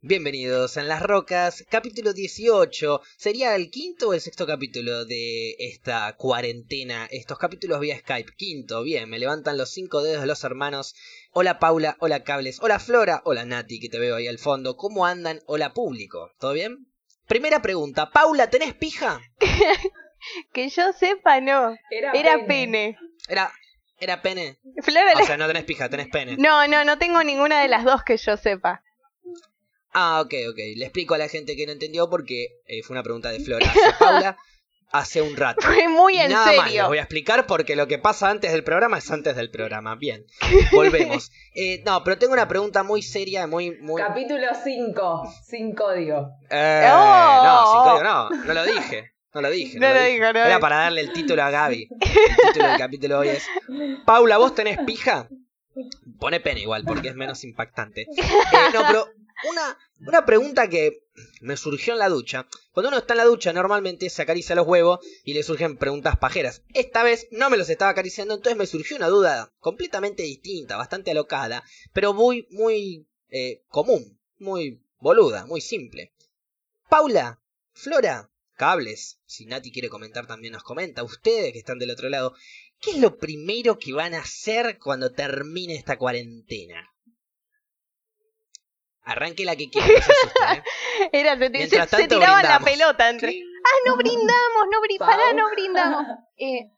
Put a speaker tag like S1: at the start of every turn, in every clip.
S1: Bienvenidos en Las Rocas, capítulo 18. ¿Sería el quinto o el sexto capítulo de esta cuarentena? Estos capítulos vía Skype. Quinto, bien, me levantan los cinco dedos de los hermanos. Hola Paula, hola Cables, hola Flora, hola Nati, que te veo ahí al fondo. ¿Cómo andan? Hola público, ¿todo bien? Primera pregunta, Paula, ¿tenés pija?
S2: que yo sepa, no.
S3: Era,
S2: Era
S3: pene.
S2: pene.
S1: Era, era pene.
S2: Flora
S1: O sea, no tenés pija, tenés pene.
S2: No, no, no tengo ninguna de las dos que yo sepa.
S1: Ah, ok, ok. Le explico a la gente que no entendió porque eh, fue una pregunta de Flora hacia Paula hace un rato.
S2: Fue muy en
S1: nada más les
S2: serio.
S1: voy a explicar porque lo que pasa antes del programa es antes del programa. Bien, volvemos. Eh, no, pero tengo una pregunta muy seria, muy... muy...
S3: Capítulo 5, sin código.
S1: Eh,
S2: ¡Oh!
S1: No, sin código no, no lo dije. No lo dije.
S2: No lo
S1: dije.
S2: no
S1: Era para darle el título a Gaby. El título del capítulo hoy es... Paula, ¿vos tenés pija? Pone pene igual, porque es menos impactante. Eh, no, pero una, una pregunta que me surgió en la ducha. Cuando uno está en la ducha, normalmente se acaricia los huevos y le surgen preguntas pajeras. Esta vez no me los estaba acariciando, entonces me surgió una duda completamente distinta, bastante alocada, pero muy, muy eh, común, muy boluda, muy simple. Paula, Flora, cables, si Nati quiere comentar también nos comenta, ustedes que están del otro lado, ¿qué es lo primero que van a hacer cuando termine esta cuarentena? Arranque la que quiera, no ¿eh?
S2: Era, se,
S1: Mientras
S2: se- se
S1: tanto,
S2: tiraban la pelota entre. Ah, no brindamos, no brindamos. Pará, no brindamos. Eh,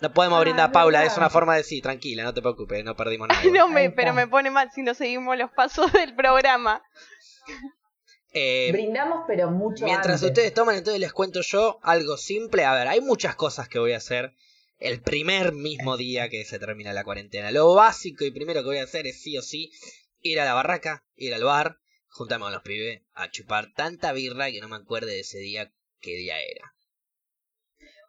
S1: No podemos
S3: Ah,
S1: brindar,
S3: es
S1: Paula,
S3: verdad.
S1: es una forma de sí, tranquila, no te preocupes, no perdimos nada.
S2: no me, pero me pone mal si no seguimos los pasos del programa.
S1: Eh,
S3: Brindamos, pero mucho
S1: mientras
S3: antes.
S1: ustedes toman, entonces les cuento yo algo simple. A ver, hay muchas cosas que voy a hacer el primer mismo día que se termina la cuarentena. Lo básico y primero que voy a hacer es sí o sí ir a la barraca, ir al bar, juntarme con los pibes a chupar tanta birra que no me acuerde de ese día qué día era.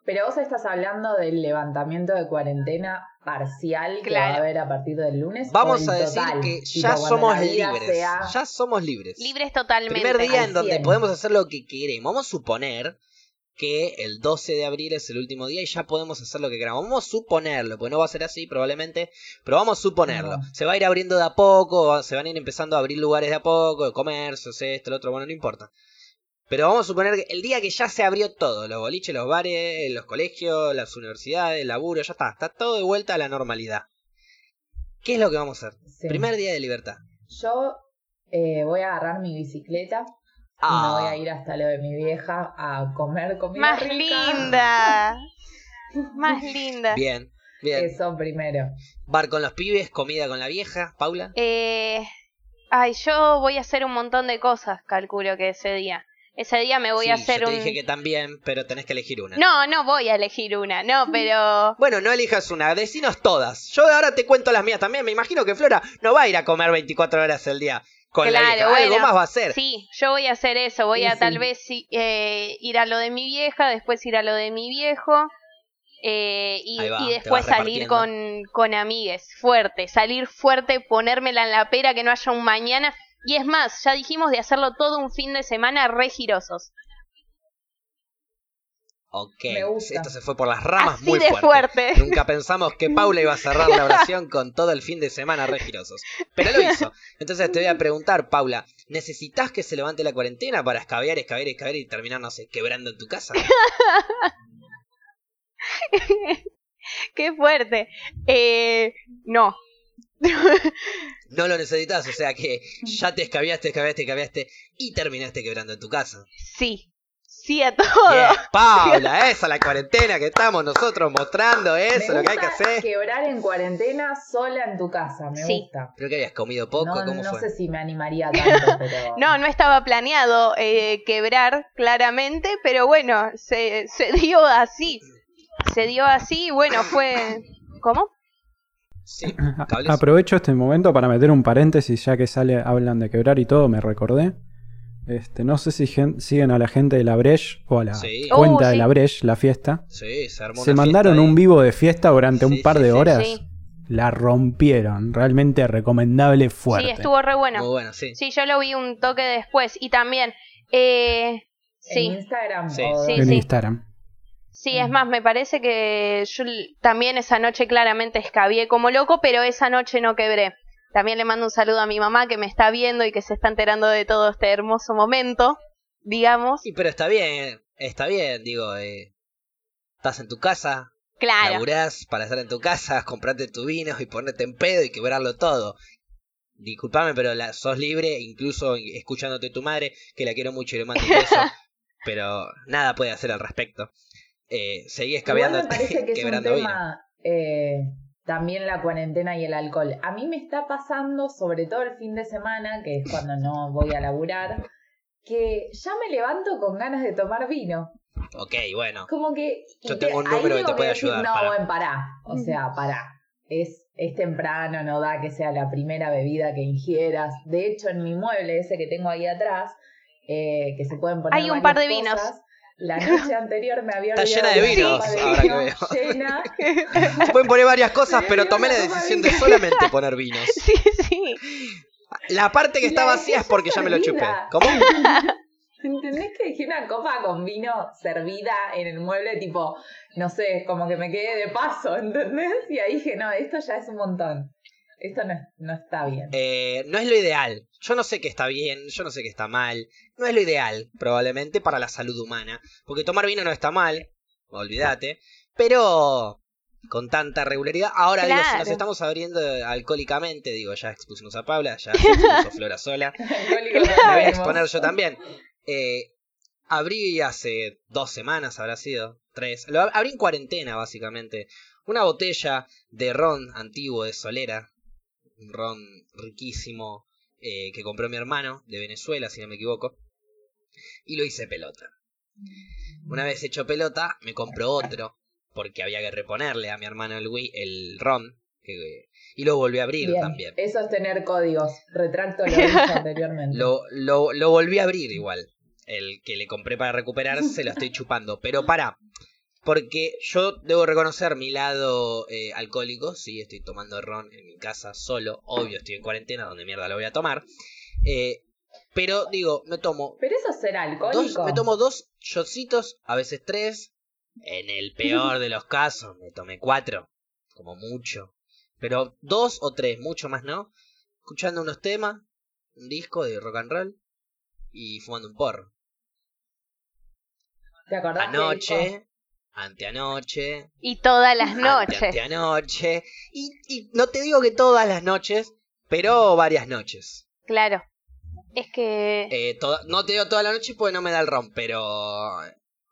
S3: Pero vos estás hablando del levantamiento de cuarentena parcial que va a haber a partir del lunes.
S1: Vamos a decir
S3: total,
S1: que ya somos libres.
S3: sea-
S1: Ya somos libres.
S2: Libres totalmente.
S1: Primer día
S3: al
S1: en donde
S3: 100.
S1: podemos hacer lo que queremos. Vamos a suponer que el 12 de abril es el último día y ya podemos hacer lo que queramos. Vamos a suponerlo, porque no va a ser así probablemente, pero vamos a suponerlo.
S3: No.
S1: Se va a ir abriendo de a poco, se van a ir empezando a abrir lugares de a poco, comercios, esto, lo otro, bueno, no importa. Pero vamos a suponer que el día que ya se abrió todo, los boliches, los bares, los colegios, las universidades, el laburo, ya está, está todo de vuelta a la normalidad. ¿Qué es lo que vamos a hacer?
S3: Sí.
S1: Primer día de libertad.
S3: Yo eh, voy a agarrar mi bicicleta y me
S1: Ah.
S3: voy a ir hasta lo de mi vieja a comer comida
S2: Más
S3: rica.
S2: linda. Más linda.
S1: Bien, bien.
S3: Eso primero.
S1: Bar con los pibes, comida con la vieja, Paula.
S2: Eh, ay, yo voy a hacer un montón de cosas, calculo que ese día. Ese día me voy a hacer
S1: yo te
S2: un...
S1: dije que también, pero tenés que elegir una.
S2: No, no voy a elegir una, no, pero...
S1: Bueno, no elijas una, decinos todas. Yo ahora te cuento las mías también. Me imagino que Flora no va a ir a comer 24 horas al día con la
S2: Claro,
S1: vieja. Algo
S2: bueno,
S1: más va a hacer.
S2: Sí, yo voy a hacer eso. Voy
S3: Sí,
S2: a
S3: sí.
S2: tal vez eh, ir a lo de mi vieja, después ir a lo de mi viejo. eh, y,
S1: va,
S2: después salir con, con amigues, fuerte, salir fuerte, ponérmela en la pera, que no haya un mañana. Y es más, ya dijimos de hacerlo todo un fin de semana re girosos.
S1: Ok,
S3: Me gusta.
S1: esto se fue por las ramas
S2: Así
S1: muy
S2: de
S1: fuerte.
S2: fuerte.
S1: Nunca pensamos que Paula iba a cerrar la oración con todo el fin de semana re girosos. Pero lo hizo. Entonces te voy a preguntar, Paula, ¿necesitas que se levante la cuarentena para escabear, escabear, escabear y terminar, no sé, quebrando en tu casa?
S2: Qué fuerte. Eh, no.
S1: No lo necesitas, o sea que ya te escabeaste, escabeaste, escabeaste y terminaste quebrando en tu casa.
S2: Sí. Sí a todo.
S1: Bien, Paula, esa es la cuarentena que estamos nosotros mostrando, eso
S3: me
S1: lo que hay que
S3: gusta
S1: hacer.
S3: quebrar en cuarentena sola en tu casa, me
S2: Sí.
S3: gusta.
S1: Creo que habías comido poco,
S3: no
S1: ¿cómo
S3: no
S1: fue?
S3: sé si me animaría tanto, pero...
S2: No, no estaba planeado eh, quebrar claramente, pero bueno, se, se dio así. Se dio así y bueno, fue... ¿Cómo?
S1: Sí.
S4: Aprovecho este momento para meter un paréntesis, ya que sale, hablan de quebrar y todo, me recordé. Este, no sé si gen- siguen a la gente de la Breche o a la
S1: Sí.
S4: cuenta
S2: Oh,
S4: de la Breche, la fiesta.
S1: Sí, se armó
S4: Se
S1: una
S4: mandaron
S1: fiesta
S4: un vivo de fiesta durante
S1: Sí,
S4: un par
S1: sí,
S4: de
S1: sí,
S4: horas.
S2: sí.
S4: La rompieron, realmente recomendable fuerte.
S2: Sí, estuvo re bueno.
S1: Muy bueno, sí.
S2: Sí, yo lo vi un toque después. Y también... Eh,
S3: ¿En
S2: sí,
S3: Instagram?
S1: Sí.
S3: o
S2: Sí,
S4: en? Instagram.
S2: sí, es más, me parece que yo también esa noche claramente escabié como loco, pero esa noche no quebré. También le mando un saludo a mi mamá que me está viendo y que se está enterando de todo este hermoso momento, digamos.
S1: Sí, pero está bien, está bien, digo, eh, estás en tu casa,
S2: Claro.
S1: laburás para estar en tu casa, comprarte tu vino y ponerte en pedo y quebrarlo todo. Disculpame, pero la, sos libre, incluso escuchándote tu madre, que la quiero mucho y le mando un beso, pero nada puede hacer al respecto. Eh, seguí
S3: Igual
S1: escabeando,
S3: me parece que es un
S1: quebrando vino.
S3: eh, también la cuarentena y el alcohol. A mí me está pasando, sobre todo el fin de semana, que es cuando no voy a laburar, que ya me levanto con ganas de tomar vino.
S1: Ok, bueno.
S3: Como que.
S1: Yo tengo un número que te puede
S3: decir,
S1: ayudar,
S3: No, bueno, pará. O sea, pará. Es, es temprano, no da que sea la primera bebida que ingieras. De hecho, en mi mueble, ese que tengo ahí atrás, eh, que se pueden poner.
S2: Hay un par de vinos.
S3: La noche anterior me había
S1: Está llena de vinos,
S3: de
S1: ahora que veo.
S3: llena.
S1: Se pueden poner varias cosas, pero tomé la decisión de solamente poner vinos.
S2: Sí, sí.
S1: La parte que está vacía es porque ya me lo chupé. ¿Cómo?
S3: ¿Entendés que dejé una copa con vino servida en el mueble? Tipo, no sé, como que me quedé de paso, ¿entendés? Y ahí dije, no, esto ya es un montón. Esto no, es- no está bien.
S1: Eh, no es lo ideal. Yo no sé qué está bien, yo no sé qué está mal. No es lo ideal, probablemente, para la salud humana. Porque tomar vino no está mal, olvídate. Pero con tanta regularidad. Ahora digo, si nos estamos abriendo alcohólicamente, digo, ya expusimos a Paula, ya expuso Flora sola. Me voy a exponer yo también. Eh, abrí hace dos semanas, habrá sido, tres. Lo ab- abrí en cuarentena, básicamente. Una botella de ron antiguo de Solera. Un ron riquísimo eh, que compró mi hermano de Venezuela, si no me equivoco. Y lo hice pelota. Una vez hecho pelota, me compró otro. Porque había que reponerle a mi hermano el, el ron. que- y lo volví a abrir
S3: Bien,
S1: también.
S3: Eso es tener códigos. Retracto lo dicho anteriormente.
S1: Lo, lo, lo volví a abrir igual. El que le compré para recuperar se lo estoy chupando. Pero para. Porque yo debo reconocer mi lado eh, alcohólico. Sí, estoy tomando ron en mi casa solo. Obvio, estoy en cuarentena, donde mierda lo voy a tomar. Eh, pero digo, me tomo
S3: Pero eso es ser
S1: dos,
S3: alcohólico.
S1: me tomo dos shotcitos, a veces tres. En el peor de los casos, me tomé cuatro. Como mucho. Pero dos o tres, mucho más no. Escuchando unos temas, un disco de rock and roll. Y fumando un porro.
S3: ¿Te acordás?
S1: Anoche, anteanoche,
S2: Y todas las
S1: ante-
S2: noches.
S1: anteanoche. Y, y no te digo que todas las noches, pero varias noches.
S2: Claro. Es que.
S1: Eh, no te digo toda la noche porque no me da el ron, pero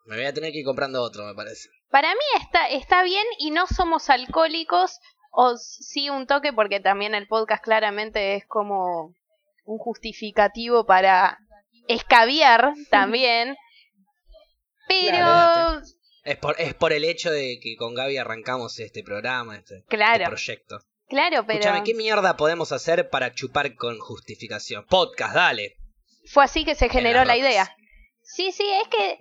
S1: me voy a tener que ir comprando otro, me parece.
S2: Para mí está, está bien y no somos alcohólicos, o sí un toque, porque también el podcast claramente es como un justificativo para escabiar también. Pero,
S3: Claro.
S1: Es por, es por el hecho de que con Gaby arrancamos este programa, este, este
S2: claro,
S1: proyecto.
S2: claro, pero
S1: Escúchame, ¿qué mierda podemos hacer para chupar con justificación? Podcast, dale.
S2: fue así que se generó la idea. Sí, sí, es que,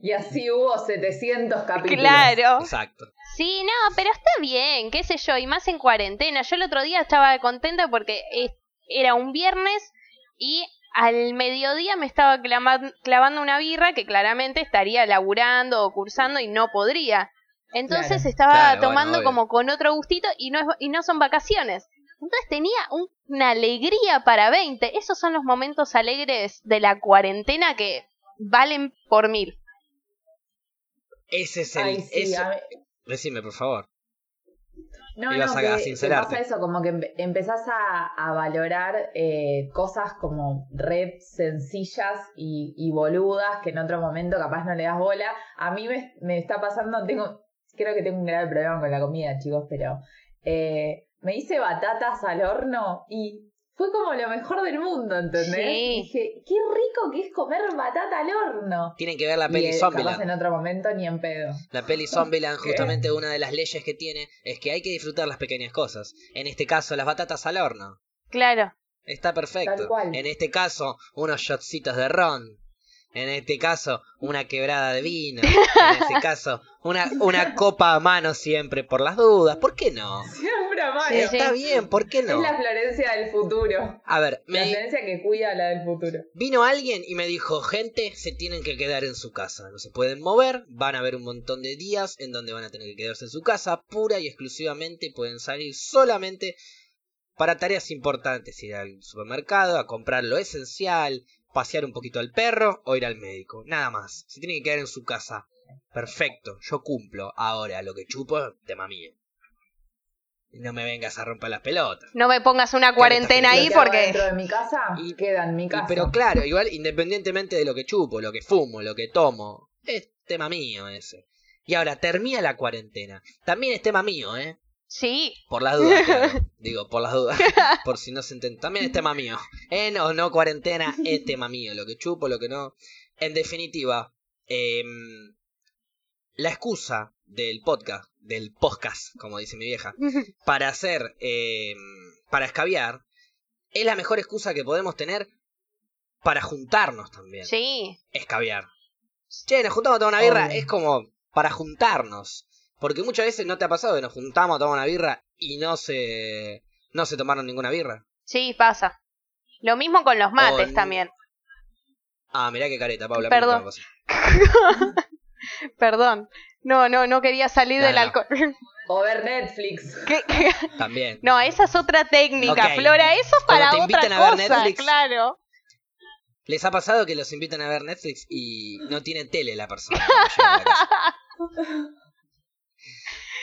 S3: Y así hubo 700 capítulos.
S2: claro.
S1: Exacto.
S2: Sí, no, pero está bien, qué sé yo, y más en cuarentena. Yo el otro día estaba contenta porque era un viernes y al mediodía me estaba clavando una birra que claramente estaría laburando o cursando y no podría. Entonces
S3: Claro.
S2: estaba
S1: Claro,
S2: tomando como con otro gustito y no, es, y no son vacaciones. Entonces tenía un- una alegría para 20. Esos son los momentos alegres de la cuarentena que valen por mil.
S1: Ese es el.
S3: Ay, sí,
S1: eso- Decime, por favor.
S3: No,
S1: Ibas
S3: no,
S1: a-
S3: que, que pasa eso, como que empe- empezás a, a valorar eh, cosas como red sencillas y, y boludas que en otro momento capaz no le das bola. A mí me, me está pasando, tengo, creo que tengo un grave problema con la comida, chicos, pero eh, me hice batatas al horno y fue como lo mejor del mundo, ¿entendés?
S2: Sí.
S3: Dije, qué rico que es comer batata al horno.
S1: Tienen que ver la
S3: Y,
S1: peli
S3: eh, capaz
S1: Zombieland.
S3: en otro momento ni en pedo.
S1: La peli Zombieland, justamente una de las leyes que tiene es que hay que disfrutar las pequeñas cosas. En este caso, las batatas al horno.
S2: Claro.
S1: Está perfecto.
S3: Tal cual.
S1: En este caso, unos shotcitos de ron. En este caso, una quebrada de vino. En este caso, una, una copa a mano siempre por las dudas. ¿Por qué no?
S3: Siempre a mano.
S2: Sí, sí.
S1: Está bien, ¿por qué no?
S3: Es la Florencia del futuro.
S1: A ver,
S3: La
S1: me,
S3: Florencia que cuida a la del futuro.
S1: Vino alguien y me dijo, gente, se tienen que quedar en su casa, no se pueden mover, van a haber un montón de días en donde van a tener que quedarse en su casa, pura y exclusivamente pueden salir solamente para tareas importantes, ir al supermercado, a comprar lo esencial, pasear un poquito al perro o ir al médico. Nada más. Se tiene que quedar en su casa. Perfecto, yo cumplo. Ahora, lo que chupo, tema mío. Y no me vengas a romper las pelotas.
S2: No me pongas una cuarentena ahí porque...
S3: dentro de mi casa
S1: Y-
S3: queda en mi
S1: Y-
S3: casa.
S1: pero claro, igual independientemente de lo que chupo, lo que fumo, lo que tomo, es tema mío ese. Y ahora, termina la cuarentena. También es tema mío, ¿eh?
S2: Sí,
S1: Por las dudas, claro. Digo, por las dudas. Por si no se entiende. También es tema mío. En o no cuarentena es tema mío. Lo que chupo, lo que no. En definitiva, em, la excusa del podcast, del podcast, como dice mi vieja, para hacer, em, para escabiar, es la mejor excusa que podemos tener para juntarnos también.
S2: sí.
S1: Escabiar. Che, nos juntamos a tomar una birra,
S3: Obvio.
S1: es como para juntarnos. Porque muchas veces no te ha pasado que nos juntamos a tomar una birra y no se, no se tomaron ninguna birra.
S2: Sí, pasa. Lo mismo con los mates
S1: Con-
S2: también.
S1: Ah, mirá qué careta, Paula.
S2: Perdón. Perdón. No, no, no quería salir
S1: No,
S2: del
S1: no.
S2: alcohol.
S3: O ver Netflix.
S2: ¿Qué- qué?
S1: También.
S2: No, esa es otra técnica. Flora. Eso es para
S1: te
S2: otra
S1: a ver
S2: cosa,
S1: Netflix.
S2: claro.
S1: ¿Les ha pasado que los invitan a ver Netflix y no tiene tele la persona? cuando llega a la casa?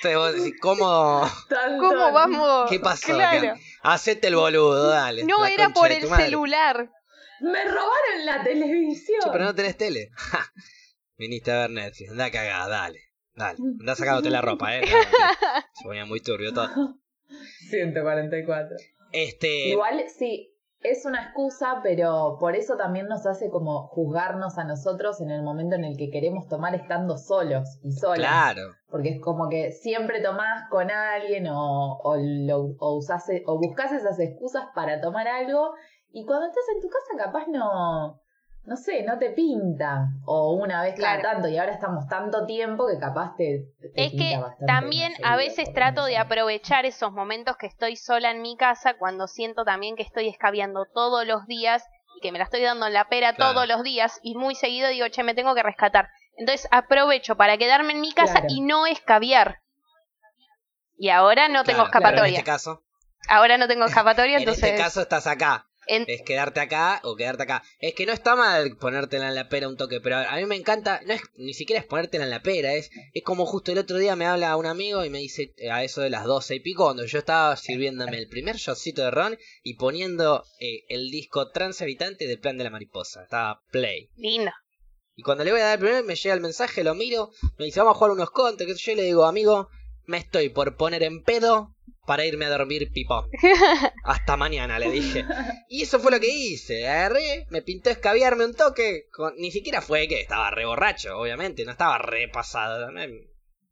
S1: Entonces vos decís, ¿cómo?
S2: ¿Cómo vamos?
S1: ¿Qué pasó?
S2: Claro.
S1: ¿Qué- Hacete el boludo, dale.
S2: No, era por el celular.
S3: Me robaron la televisión.
S1: Che, pero no tenés tele. Ja, Viniste a ver Netflix, anda cagada, dale. Dale, anda sacándote la ropa, eh. Se ponía muy turbio todo.
S3: 144.
S1: Este.
S3: Igual sí, es una excusa, pero por eso también nos hace como juzgarnos a nosotros en el momento en el que queremos tomar estando solos y solas.
S1: Claro.
S3: Porque es como que siempre tomás con alguien o, o, lo, o, usás, o buscas esas excusas para tomar algo y cuando estás en tu casa capaz no, no sé, no te pinta. O una vez cada
S2: Claro.
S3: tanto y ahora estamos tanto tiempo que capaz te... te
S2: Es
S3: pinta
S2: que
S3: bastante
S2: también a veces
S3: por
S2: trato de aprovechar esos momentos que estoy sola en mi casa cuando siento también que estoy escabeando todos los días y que me la estoy dando en la pera
S1: Claro.
S2: todos los días y muy seguido digo, che, me tengo que rescatar. Entonces aprovecho para quedarme en mi casa
S3: Claro.
S2: y no escabiar. Y ahora no tengo escapatoria.
S1: En este caso,
S2: Ahora no tengo escapatoria,
S1: en
S2: entonces...
S1: este caso estás acá.
S2: En-
S1: Es quedarte acá o quedarte acá. Es que no está mal ponértela en la pera un toque, pero a mí me encanta, no es ni siquiera es ponértela en la pera, es, es como justo el otro día me habla un amigo y me dice eh, a eso de las doce y pico, cuando yo estaba sirviéndome el primer shotcito de ron y poniendo eh, el disco Transhabitante del Plan de la Mariposa. Estaba play.
S2: Lindo.
S1: Y cuando le voy a dar el primer, me llega el mensaje, lo miro, me dice, vamos a jugar unos contra, que yo le digo, amigo, me estoy por poner en pedo para irme a dormir pipón. Hasta mañana, le dije. Y eso fue lo que hice. Agarré, me pintó escabiarme un toque. con- Ni siquiera fue que estaba re borracho, obviamente. No estaba re pasado.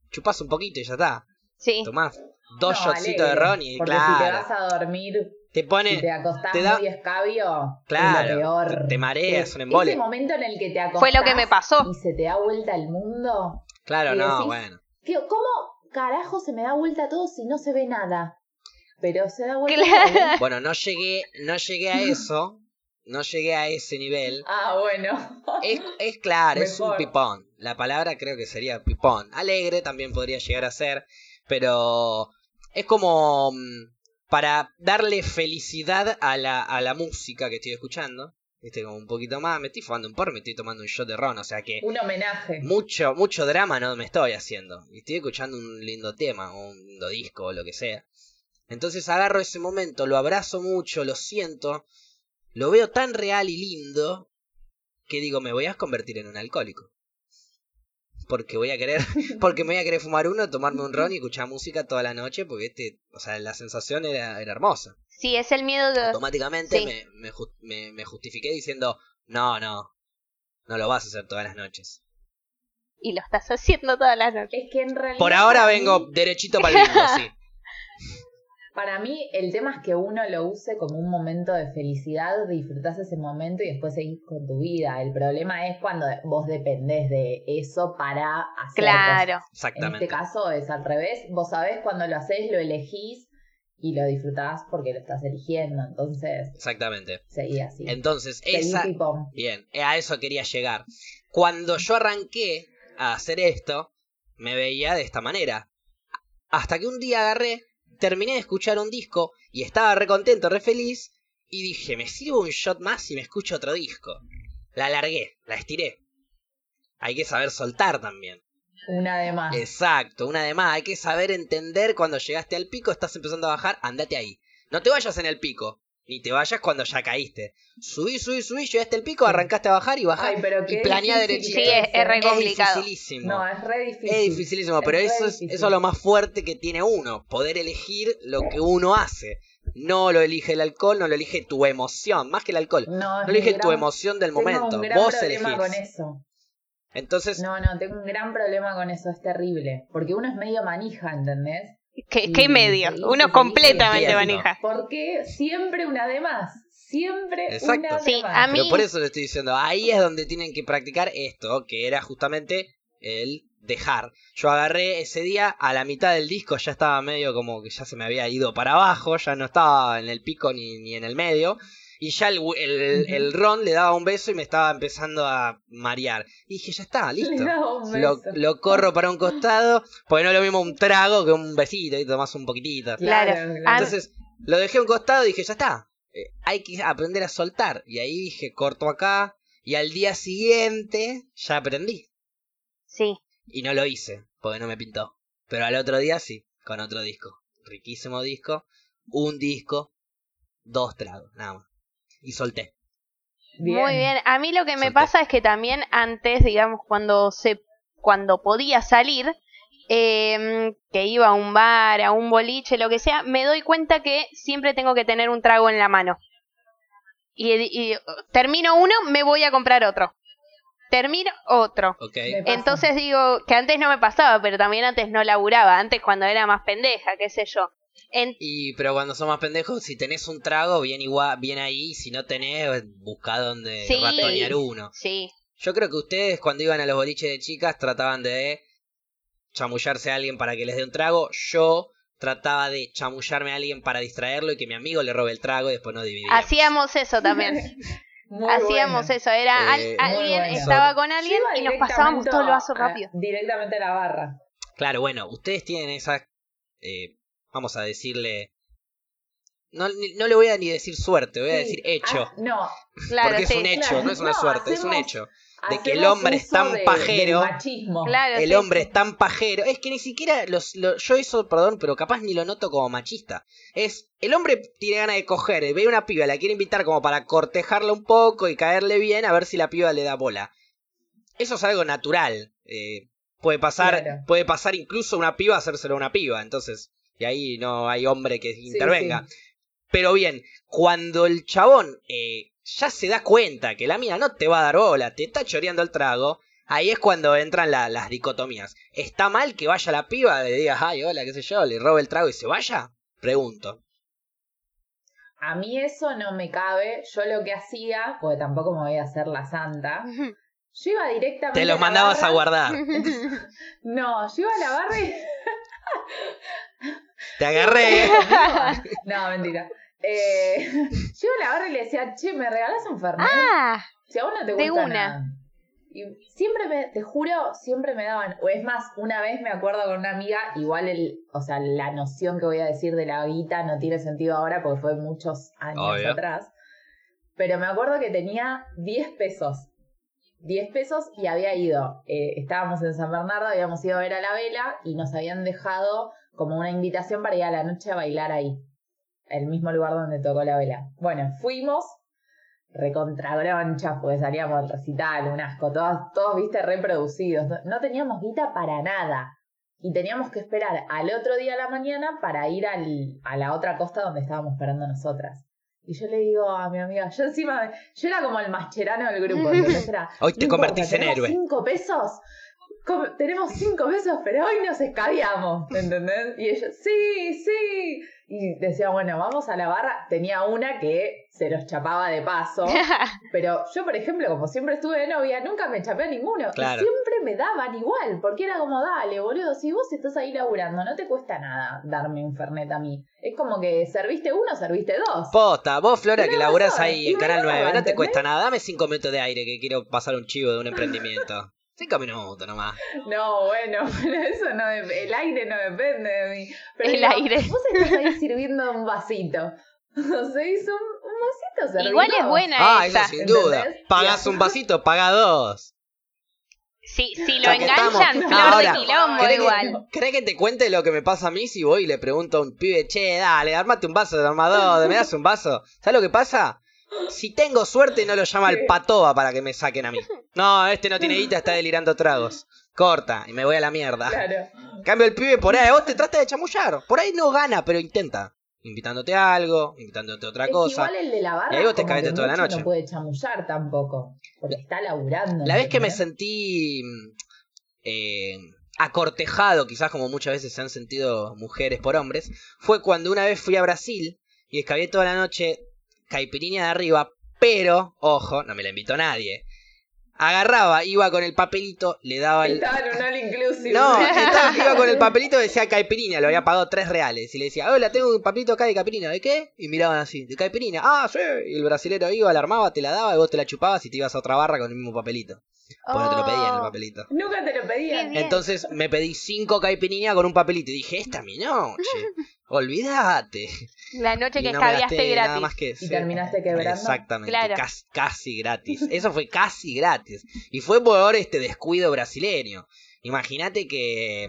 S1: Chupás un poquito y ya está.
S2: Sí.
S1: Tomás dos
S3: No,
S1: shotcitos de ron y
S3: Porque si te
S1: claro.
S3: vas a dormir
S1: Te pone.
S3: Si te acostás
S1: te da-
S3: muy escabio,
S1: Claro,
S3: es lo peor.
S1: te mareas,
S3: Es-
S1: un embole.
S3: Ese momento en el que te acostás
S2: Fue lo que me pasó.
S3: y se te da vuelta el mundo.
S1: Claro, no,
S3: decís-
S1: bueno.
S3: ¿Qué- ¿Cómo carajo se me da vuelta todo si no se ve nada? Pero se da vuelta
S2: Claro.
S3: todo.
S1: Bueno, no llegué, no llegué a eso. No llegué a ese nivel.
S3: Ah, bueno.
S1: Es, es claro, es un pipón. La palabra creo que sería pipón. Alegre también podría llegar a ser, pero es como mm, para darle felicidad a la, a la música que estoy escuchando. Viste, como un poquito más. Me estoy fumando un porro, me estoy tomando un shot de ron. O sea que
S3: Un homenaje.
S1: mucho, mucho drama no me estoy haciendo. Y estoy escuchando un lindo tema, o un lindo disco, o lo que sea. Entonces agarro ese momento, lo abrazo mucho, lo siento, lo veo tan real y lindo, que digo, me voy a convertir en un alcohólico. Porque voy a querer, porque me voy a querer fumar uno, tomarme un ron y escuchar música toda la noche, porque este, o sea, la sensación era, era hermosa.
S2: Sí, es el miedo de...
S1: Automáticamente
S2: Sí.
S1: me, me, me- me justifiqué diciendo, no, no, no lo vas a hacer todas las noches.
S2: Y lo estás haciendo todas las noches.
S3: Es que en realidad.
S1: Por ahora
S3: para
S1: vengo
S3: mí-
S1: derechito para el bingo, sí.
S3: Para mí, el tema es que uno lo use como un momento de felicidad, disfrutás ese momento y después seguís con tu vida. El problema es cuando vos dependés de eso para hacer
S2: Claro.
S3: cosas. En
S1: Exactamente.
S3: este caso es al revés. Vos sabés cuando lo haces, lo elegís y lo disfrutás porque lo estás eligiendo. Entonces,
S1: Exactamente.
S3: seguí así.
S1: Entonces,
S3: Seguí
S1: esa. Bien, a eso quería llegar. Cuando yo arranqué a hacer esto, me veía de esta manera. Hasta que un día agarré, terminé de escuchar un disco y estaba re contento, re feliz. Y dije, me sirvo un shot más y me escucho otro disco. La alargué, la estiré. Hay que saber soltar también.
S3: Una de más.
S1: Exacto, una de más. Hay que saber entender cuando llegaste al pico, estás empezando a bajar, andate ahí. No te vayas en el pico, ni te vayas cuando ya caíste. Subí, subí, subí, llegaste al pico, arrancaste a bajar y
S3: pero
S1: y planea derechito.
S2: Sí, es, es re
S1: Es
S2: complicado.
S1: dificilísimo.
S3: No, es re difícil.
S1: Es dificilísimo, pero
S3: Es
S1: eso es, eso es lo más fuerte que tiene uno, poder elegir lo que uno hace. No lo elige el alcohol, no lo elige tu emoción, más que el alcohol.
S3: No,
S1: No
S3: es
S1: lo elige tu emoción del
S3: tengo
S1: momento.
S3: un gran
S1: Vos elegís.
S3: con eso.
S1: Entonces,
S3: No, no, tengo un gran problema con eso, es terrible. Porque uno es medio manija, ¿entendés?
S2: ¿Qué, qué
S3: sí,
S2: Uno completamente manija.
S3: Porque siempre una de más. Siempre
S1: Exacto.
S3: una de
S2: Sí,
S3: más.
S2: a mí-
S1: pero por eso le estoy diciendo, ahí es donde tienen que practicar esto, que era justamente el dejar. Yo agarré ese día, a la mitad del disco ya estaba medio como que ya se me había ido para abajo, ya no estaba en el pico ni, ni en el medio. Y ya el, el, ron le daba un beso y me estaba empezando a marear. Y dije, ya está,
S3: Le
S1: listo.
S3: daba un
S1: Lo,
S3: beso.
S1: lo corro para un costado, porque no es lo mismo un trago que un besito y tomás un poquitito.
S2: Claro. Ah,
S1: Entonces lo dejé a un costado y dije, ya está, eh, hay que aprender a soltar. Y ahí dije, corto acá. Y al día siguiente ya aprendí.
S2: Sí.
S1: Y no lo hice, porque no me pintó. Pero al otro día sí, con otro disco. Riquísimo disco. Un disco, dos tragos, nada más. Y solté.
S2: Muy bien. A mí lo que me
S1: Solté.
S2: pasa es que también antes, digamos, cuando se, cuando podía salir, eh, que iba a un bar, a un boliche, lo que sea, me doy cuenta que siempre tengo que tener un trago en la mano. Y, y termino uno, me voy a comprar otro. Termino otro. Entonces digo que antes no me pasaba, pero también antes no laburaba, antes cuando era más pendeja, qué sé yo. En-
S1: Y pero cuando son más pendejos, si tenés un trago, bien igual, bien ahí. Si no tenés, busca donde
S2: Sí.
S1: ratonear uno.
S2: sí,
S1: Yo creo que ustedes cuando iban a los boliches de chicas trataban de chamullarse a alguien para que les dé un trago. Yo trataba de chamullarme a alguien para distraerlo y que mi amigo le robe el trago y después no dividíamos.
S2: hacíamos eso también.
S3: Muy
S2: Hacíamos
S3: bueno.
S2: eso, era
S1: Eh,
S2: alguien
S3: bueno.
S2: estaba con alguien y nos pasábamos todo el vaso
S3: a-
S2: rápido.
S3: Directamente a la barra.
S1: Claro, bueno, ustedes tienen esa, eh, vamos a decirle, no, ni- no le voy a ni decir suerte, voy a
S3: Sí.
S1: decir hecho.
S3: Ah, no,
S2: Claro,
S1: porque es
S2: sí.
S1: un hecho,
S3: claro.
S1: no es una
S3: No,
S1: suerte, es un hecho. De que el hombre es tan
S3: de-
S1: pajero.
S2: Claro,
S1: El
S2: sí.
S1: hombre es tan pajero. Es que ni siquiera los, lo- yo eso, perdón, pero capaz ni lo noto como machista. Es, el hombre tiene ganas de coger, ve una piba, la quiere invitar como para cortejarla un poco y caerle bien a ver si la piba le da bola. Eso es algo natural. eh, puede pasar,
S3: Claro.
S1: puede pasar incluso una piba a hacérselo a una piba. Entonces, y ahí no hay hombre que intervenga.
S3: sí.
S1: Pero bien, cuando el chabón eh, ya se da cuenta que la mina no te va a dar bola, te está choreando el trago, ahí es cuando entran la- las dicotomías. ¿Está mal que vaya la piba, le digas, ay, hola, qué sé yo, le robe el trago y se vaya? Pregunto.
S3: A mí eso no me cabe. Yo lo que hacía, porque tampoco me voy a hacer la santa, yo iba directamente.
S1: Te
S3: a
S1: los
S3: la
S1: mandabas a
S3: barra.
S1: guardar.
S3: No, yo iba a la barra y.
S1: Te agarré.
S3: no, mentira. Eh, yo la barra y le decía, che, ¿me regalas un Fernet?
S2: Ah,
S3: Si a vos no te
S2: de
S3: gusta
S2: una.
S3: nada. Y siempre me, te juro, siempre me daban. O es más, una vez me acuerdo con una amiga, igual el, o sea, la noción que voy a decir de la guita no tiene sentido ahora porque fue muchos años
S1: Obvio.
S3: atrás. Pero me acuerdo que tenía 10 pesos. 10 pesos y había ido. eh, estábamos en San Bernardo, habíamos ido a ver a la vela y nos habían dejado como una invitación para ir a la noche a bailar ahí. El mismo lugar donde tocó la vela. Bueno, fuimos recontragronchas, porque salíamos al recital, un asco, todos, todos viste, reproducidos. No, teníamos guita para nada. Y teníamos que esperar al otro día a la mañana para ir al, a la otra costa donde estábamos esperando nosotras. Y yo le digo a mi amiga, yo encima, yo era como el mascherano del grupo, entonces era,
S1: Hoy te
S3: "No importa,
S1: convertís en
S3: ¿tenemos
S1: héroe.
S3: cinco pesos? ¿Cómo- Tenemos cinco pesos, pero hoy nos escabiamos, ¿entendés? Y ella, sí, sí. Y decía, bueno, vamos a la barra. Tenía una que se los chapaba de paso. Pero yo, por ejemplo, como siempre estuve de novia, nunca me chapé a ninguno.
S1: Claro.
S3: Y siempre me daban igual, porque era como, dale, boludo, si vos estás ahí laburando, no te cuesta nada darme un fernet a mí. Es como que serviste uno, serviste dos.
S1: Posta, vos Flora que laburás ahí en Canal
S3: daba,
S1: 9, no te
S3: ¿entendés?
S1: cuesta nada, dame cinco minutos de aire que quiero pasar un chivo de un emprendimiento. Cinco minutos nomás.
S3: No, bueno, pero eso no dep- el aire no depende de mí. Pero
S2: El
S3: digo,
S2: aire.
S3: Vos estás ahí sirviendo un vasito. O sea, hizo un, un vasito servido.
S2: Igual es buena
S1: Ah, eso
S2: esa.
S1: sin duda.
S3: ¿Entendés?
S1: Pagás un vasito, paga dos.
S2: Si, si lo enganchan, flor
S1: Ahora,
S2: de quilombo
S1: ¿Querés
S2: igual.
S1: que, querés que te cuente lo que me pasa a mí si voy y le pregunto a un pibe, che, dale, armate un vaso de armador, ¿me das un vaso? ¿Sabes lo que pasa? Si tengo suerte no lo llama el patoba para que me saquen a mí. No, este no tiene guita, está delirando tragos. Corta, y me voy a la mierda.
S3: Claro.
S1: Cambio el pibe por ahí, vos te trata de chamullar. Por ahí no gana, pero intenta. Invitándote a algo, invitándote a otra
S3: Es
S1: cosa.
S3: igual el de la barra
S1: Y ahí vos te
S3: que
S1: toda la noche.
S3: no puede chamullar tampoco. Porque está laburando.
S1: La vez que me sentí mm, eh, acortejado, quizás como muchas veces se han sentido mujeres por hombres, fue cuando una vez fui a Brasil y escabié toda la noche caipirinha de arriba, pero, ojo, no me la invitó nadie. Agarraba, iba con el papelito, le daba el...
S3: Estaba en un all
S1: No, estaba- iba con el papelito decía caipirinha, lo había pagado tres reales. Y le decía, hola, tengo un papelito acá de caipirinha, ¿de qué? Y miraban así, de caipirinha, ah, sí. Y el brasilero iba, la armaba, te la daba y vos te la chupabas y te ibas a otra barra con el mismo papelito. Porque no te lo pedían el
S2: Oh.
S1: papelito.
S3: Nunca te lo pedían.
S1: Entonces me pedí cinco caipirinha con un papelito y dije, esta es mi noche. Olvídate.
S2: La noche que
S1: no
S2: escabiaste gratis.
S1: más que
S3: Y terminaste quebrando.
S1: Exactamente,
S2: Claro.
S1: casi, casi gratis. Eso fue casi gratis. Y fue por este descuido brasileño. Imagínate que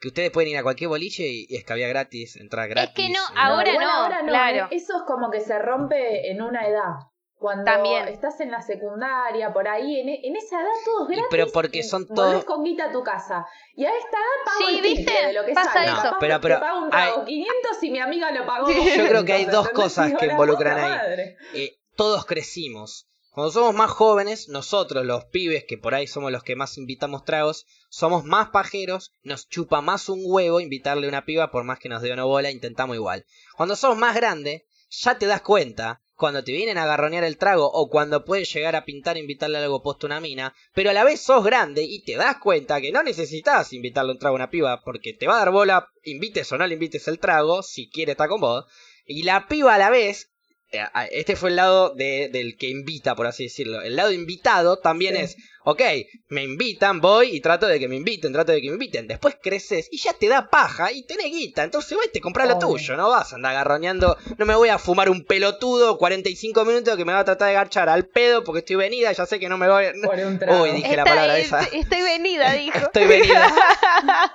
S1: que ustedes pueden ir a cualquier boliche y, y escabía gratis, entrar gratis.
S2: que no, ahora no,
S3: ahora
S2: claro.
S3: eh. Eso es como que se rompe en una edad. Cuando
S2: También.
S3: estás en la secundaria, por ahí, en, en esa edad todo es
S1: Y
S3: gratis.
S1: pero porque son todos-
S3: con guita a tu casa. Y a esta edad pago
S2: Sí,
S3: el de lo que
S2: Pasa
S3: sale. Capaz
S1: No, pero- pero
S3: pago un trago
S1: hay-
S3: 500 y mi amiga lo pagó.
S2: Sí.
S1: Yo creo que hay dos cosas que involucran ahí. eh, todos crecimos. Cuando somos más jóvenes, nosotros, los pibes, que por ahí somos los que más invitamos tragos, somos más pajeros, nos chupa más un huevo invitarle una piba por más que nos dé una bola, intentamos igual. Cuando sos más grande, ya te das cuenta, cuando te vienen a agarronear el trago o cuando puedes llegar a pintar e invitarle algo posto a una mina, pero a la vez sos grande y te das cuenta que no necesitas invitarle un trago a una piba porque te va a dar bola, invites o no le invites el trago, si quiere estar con vos, y la piba a la vez este fue el lado de- del que invita, por así decirlo. El lado invitado también
S3: Sí.
S1: es, ok, me invitan, voy y trato de que me inviten, trato de que me inviten. Después creces y ya te da paja y tenés guita. Entonces vas y te compras lo tuyo, no vas a andar agarroneando. No me voy a fumar un pelotudo 45 minutos que me va a tratar de garchar al pedo porque estoy venida, ya sé que no me voy.
S3: Trago.
S1: Uy, dije la palabra
S2: es-
S1: esa.
S2: Estoy venida, dijo.
S1: Estoy venida.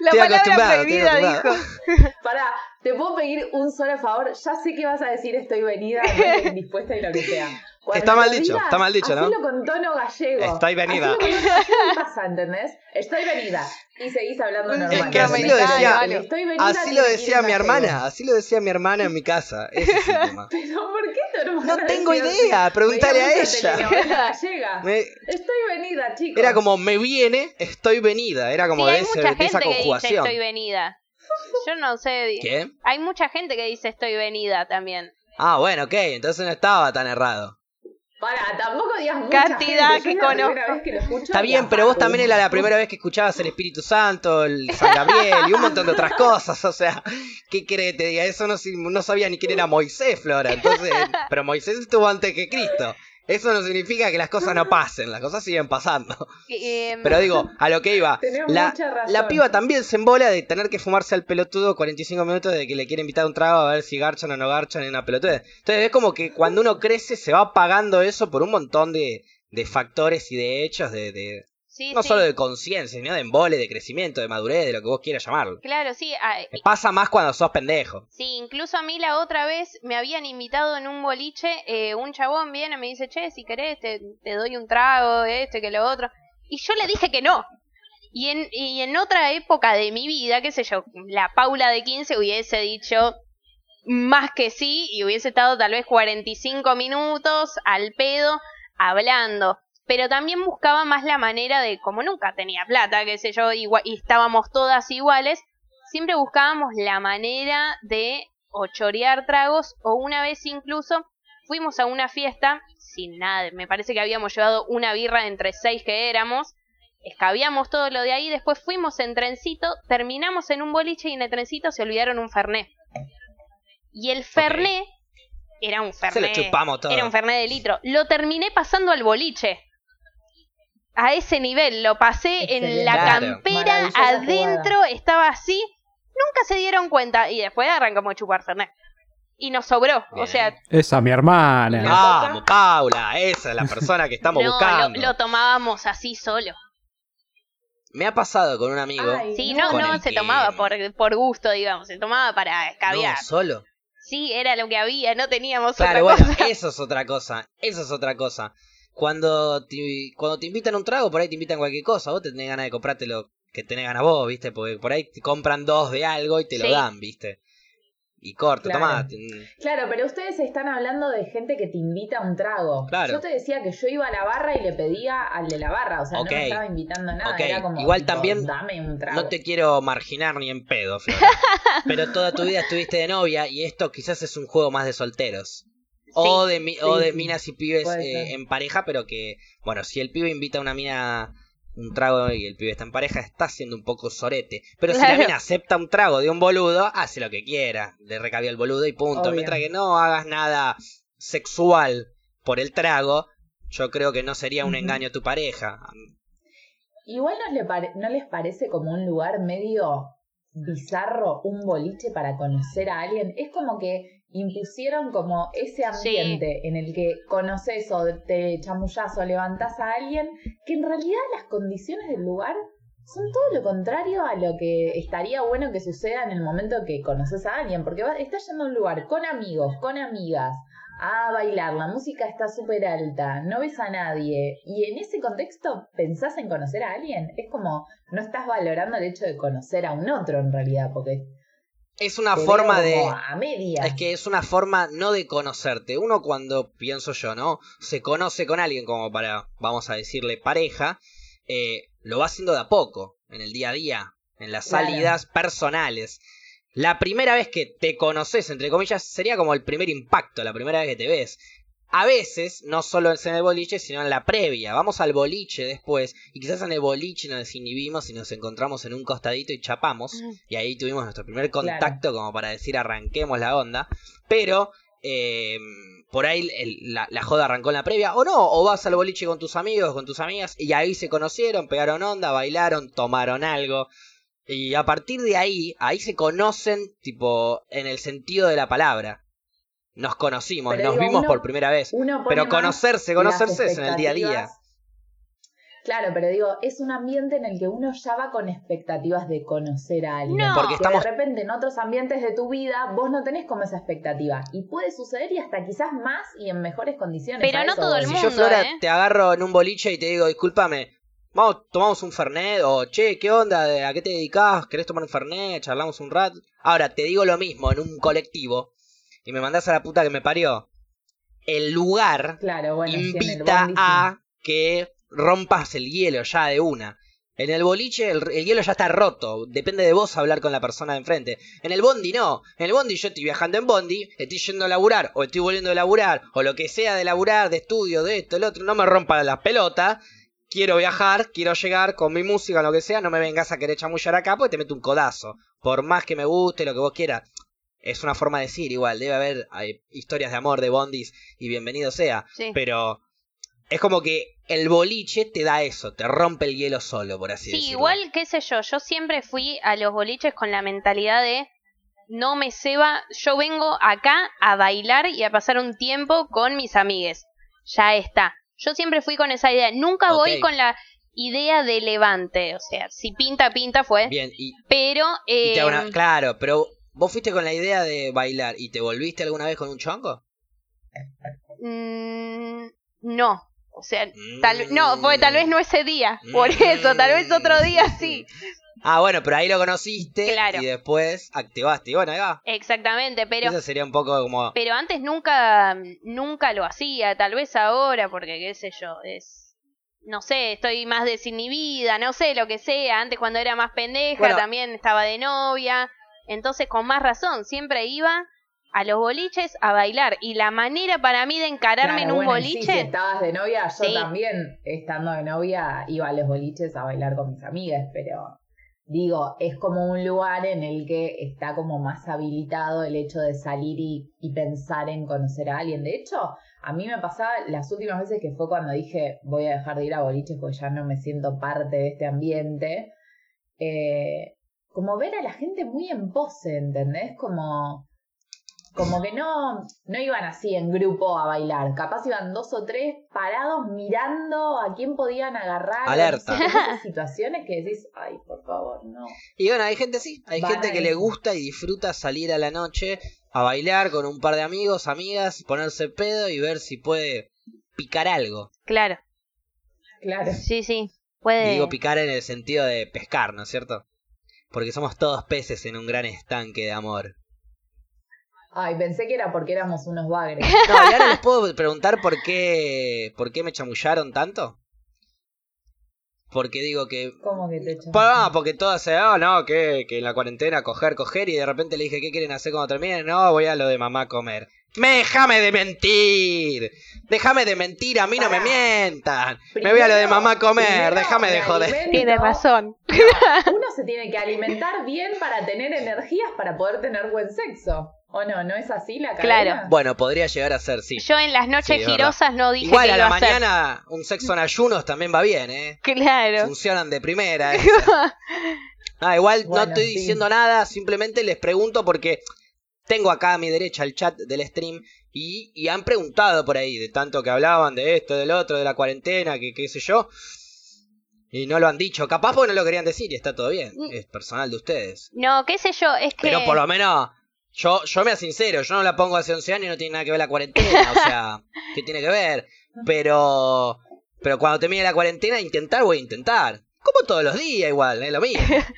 S2: La
S1: Estoy
S2: palabra
S1: acostumbrado, estoy
S2: prohibida,
S1: acostumbrado.
S2: dijo.
S3: Pará, te puedo pedir un solo favor. Ya sé que vas a decir estoy venida, indispuesta y lo que sea. Cuando
S1: Está mal dicho,
S3: digas,
S1: está mal dicho, ¿no?
S3: con tono gallego.
S1: Estoy venida.
S3: Y pasa, ¿entendés? Estoy venida. Y seguís hablando normal.
S1: Es que así lo decía,
S2: algo.
S3: Estoy venida
S1: así lo decía mi
S3: gallego.
S1: hermana, así lo decía mi hermana en mi casa. Ese es el tema.
S3: Pero ¿por qué tu hermana
S1: No tengo idea,
S3: Veía
S1: a ella.
S3: telenovela gallega.
S1: Me-
S3: Estoy venida, chicos.
S1: Era como me viene, estoy venida. Era como
S2: Sí,
S1: de,
S2: hay
S1: ese-
S2: mucha
S1: de
S2: gente
S1: esa
S2: que dice
S1: conjugación.
S2: estoy venida. Yo no sé.
S1: ¿Qué?
S2: Hay mucha gente que dice estoy venida también.
S1: Ah, bueno, ok, entonces no estaba tan errado.
S3: Pará, tampoco digas mucha
S2: Cantidad
S3: gente.
S2: que conozco.
S3: primera vez que lo escucho
S1: Está bien, pero vos también era la primera vez que escuchabas el Espíritu Santo, el San Gabriel y un montón de otras cosas. O sea, ¿qué que te diga? Eso no, si- no sabía ni quién era Moisés, Flora. Entonces, pero Moisés estuvo antes que Cristo. Eso no significa que las cosas no pasen, las cosas siguen pasando.
S2: Eh,
S1: Pero digo, a lo que iba, la piba también se embola de tener que fumarse al pelotudo 45 minutos de que le quiere invitar un trago a ver si garchan o no garchan en una pelotuda. Entonces es como que cuando uno crece se va pagando eso por un montón de, de factores y de hechos, de, de-
S2: sí,
S1: no
S2: sí.
S1: solo de conciencia, sino de embole, de crecimiento, de madurez, de lo que vos quieras llamarlo.
S2: Claro, sí. ah,
S1: Me pasa más cuando sos pendejo.
S2: Sí, incluso a mí la otra vez me habían invitado en un boliche, eh, un chabón viene y me dice, che, si querés te, te doy un trago, este, que lo otro. Y yo le dije que no. Y en, y en otra época de mi vida, qué sé yo, la Paula de 15 hubiese dicho más que sí y hubiese estado tal vez 45 minutos al pedo hablando. Pero también buscaba más la manera de, como nunca tenía plata, qué sé yo, y estábamos todas iguales, siempre buscábamos la manera de o chorear tragos o una vez incluso fuimos a una fiesta sin nada, me parece que habíamos llevado una birra entre seis que éramos, escabiamos todo lo de ahí, después fuimos en trencito, terminamos en un boliche y en el trencito se olvidaron un fernet. Y el fernet era un
S1: Se lo chupamos todo.
S2: era un fernet de litro, lo terminé pasando al boliche. A ese nivel. Lo pasé en la campera, adentro, estaba así. Nunca se dieron cuenta. Y después arrancamos a chupar Fernet. Y nos sobró. O sea,
S4: Esa, mi hermana.
S1: Vamos, Paula, esa es la persona que estamos
S2: no,
S1: buscando.
S2: lo, lo tomábamos así solo.
S1: Me ha pasado con un amigo.
S3: Ay,
S2: Sí,
S3: no.
S2: no, se
S1: que-
S2: tomaba por, por gusto, digamos. Se tomaba para escabiar.
S1: no, solo.
S2: Sí, era lo que había, no teníamos
S1: Claro,
S2: otra
S1: bueno,
S2: cosa.
S1: eso es otra cosa. Eso es otra cosa. Cuando te, cuando te invitan a un trago, por ahí te invitan cualquier cosa. Vos te tenés ganas de comprarte lo que tenés ganas vos, ¿viste? Porque por ahí te compran dos de algo y te lo dan, ¿viste? Y corto,
S3: Claro.
S1: tomá.
S3: Claro, pero ustedes están hablando de gente que te invita a un trago.
S1: Claro.
S3: Yo te decía que yo iba a la barra y le pedía al de la barra, o sea, no me estaba invitando a nada, era como
S1: Igual
S3: tipo,
S1: también
S3: dame un trago.
S1: No te quiero marginar ni en pedo, Flora. pero toda tu vida estuviste de novia y esto quizás es un juego más de solteros. O de, mi- o de minas y pibes eh, en pareja, pero que, bueno, si el pibe invita a una mina un trago y el pibe está en pareja, está siendo un poco sorete. Pero si la mina acepta un trago de un boludo, hace lo que quiera. Le recabía al boludo y punto.
S3: Obvio.
S1: Mientras que no hagas nada sexual por el trago, yo creo que no sería un engaño a tu pareja.
S3: Igual no, le pare- no les parece como un lugar medio bizarro, un boliche para conocer a alguien. Es como que impusieron como ese ambiente en el que conoces o te chamullás o levantás a alguien, que en realidad las condiciones del lugar son todo lo contrario a lo que estaría bueno que suceda en el momento que conoces a alguien, porque va- estás yendo a un lugar con amigos, con amigas, a bailar, la música está súper alta, no ves a nadie, y en ese contexto pensás en conocer a alguien, es como no estás valorando el hecho de conocer a un otro en realidad, porque
S1: Es una
S3: te
S1: forma de...
S3: a media.
S1: Es que es una forma no de conocerte. Uno cuando, pienso yo, ¿no? Se conoce con alguien como para, vamos a decirle, pareja, eh, lo va haciendo de a poco, en el día a día, en las
S3: Claro.
S1: salidas personales. La primera vez que te conoces, entre comillas, sería como el primer impacto, la primera vez que te ves. A veces, no solo en el boliche, sino en la previa. Vamos al boliche después, y quizás en el boliche nos desinhibimos y nos encontramos en un costadito y chapamos.
S2: Mm.
S1: Y ahí tuvimos nuestro primer contacto como para decir arranquemos la onda. Pero eh, por ahí el- la, la joda arrancó en la previa. O no, o vas al boliche con tus amigos, con tus amigas. Y ahí se conocieron, pegaron onda, bailaron, tomaron algo. Y a partir de ahí, ahí se conocen tipo en el sentido de la palabra. Nos conocimos,
S3: Pero
S1: nos
S3: digo,
S1: vimos
S3: uno-
S1: por primera vez. Pero conocerse, conocerse es en el día a día.
S3: Claro, pero digo, es un ambiente en el que uno ya va con expectativas de conocer a alguien.
S2: No.
S1: Porque estamos
S3: de repente en otros ambientes de tu vida vos no tenés como esa expectativa. Y puede suceder y hasta quizás más y en mejores condiciones.
S2: Pero no
S3: eso
S2: todo el
S3: voy.
S1: Si yo,
S2: mundo,
S1: Flora,
S2: ¿eh?
S1: te agarro en un boliche y te digo, discúlpame, vamos, tomamos un Fernet, o che, ¿qué onda? ¿A qué te dedicás? ¿Querés tomar un Fernet? ¿Charlamos un rato? Ahora, te digo lo mismo en un colectivo y me mandás a la puta que me parió. El lugar
S3: Claro, bueno,
S1: invita
S3: sí.
S1: a que rompas el hielo ya de una. En el boliche el, el hielo ya está roto, depende de vos hablar con la persona de enfrente. En el bondi no, en el bondi yo estoy viajando en bondi, estoy yendo a laburar o estoy volviendo a laburar o lo que sea de laburar, de estudio, de esto, el otro, no me rompan las pelotas. Quiero viajar, quiero llegar con mi música, lo que sea, no me vengas a querer chamullar acá porque te meto un codazo. Por más que me guste, lo que vos quieras. Es una forma de decir, igual, debe haber hay, historias de amor de bondis y bienvenido sea.
S2: Sí.
S1: Pero es como que el boliche te da eso, te rompe el hielo solo, por así
S2: Sí,
S1: decirlo.
S2: igual, qué sé yo, yo siempre fui a los boliches con la mentalidad de no me ceba, yo vengo acá a bailar y a pasar un tiempo con mis amigues. Ya está. Yo siempre fui con esa idea, nunca voy con la idea de levante, o sea, si pinta, pinta fue,
S1: Bien, y,
S2: pero...
S1: y te hago una-
S2: eh,
S1: claro, pero vos fuiste con la idea de bailar y te volviste alguna vez con un chongo?
S2: mm, no, o sea,
S1: Mm.
S2: tal, no, porque tal vez no ese día, por eso, tal vez otro día sí.
S1: Ah, bueno, pero ahí lo conociste
S2: Claro.
S1: y después activaste. Y bueno, ahí va.
S2: Exactamente, pero...
S1: Eso sería un poco como...
S2: Pero antes nunca, nunca lo hacía, tal vez ahora, porque qué sé yo, es, no sé, estoy más desinhibida, no sé, lo que sea, antes cuando era más pendeja
S1: Bueno.
S2: también estaba de novia, entonces con más razón, siempre iba a los boliches a bailar, y la manera para mí de encararme
S3: Claro,
S2: en un
S3: bueno, y sí,
S2: boliche,
S3: si estabas de novia, yo
S2: Sí.
S3: también, estando de novia, iba a los boliches a bailar con mis amigas, pero digo, es como un lugar en el que está como más habilitado el hecho de salir y, y pensar en conocer a alguien. De hecho, A mí me pasaba las últimas veces que fue cuando dije voy a dejar de ir a boliches porque ya no me siento parte de este ambiente. Eh, como ver a la gente muy en pose, ¿entendés? Como, como que no, no iban así en grupo a bailar. Capaz iban dos o tres parados mirando a quién podían agarrar.
S1: Alerta.
S3: Esas situaciones que decís, ay, por favor, no.
S1: Y bueno, hay gente sí, hay
S3: Van
S1: gente que le gusta y disfruta salir a la noche a bailar con un par de amigos, amigas, ponerse pedo y ver si puede picar algo.
S2: Claro,
S3: Claro.
S2: sí, sí.
S1: Y
S2: Puede.
S1: digo picar en el sentido de pescar, ¿no es cierto? Porque somos todos peces en un gran estanque de amor.
S3: Ay, pensé que era porque éramos unos bagres.
S1: No, y ahora les puedo preguntar por qué, por qué me chamullaron tanto. Porque digo que
S3: ¿Cómo que te?
S1: Pa- ah, porque todas se, oh, no, que, que en la cuarentena coger, coger, y de repente le dije, ¿qué quieren hacer cuando terminen? No, voy a lo de mamá comer. ¡Me déjame de mentir! ¡Déjame de mentir! ¡A mí no me mientan! ¡Me voy a lo de mamá comer!
S3: primero
S1: ¡Déjame de joder!
S2: Tiene razón.
S3: No, uno se tiene que alimentar bien para tener energías para poder tener buen sexo. ¿O no? ¿No es así la
S2: Claro.
S3: cadena?
S1: Bueno, podría llegar a ser, sí.
S2: Yo en las noches
S1: Sí,
S2: girosas no dije
S1: Igual
S2: que
S1: a
S2: iba
S1: la
S2: a hacer.
S1: mañana un sexo en ayunos también va bien, ¿eh?
S2: Claro.
S1: Funcionan de primera. Ah, igual no estoy
S3: sí.
S1: diciendo nada, simplemente les pregunto porque tengo acá a mi derecha el chat del stream y, y han preguntado por ahí, de tanto que hablaban de esto, del otro, de la cuarentena, que qué sé yo. Y no lo han dicho, capaz porque no lo querían decir y está todo bien,
S2: Mm.
S1: es personal de ustedes.
S2: No, qué sé yo, es que.
S1: Pero por lo menos, yo, yo me sincero, yo no la pongo hace 11 años y no tiene nada que ver la cuarentena, o sea, ¿qué tiene que ver? Pero, pero cuando termine la cuarentena, intentar voy a intentar. Como todos los días igual, es lo mismo.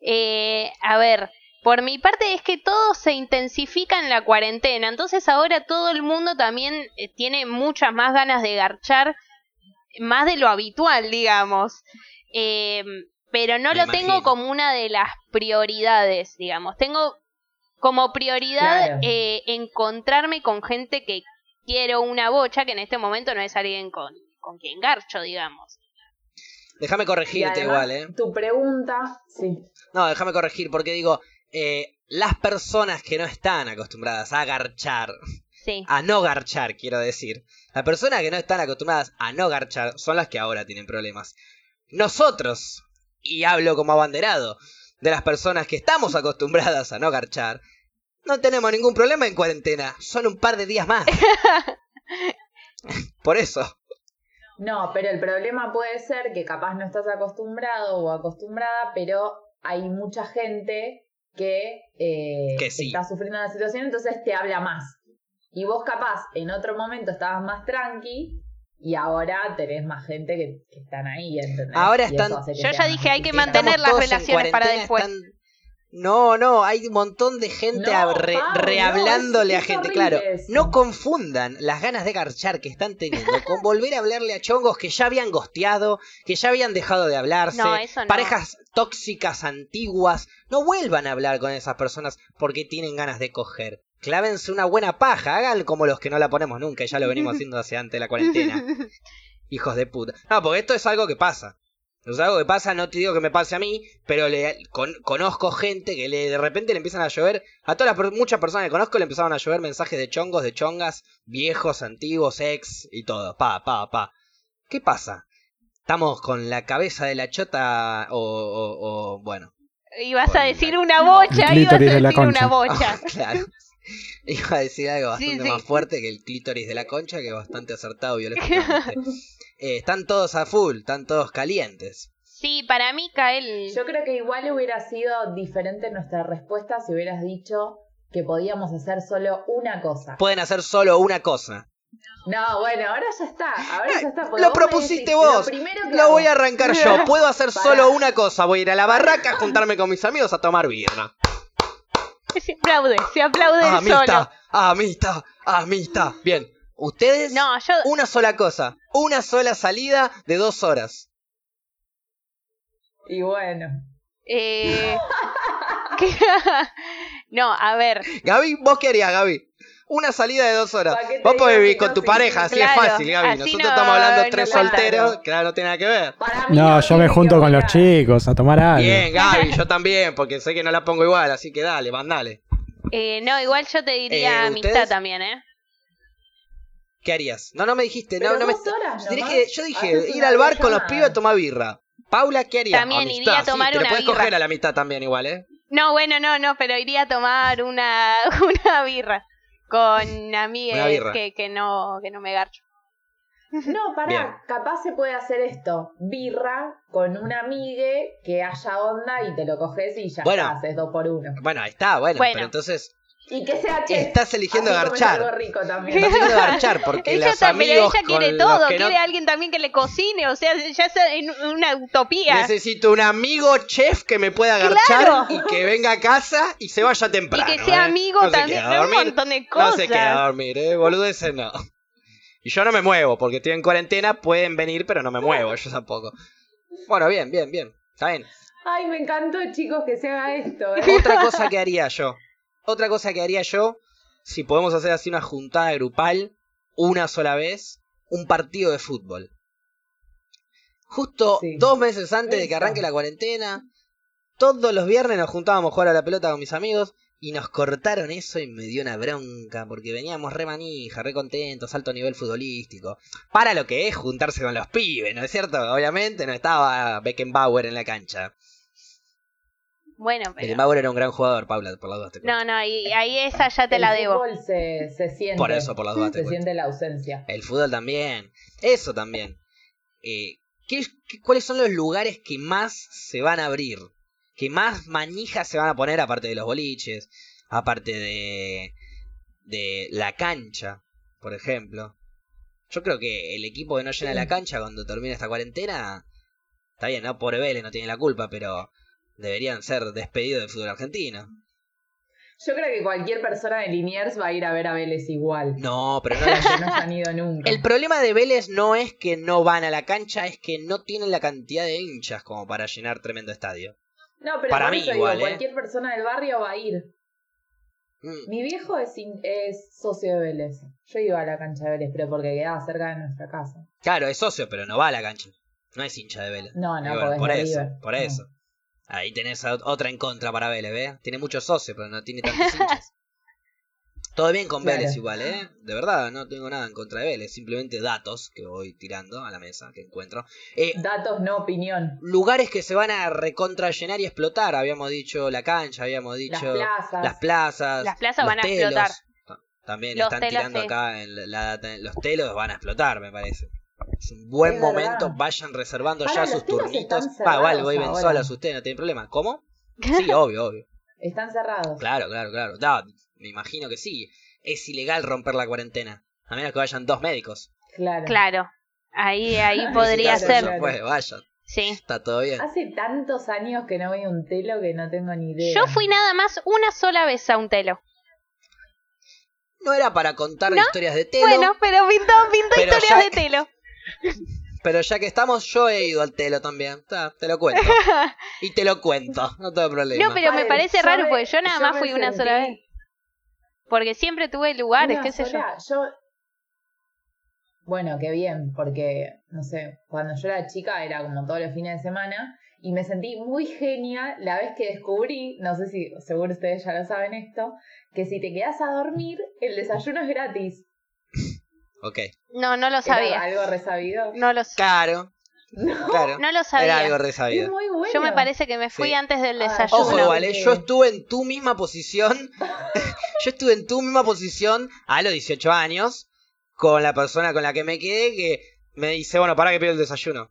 S2: Eh, a ver, por mi parte es que todo se intensifica en la cuarentena, entonces ahora todo el mundo también eh, tiene muchas más ganas de garchar, más de lo habitual, digamos. Eh, pero no
S1: Me
S2: lo
S1: imagino.
S2: tengo como una de las prioridades, digamos. Tengo como prioridad
S3: Claro.
S2: eh, encontrarme con gente que quiero una bocha, que en este momento no es alguien con, con quien garcho, digamos.
S1: Déjame corregirte
S3: además,
S1: igual, ¿eh?
S3: Tu pregunta, sí.
S1: No, déjame corregir porque digo, eh, las personas que no están acostumbradas a garchar,
S2: Sí.
S1: a no garchar, quiero decir, las personas que no están acostumbradas a no garchar son las que ahora tienen problemas. Nosotros, y hablo como abanderado, de las personas que estamos acostumbradas a no garchar, no tenemos ningún problema en cuarentena, son un par de días más. Por eso.
S3: No, pero el problema puede ser que capaz no estás acostumbrado o acostumbrada, pero hay mucha gente que, eh,
S1: Que sí.
S3: está sufriendo la situación, entonces te habla más. Y vos capaz en otro momento estabas más tranqui y ahora tenés más gente que, que están ahí, ¿entendés?
S1: Ahora están-
S2: Yo ya dije, hay que mantener las relaciones para después.
S1: están- No, no, hay un montón de gente
S3: No,
S1: re- rehablándole a gente, claro.
S3: eso.
S1: No confundan las ganas de garchar que están teniendo con volver a hablarle a chongos que ya habían gosteado, que ya habían dejado de hablarse,
S2: No, eso no.
S1: parejas tóxicas antiguas. No vuelvan a hablar con esas personas porque tienen ganas de coger. Clávense una buena paja, hagan como los que no la ponemos nunca, ya lo venimos haciendo hace antes de la cuarentena. Hijos de puta. No, porque esto es algo que pasa. Es algo que pasa, no te digo que me pase a mí, pero le, con- conozco gente que le, de repente le empiezan a llover, a todas las muchas personas que conozco le empezaron a llover mensajes de chongos, de chongas, viejos, antiguos, ex y todo. Pa, pa, pa. ¿Qué pasa? ¿Estamos con la cabeza de la chota o, o- o- bueno?
S2: Ibas a decir
S1: la-
S2: una bocha, ibas a
S4: clítoris de la
S2: decir una bocha.
S1: claro. Iba a decir algo
S2: Sí,
S1: bastante
S2: sí.
S1: más fuerte que el clítoris de la concha, que es bastante acertado biológicamente. Eh, están todos a full, están todos calientes.
S2: Sí, para mí Kael.
S3: Yo creo que igual hubiera sido diferente nuestra respuesta si hubieras dicho que podíamos hacer solo una cosa.
S1: Pueden hacer solo una cosa.
S3: No, bueno, ahora ya está. Ahora ya está.
S1: Lo propusiste
S3: decís,
S1: vos.
S3: Lo, primero que
S1: Lo
S3: hago-
S1: voy a arrancar yo. Puedo hacer
S3: Pará.
S1: solo una cosa. Voy a ir a la barraca a juntarme con mis amigos a tomar birra.
S2: Se aplaude, se aplaude
S1: Ah,
S2: él solo.
S1: Amistad, amistad, amistad. Bien. Ustedes,
S2: No, yo.
S1: una sola cosa. Una sola salida de dos horas.
S3: Y bueno.
S2: Eh... no, a ver.
S1: Gaby, ¿vos qué harías, Gaby? Una salida de dos horas.
S3: ¿Pa' qué te
S1: Vos podés vivir con
S3: no?
S1: tu pareja,
S3: sí,
S1: así
S2: claro.
S1: es fácil, Gaby. Nosotros
S2: no-
S1: estamos hablando
S2: no
S1: tres solteros, claro, no tiene nada que ver.
S4: No, yo me junto con los chicos a tomar algo.
S1: Bien, Gaby, yo también, porque sé que no la pongo igual, así que dale, mandale.
S2: Eh, no, igual yo te diría
S1: Eh,
S2: amistad también, ¿eh?
S1: ¿Qué harías? No, no me dijiste,
S3: Pero
S1: no, no me...
S3: horas
S1: yo dije, ir al bar con los pibes a tomar birra. Paula, ¿qué harías?
S2: También
S1: Amistad,
S2: iría a
S1: sí,
S2: tomar
S1: te lo
S2: una
S1: puedes
S2: birra.
S1: coger a la mitad también igual, ¿eh?
S2: No, bueno, no, no, pero iría a tomar una, una birra con amigues que, que no que no me garcho.
S3: No, pará,
S1: Bien.
S3: capaz se puede hacer esto. Birra con un amigue que haya onda y te lo coges y ya
S1: Bueno.
S3: haces dos por uno.
S1: Bueno, ahí está, bueno,
S2: Bueno.
S1: pero entonces
S3: Y que sea chef.
S1: estás eligiendo garchar.
S3: algo rico también.
S1: Estás eligiendo garchar porque
S2: ella
S1: los amigos
S2: ella quiere
S1: con
S2: todo,
S1: que no-
S2: quiere a alguien también que le cocine, o sea, ya es en una utopía.
S1: Necesito un amigo chef que me pueda garchar
S2: Claro.
S1: y que venga a casa y se vaya
S2: Y
S1: temprano.
S2: que sea
S1: ¿eh?
S2: amigo
S1: No
S2: también, no, un montón de
S1: No
S2: cosas.
S1: se queda a dormir, ¿eh? Boludeces no. Y yo no me muevo porque estoy en cuarentena, pueden venir, pero no me muevo, yo tampoco. Bueno, bien, bien, bien. Está bien.
S3: Ay, me encantó, chicos, que se haga esto. ¿eh?
S1: Otra cosa que haría yo. Otra cosa que haría yo, si podemos hacer así una juntada grupal, una sola vez, un partido de fútbol. Justo
S3: Sí.
S1: dos meses antes de que arranque la cuarentena, todos los viernes nos juntábamos a jugar a la pelota con mis amigos y nos cortaron eso y me dio una bronca porque veníamos re manija, re contentos, alto nivel futbolístico. Para lo que es juntarse con los pibes, ¿no es cierto? Obviamente no estaba Beckenbauer en la cancha.
S2: Bueno, pero...
S1: Beckenbauer era un gran jugador, Paula, por las dudas te.
S2: No, no, ahí, ahí esa ya te
S3: El
S2: la debo.
S3: fútbol se, se siente.
S1: Por eso, por las dudas te
S3: Se
S1: cuento.
S3: siente la ausencia.
S1: El fútbol también. Eso también. Eh, ¿qué, qué- cuáles son los lugares que más se van a abrir? Que más manijas se van a poner aparte de los boliches, aparte de, de la cancha, por ejemplo. Yo creo que el equipo que no llena
S3: Sí.
S1: la cancha cuando termine esta cuarentena, está bien, ¿no? Pobre Vélez no tiene la culpa, pero deberían ser despedidos del fútbol argentino.
S3: Yo creo que cualquier persona de Liniers va a ir a ver a Vélez igual.
S1: No, pero no
S3: no hayan ido nunca.
S1: El problema de Vélez no es que no van a la cancha, es que no tienen la cantidad de hinchas como para llenar tremendo estadio.
S3: No, pero
S1: para mí igual,
S3: digo,
S1: ¿eh?
S3: cualquier persona del barrio va a ir.
S1: Mm,
S3: Mi viejo es, socio de Vélez. Yo iba a la cancha de Vélez, pero porque quedaba cerca de nuestra casa.
S1: Claro, es socio, pero no va a la cancha. No es hincha de Vélez.
S3: No, no,
S1: bueno, por
S3: es
S1: eso,
S3: River.
S1: por
S3: No.
S1: eso. Ahí tenés a- otra en contra para Vélez, ¿ves? Tiene muchos socios, pero no tiene tantos hinchas. Todo bien con
S3: Claro.
S1: Vélez igual, ¿eh? De verdad, no tengo nada en contra de Vélez. Simplemente datos que voy tirando a la mesa, que encuentro. Eh,
S3: Datos, no opinión.
S1: lugares que se van a recontra llenar y explotar. Habíamos dicho la cancha, habíamos
S3: Las
S1: dicho
S3: plazas.
S1: las plazas.
S2: Las plazas van a explotar.
S1: Ta- También
S2: Los
S1: están
S2: telos,
S1: tirando
S2: sí.
S1: acá en la, la data- los telos van a explotar, me parece. Es un buen
S3: Es
S1: momento,
S3: verdad.
S1: vayan reservando ya sus turnitos. Ah, igual,
S3: cerrados
S1: voy ven solas ustedes, no tienen problema. ¿Cómo? Sí, obvio, obvio.
S3: Están cerrados.
S1: Claro, claro, claro. No, me imagino que sí. Es ilegal romper la cuarentena. A menos que vayan dos médicos.
S3: Claro.
S2: Claro, ahí, ahí podría
S1: caso,
S2: ser.
S1: puede, vayan.
S2: Sí.
S1: Está todo bien.
S3: Hace tantos años que no voy a un telo que no tengo ni idea.
S2: Yo fui nada más una sola vez a un telo.
S1: No era para contar
S2: ¿No?
S1: historias de telo.
S2: Bueno, pero pintó, pintó
S1: Pero
S2: historias
S1: ya-
S2: de telo.
S1: Pero ya que estamos, yo he ido al telo también. Ta, te lo cuento. Y te lo cuento, no tengo problema.
S2: No, pero me parece raro porque yo nada
S3: yo
S2: más
S3: me
S2: fui una sola vez. Porque siempre tuve lugares,
S3: Una
S2: qué sé yo.
S3: sola, yo. Bueno, qué bien, porque, no sé, cuando yo era chica era como todos los fines de semana y me sentí muy genia la vez que descubrí, no sé si seguro ustedes ya lo saben esto, que si te quedas a dormir, el desayuno es gratis.
S1: Ok.
S2: No, no lo
S3: ¿Era
S2: sabía.
S3: algo resabido?
S2: No lo,
S1: Claro,
S3: No,
S1: claro.
S2: no lo
S1: Era
S2: sabía.
S1: algo
S3: es
S1: resabido.
S3: muy bueno.
S2: Yo me parece que me fui
S1: Sí.
S2: antes del
S3: Ah,
S2: desayuno.
S1: Ojo, igual, ¿eh? yo estuve en tu misma posición. yo estuve en tu misma posición a los 18 años con la persona con la que me quedé que me dice, bueno, para que pido el desayuno.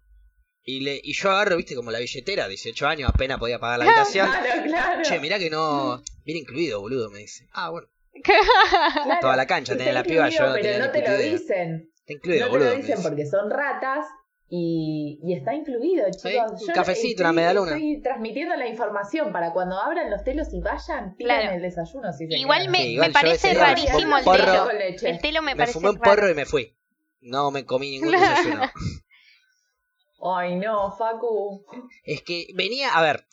S1: Y, le, y yo agarro, viste, como la billetera, 18 años, apenas podía pagar la habitación.
S3: Claro, claro.
S1: Che, mirá que no. Viene incluido, boludo, me dice. Ah, bueno.
S3: Claro,
S1: toda la cancha tenía la piba, yo no
S3: Pero
S1: tenía
S3: no te lo dicen.
S1: Está incluido,
S3: no te lo dicen
S1: dice.
S3: porque son ratas y, y está incluido, chicos.
S1: un
S3: Yo
S1: cafecito,
S3: estoy-
S1: una medialuna.
S3: Estoy transmitiendo la información para cuando abran los telos y vayan, tiren
S2: Claro.
S3: el desayuno. Si se
S2: Igual me,
S1: Sí, igual
S2: me parece rarísimo el
S1: porro-
S2: telo.
S3: con leche.
S2: El telo me,
S1: Me
S2: parece
S1: fumé un
S2: raro.
S1: porro y me fui. No me comí ningún desayuno.
S3: Ay, no, Facu.
S1: Es que venía, a ver,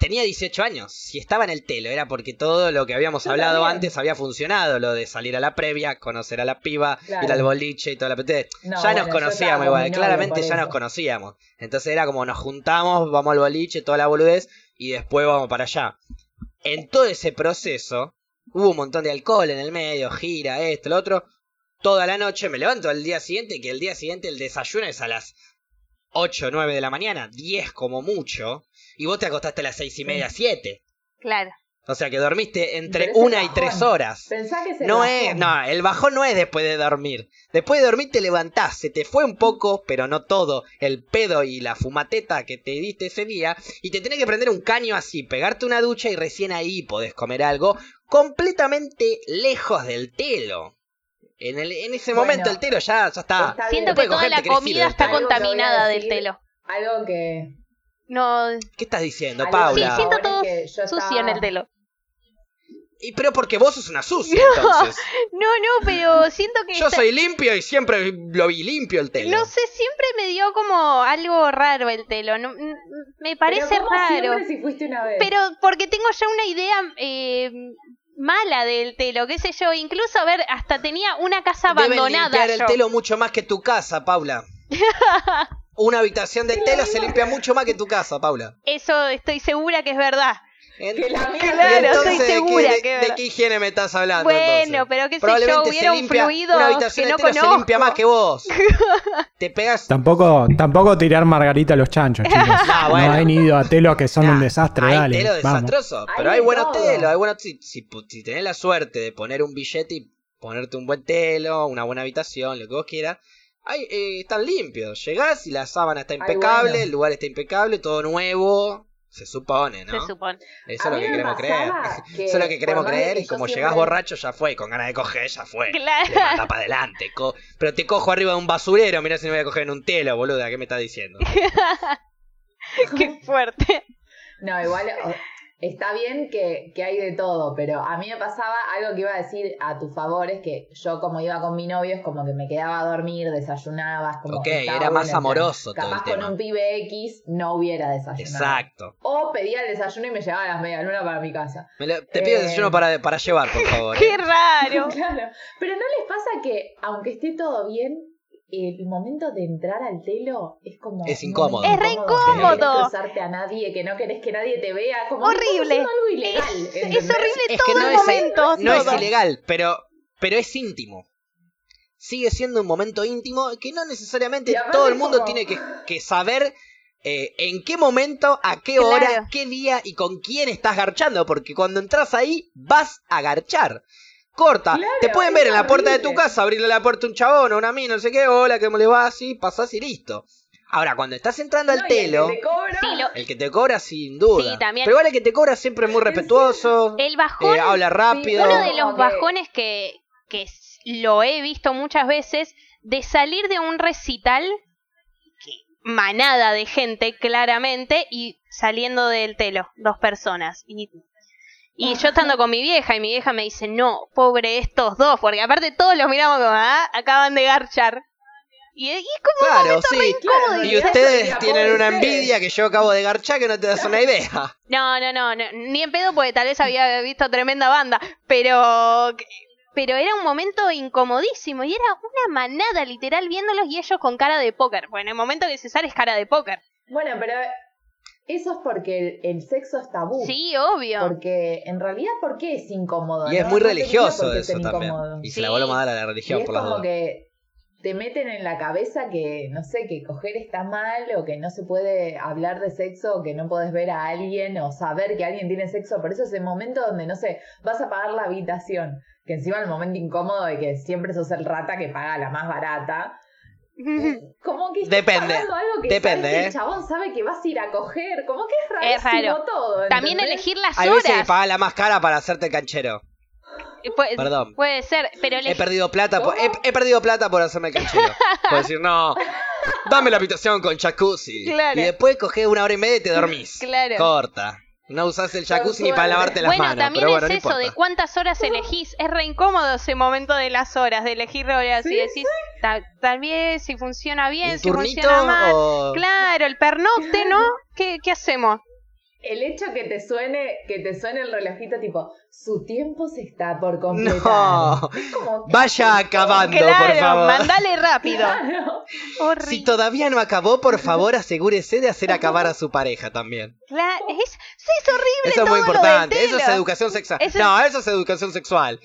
S1: tenía 18 años. Si estaba en el telo era porque todo lo que habíamos
S3: Yo
S1: hablado
S3: también.
S1: antes había funcionado. Lo de salir a la previa, conocer a la piba,
S3: Claro.
S1: ir al boliche y toda la.
S3: No,
S1: ya
S3: bueno,
S1: nos conocíamos igual, claramente ya nos conocíamos. Entonces era como nos juntamos, vamos al boliche, toda la boludez, y después vamos para allá. En todo ese proceso, hubo un montón de alcohol en el medio, gira, esto, lo otro. toda la noche, me levanto al día siguiente, que el día siguiente el desayuno es a las 8 o 9 de la mañana, 10 como mucho, y vos te acostaste a las seis y media, 7.
S2: Claro.
S1: O sea que dormiste entre una y tres horas.
S3: Pensá que es el
S1: No es, no, el bajón no es después de dormir. Después de dormir te levantás, se te fue un poco, pero no todo, el pedo y la fumateta que te diste ese día, y te tenés que prender un caño así, pegarte una ducha y recién ahí podés comer algo completamente lejos del telo. En, el, en ese
S3: Bueno,
S1: momento el telo ya, ya está.
S3: está
S2: Siento que toda la
S1: ¿querés ir
S2: comida está contaminada del telo.
S3: Algo que.
S2: No,
S1: ¿Qué estás diciendo,
S3: algo
S1: Paula?
S2: Sí, siento todo
S3: que yo
S2: sucio
S3: estaba-
S2: en el telo.
S1: Y pero porque vos sos una sucia, entonces.
S2: No, no, pero siento que
S1: Yo
S2: está-
S1: soy limpio y siempre lo vi limpio el telo.
S2: no sé, siempre me dio como algo raro el telo. No, me parece
S3: Pero ¿cómo
S2: raro.
S3: si fuiste una vez?
S2: Pero porque tengo ya una idea eh, mala del telo, qué sé yo. Incluso, a ver, hasta tenía una casa
S1: Deben
S2: abandonada.
S1: limpiar el telo mucho más que tu casa, Paula. Una habitación de telo se limpia mucho más que tu casa, Paula.
S2: Eso estoy segura que es verdad.
S1: En-
S3: Que la
S2: Claro,
S1: entonces,
S2: estoy
S1: ¿de qué-
S2: segura
S1: de,
S2: que
S1: de qué higiene me estás hablando?
S2: Bueno,
S1: entonces?
S2: pero qué sé yo, hubiera un fluido
S1: una habitación
S2: que
S1: de
S2: no
S1: telo se limpia más que vos. Te pegas.
S4: Tampoco, tampoco tirar margarita a los chanchos, chicos.
S1: Ah, bueno.
S4: No han ido a telos que son
S1: Ah,
S4: un desastre,
S1: hay
S4: dale.
S1: telo
S4: vamos.
S1: desastroso,
S3: Hay
S1: pero hay buenos telos, hay buenos si, si, pu- si tenés la suerte de poner un billete y ponerte un buen telo, una buena habitación, lo que vos quieras, hay, eh, están limpios. Llegás y la sábana está
S3: Ay,
S1: impecable,
S3: bueno.
S1: el lugar está impecable, todo nuevo, se supone, ¿no?
S2: Se supone.
S1: Eso es lo que queremos creer.
S3: que
S1: Eso es lo que queremos creer
S3: que
S1: y como
S3: siempre-
S1: llegás borracho ya fue, con ganas de coger ya fue.
S2: Claro.
S1: Levanta para adelante. co- Pero te cojo arriba de un basurero, mirá si me voy a coger en un telo, boluda, ¿qué me estás diciendo?
S2: Qué fuerte.
S3: No, igual está bien que, que hay de todo, pero a mí me pasaba algo que iba a decir a tu favor, es que yo como iba con mi novio es como que me quedaba a dormir, desayunabas, como
S1: Ok,
S3: que
S1: era más amoroso todo el
S3: Capaz con
S1: tema.
S3: un pibe X no hubiera desayunado.
S1: Exacto.
S3: O pedía el desayuno y me llevaba a las media luna para mi casa.
S1: Te pido
S3: Eh,
S1: desayuno para, para llevar, por favor.
S2: Qué
S1: ¿eh?
S2: raro.
S3: Claro. Pero ¿no les pasa que, aunque esté todo bien, el momento de entrar al telo es como...
S1: Es incómodo.
S2: Es re
S3: Que no querés
S2: incómodo.
S3: cruzarte a nadie, que no querés que nadie te vea. Como que
S2: Horrible.
S3: haciendo algo ilegal.
S2: Es, horrible
S1: Es
S2: todo
S1: que no
S2: el
S1: es-
S2: momento.
S1: No es ilegal, pero, pero es íntimo. Sigue siendo un momento íntimo que no necesariamente todo el mundo
S3: como-
S1: tiene que, que saber eh, en qué momento, a qué
S2: Claro.
S1: hora, qué día y con quién estás garchando. Porque cuando entras ahí, vas a garchar. Corta,
S3: Claro,
S1: te pueden ver en la puerta de tu casa, abrirle la puerta a un chabón o una mina, no sé qué, hola, ¿cómo le va? Así, pasás y listo. Ahora, cuando estás entrando al
S3: el que
S1: telo,
S3: te cobra,
S2: Sí, lo-
S1: el que te cobra sin duda.
S2: Sí, también.
S1: Pero igual el que te cobra siempre es muy respetuoso.
S2: el bajón,
S1: eh, habla rápido.
S2: uno
S3: no,
S2: de los bajones que, que lo he visto muchas veces, de salir de un recital, manada de gente claramente, y saliendo del telo, dos personas. Y, y yo estando con mi vieja, y mi vieja me dice, no, pobre estos dos, porque aparte todos los miramos como, ah, acaban de garchar. Y, es como un
S1: Claro,
S2: momento
S1: sí.
S2: incómodo.
S1: Y ustedes tienen
S3: pobre
S1: una envidia que yo acabo de garchar que no te das una idea.
S2: No, no, no, no, ni en pedo porque tal vez había visto tremenda banda, pero pero era un momento incomodísimo y era una manada literal viéndolos y ellos con cara de póker. Bueno, en el momento que se sale es cara de póker.
S3: Bueno, pero eso es porque el, el sexo es tabú.
S2: Sí, obvio.
S3: Porque en realidad, ¿por qué es incómodo?
S1: Y es
S3: no?
S1: muy
S3: No
S1: religioso eso también.
S3: incómodo.
S1: Y se la volvemos a dar a la
S3: Y
S1: religión
S3: es
S1: por las
S3: como que te meten en la cabeza que, no sé, que coger está mal o que no se puede hablar de sexo o que no puedes ver a alguien o saber que alguien tiene sexo. Por eso es el momento donde, no sé, vas a pagar la habitación. Que encima el momento incómodo de que siempre sos el rata que paga la más barata. Como que estás
S1: Depende,
S3: algo que
S1: depende,
S3: sabes que
S1: ¿eh?
S3: el chabón sabe que vas a ir a coger. Como que es
S2: Es
S3: rarísimo
S2: raro.
S3: todo.
S2: También
S3: ¿entendés?
S2: elegir las
S1: Hay veces que
S2: horas.
S1: pagas la más cara para hacerte el canchero.
S2: Puede,
S1: Perdón.
S2: puede ser, pero
S1: He perdido plata por, he, he perdido plata por hacerme el canchero. Por decir, no, dame la habitación con jacuzzi.
S2: Claro.
S1: Y después coges una hora y media y te dormís.
S2: Claro.
S1: Corta. No usas el jacuzzi ni para lavarte las
S2: Bueno,
S1: manos.
S2: también
S1: pero bueno,
S2: es
S1: no
S2: eso,
S1: importa.
S2: de cuántas horas elegís. Es re incómodo ese momento de las horas, de elegir horas.
S3: Sí,
S2: y decís, "Ta- tal vez si funciona bien,
S1: ¿Un
S2: si
S1: turnito
S2: funciona mal.
S1: o...?
S2: Claro, el pernocte, ¿no? ¿Qué, qué hacemos?
S3: El hecho que te suene, que te suene el relojito tipo, su tiempo se está por completar.
S1: No.
S3: Es como, ¿qué
S1: Vaya acabando, por favor.
S2: mandale rápido.
S3: Claro.
S1: Si todavía no acabó, por favor asegúrese de hacer acabar a su pareja también.
S2: Claro, es, sí, es horrible
S1: Eso es muy importante. Eso es educación sexual.
S2: Eso
S1: No, eso es educación sexual.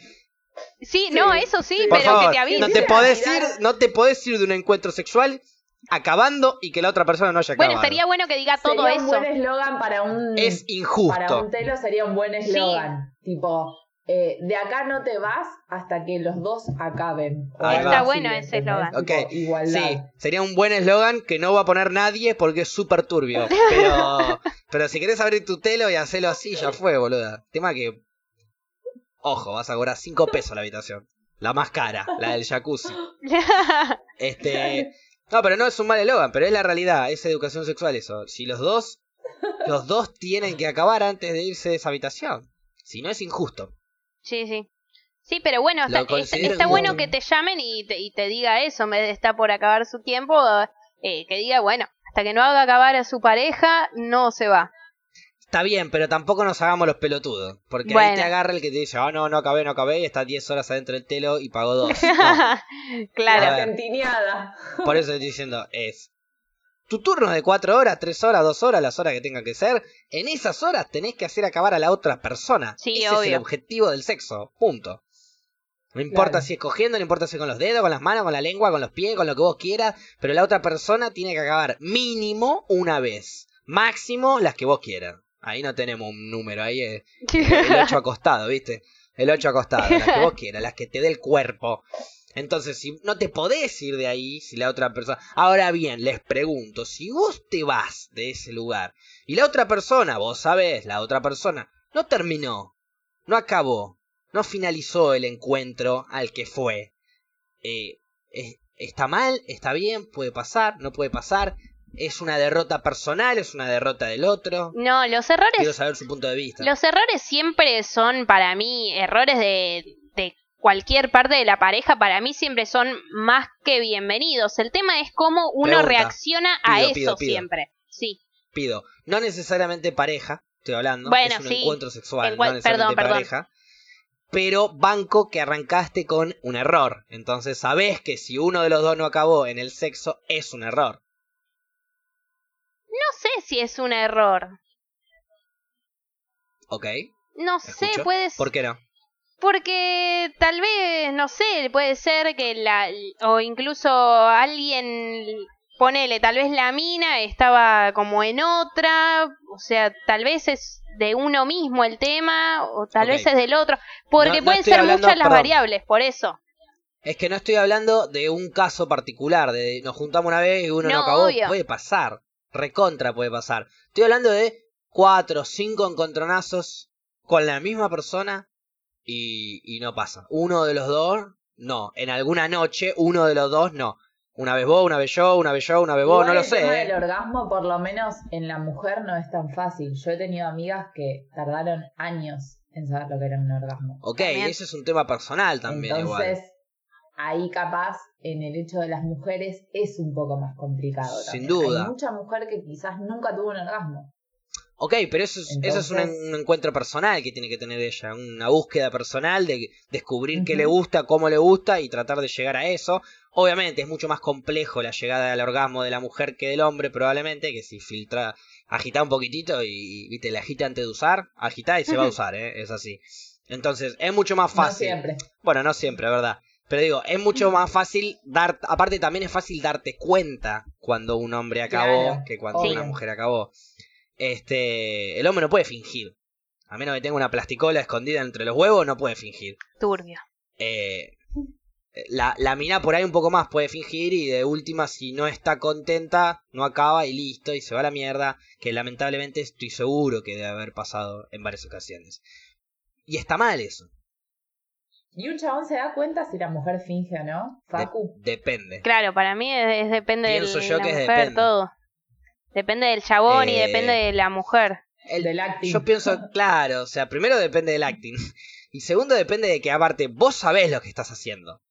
S2: Sí,
S3: Sí,
S2: no, eso sí,
S3: sí.
S1: Por
S2: pero
S1: favor,
S2: que te avise.
S1: no te podés ir, no te podés ir de un encuentro sexual acabando y que la otra persona no haya acabado.
S2: Bueno, sería bueno que diga todo
S3: Sería un
S2: eso.
S3: buen eslogan para un...
S1: Es
S3: Para
S1: injusto.
S3: un telo sería un buen eslogan. Tipo, eh, de acá no te vas hasta que los dos acaben.
S1: Ahí.
S2: Está bueno ese eslogan.
S1: Ok,
S3: Igualdad.
S1: Sí, sería un buen eslogan que no va a poner nadie porque es súper turbio. Pero, pero si querés abrir tu telo y hacerlo así, ya fue, boluda. Tema que. Ojo, vas a cobrar 5 pesos la habitación. La más cara, la del jacuzzi. Este. No, pero no es un mal eslogan, pero es la realidad, es educación sexual eso. Si los dos. Los dos tienen que acabar antes de irse de esa habitación. Si no es injusto.
S2: sí, sí. Sí, pero bueno, está, está-
S1: considero
S2: está bueno que te llamen y te, y te diga eso, en vez de está por acabar su tiempo, eh, que diga, bueno, hasta que no haga acabar a su pareja, no se va.
S1: Está bien, pero tampoco nos hagamos los pelotudos. Porque ahí te agarra el que te dice, ah, no, no acabé, no acabé, y está 10 horas adentro del telo y pagó dos. No.
S2: claro.
S1: A
S3: La
S1: ver.
S3: centiniada.
S1: Por eso estoy diciendo, es tu turno de 4 horas, 3 horas, 2 horas, las horas que tenga que ser. En esas horas tenés que hacer acabar a la otra persona.
S2: Sí,
S1: Ese es el objetivo del sexo. Punto. No importa
S3: Claro.
S1: si es cogiendo, no importa si es con los dedos, con las manos, con la lengua, con los pies, con lo que vos quieras. Pero la otra persona tiene que acabar mínimo una vez. Máximo las que vos quieras. Ahí no tenemos un número, ahí es el 8 acostado, ¿viste? El 8 acostado, las que vos quieras, las que te dé el cuerpo. Entonces, si no te podés ir de ahí, si la otra persona... Ahora bien, les pregunto, si vos te vas de ese lugar y la otra persona, vos sabés, la otra persona, no terminó, no acabó, no finalizó el encuentro al que fue, eh, es- ¿está mal? ¿Está bien? ¿Puede pasar? ¿No puede pasar? ¿Es una derrota personal? ¿Es una derrota del otro?
S2: No, los errores
S1: Quiero saber su punto de vista.
S2: Los errores siempre son para mí errores de, de cualquier parte de la pareja, para mí siempre son más que bienvenidos. El tema es cómo uno
S1: Pregunta.
S2: reacciona a
S1: Pido,
S2: eso
S1: pido, pido.
S2: siempre. Sí.
S1: pido, no necesariamente pareja, estoy hablando,
S2: Bueno,
S1: es un
S2: sí.
S1: encuentro sexual, no necesariamente
S2: perdón, perdón.
S1: pareja. Pero banco que arrancaste con un error. Entonces sabés que si uno de los dos no acabó en el sexo, es un error.
S2: No sé si es un error.
S1: ¿Ok?
S2: No sé,
S1: ¿Escucho?
S2: puede ser.
S1: ¿Por qué no?
S2: Porque tal vez, no sé, puede ser que la. O incluso alguien. Ponele, tal vez la mina estaba como en otra. O sea, tal vez es de uno mismo el tema. O tal vez es del otro. Porque
S1: No- no
S2: pueden ser
S1: hablando-
S2: muchas las
S1: perdón.
S2: variables, por eso.
S1: Es que no estoy hablando de un caso particular, de nos juntamos una vez y uno no,
S2: No,
S1: acabó.
S2: obvio.
S1: Puede pasar. Recontra puede pasar. Estoy hablando de cuatro o cinco encontronazos con la misma persona y, y no pasa. Uno de los dos, no. En alguna noche, uno de los dos, no. Una vez vos, una vez yo, una vez yo, una vez vos,
S3: Igual
S1: no lo
S3: el
S1: sé. ¿eh?
S3: orgasmo, por lo menos en la mujer, no es tan fácil. Yo he tenido amigas que tardaron años en saber lo que era un orgasmo.
S1: Ok,
S2: También.
S1: ese es un tema personal también
S3: Entonces,
S1: igual.
S3: Ahí capaz, en el hecho de las mujeres, es un poco más complicado.
S1: Sin duda.
S3: Hay mucha mujer que quizás nunca tuvo un orgasmo.
S1: Ok, pero eso es, eso es un, encuentro personal que tiene que tener ella, una búsqueda personal de descubrir qué le gusta, cómo le gusta y tratar de llegar a eso. Obviamente es mucho más complejo la llegada al orgasmo de la mujer que del hombre, probablemente, que si filtra, agita un poquitito y, viste, la agita antes de usar, agita y se va a usar, ¿eh? es así. Entonces es mucho más
S3: No
S1: fácil.
S3: siempre.
S1: Bueno, no siempre, ¿verdad? Pero digo, es mucho más fácil dar, aparte también es fácil darte cuenta cuando un hombre acabó
S3: Claro,
S1: que cuando
S3: obvio.
S1: una mujer acabó. Este, el hombre no puede fingir. A menos que tenga una plasticola escondida entre los huevos, no puede fingir.
S2: Turbio.
S1: Eh, la, la mina por ahí un poco más puede fingir y de última si no está contenta, no acaba y listo y se va a la mierda, que lamentablemente estoy seguro que debe haber pasado en varias ocasiones. Y está mal eso.
S3: ¿Y un chabón se da cuenta si la mujer finge o no?
S1: De-
S3: Facu.
S1: depende.
S2: Claro, para mí es, es- depende
S1: Pienso
S2: de
S1: yo
S2: la
S1: que es
S2: mujer,
S1: depende.
S2: todo. Depende del chabón y
S1: Eh,
S2: depende de la mujer.
S1: El-
S3: Del acting.
S1: Yo pienso, claro, o sea, primero depende del acting. Y segundo depende de que aparte vos sabés lo que estás haciendo.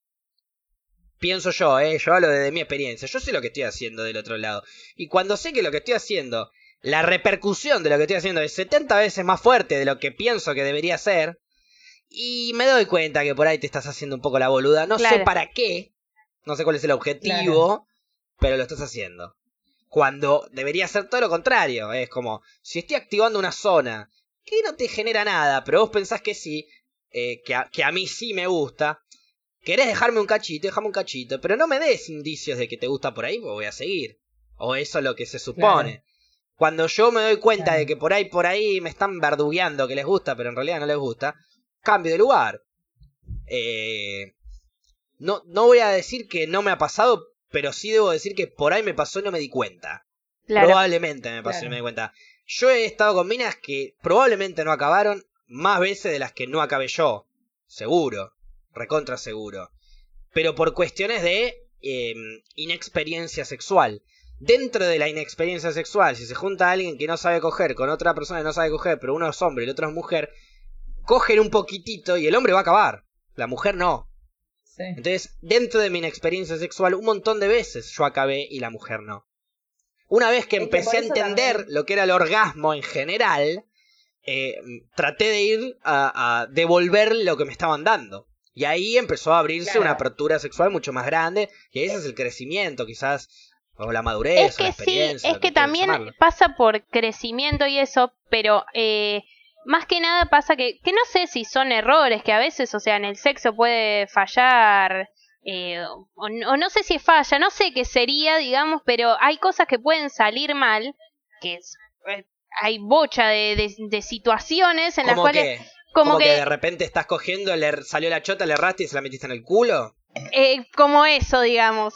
S1: Pienso yo, eh, yo hablo desde mi experiencia. Yo sé lo que estoy haciendo del otro lado. Y cuando sé que lo que estoy haciendo, la repercusión de lo que estoy haciendo es 70 veces más fuerte de lo que pienso que debería ser. Y me doy cuenta que por ahí te estás haciendo un poco la boluda. No sé para qué. No sé cuál es el objetivo. Pero lo estás haciendo. Cuando debería ser todo lo contrario. Es como, si estoy activando una zona que no te genera nada, pero vos pensás que sí, eh, que, a, que a mí sí me gusta, querés dejarme un cachito, déjame un cachito, pero no me des indicios de que te gusta por ahí, pues voy a seguir. O eso es lo que se supone. Cuando yo me doy cuenta
S3: Claro.
S1: de que por ahí, por ahí me están verdugueando que les gusta, pero en realidad no les gusta, cambio de lugar. Eh, no, no voy a decir que no me ha pasado, pero sí debo decir que por ahí me pasó y no me di cuenta.
S2: Claro.
S1: Probablemente me pasó y no me di cuenta. Yo he estado con minas que probablemente no acabaron más veces de las que no acabé yo. Seguro. Recontra seguro. Pero por cuestiones de eh, inexperiencia sexual. Dentro de la inexperiencia sexual, si se junta alguien que no sabe coger con otra persona que no sabe coger, pero uno es hombre y el otro es mujer, cogen un poquitito y el hombre va a acabar. La mujer no.
S3: Sí.
S1: Entonces, dentro de mi inexperiencia sexual, un montón de veces yo acabé y la mujer no. Una vez que
S3: Es que
S1: empecé a entender
S3: también-
S1: lo que era el orgasmo en general, eh, traté de ir a, a devolver lo que me estaban dando. Y ahí empezó a abrirse
S3: Claro.
S1: una apertura sexual mucho más grande, y ese es el crecimiento, quizás, o la madurez,
S2: Es
S1: o la
S2: que sí,
S1: experiencia.
S2: es que también
S1: llamarlo.
S2: pasa por crecimiento y eso, pero eh, más que nada pasa que, que no sé si son errores, que a veces, o sea, en el sexo puede fallar, eh, o, no- o no sé si falla, no sé qué sería, digamos, pero hay cosas que pueden salir mal, que es, eh, hay bocha de, de- de situaciones en las
S1: ¿Cómo
S2: cuales,
S1: que,
S2: como,
S1: como que...
S2: que,
S1: de repente estás cogiendo, le salió la chota, le erraste y se la metiste en el culo.
S2: eh, como eso, digamos.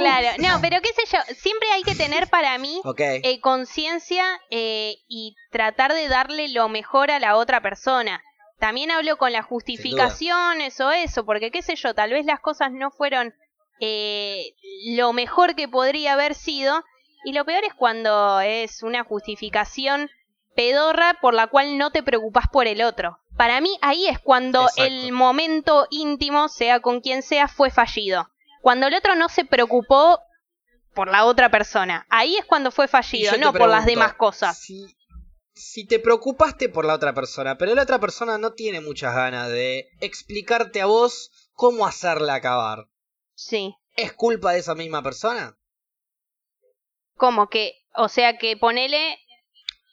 S2: Claro, no, pero qué sé yo, siempre hay que tener para mí eh, conciencia eh, y tratar de darle lo mejor a la otra persona. También hablo con las justificaciones o eso, porque qué sé yo, tal vez las cosas no fueron eh, lo mejor que podría haber sido. Y lo peor es cuando es una justificación pedorra por la cual no te preocupas por el otro. Para mí ahí es cuando
S1: Exacto.
S2: el momento íntimo, sea con quien sea, fue fallido. Cuando el otro no se preocupó por la otra persona. Ahí es cuando fue fallido, no por las demás cosas.
S1: Si, si te preocupaste por la otra persona, pero la otra persona no tiene muchas ganas de explicarte a vos cómo hacerla acabar,
S2: Sí.
S1: ¿es culpa de esa misma persona?
S2: Como que, o sea que ponele,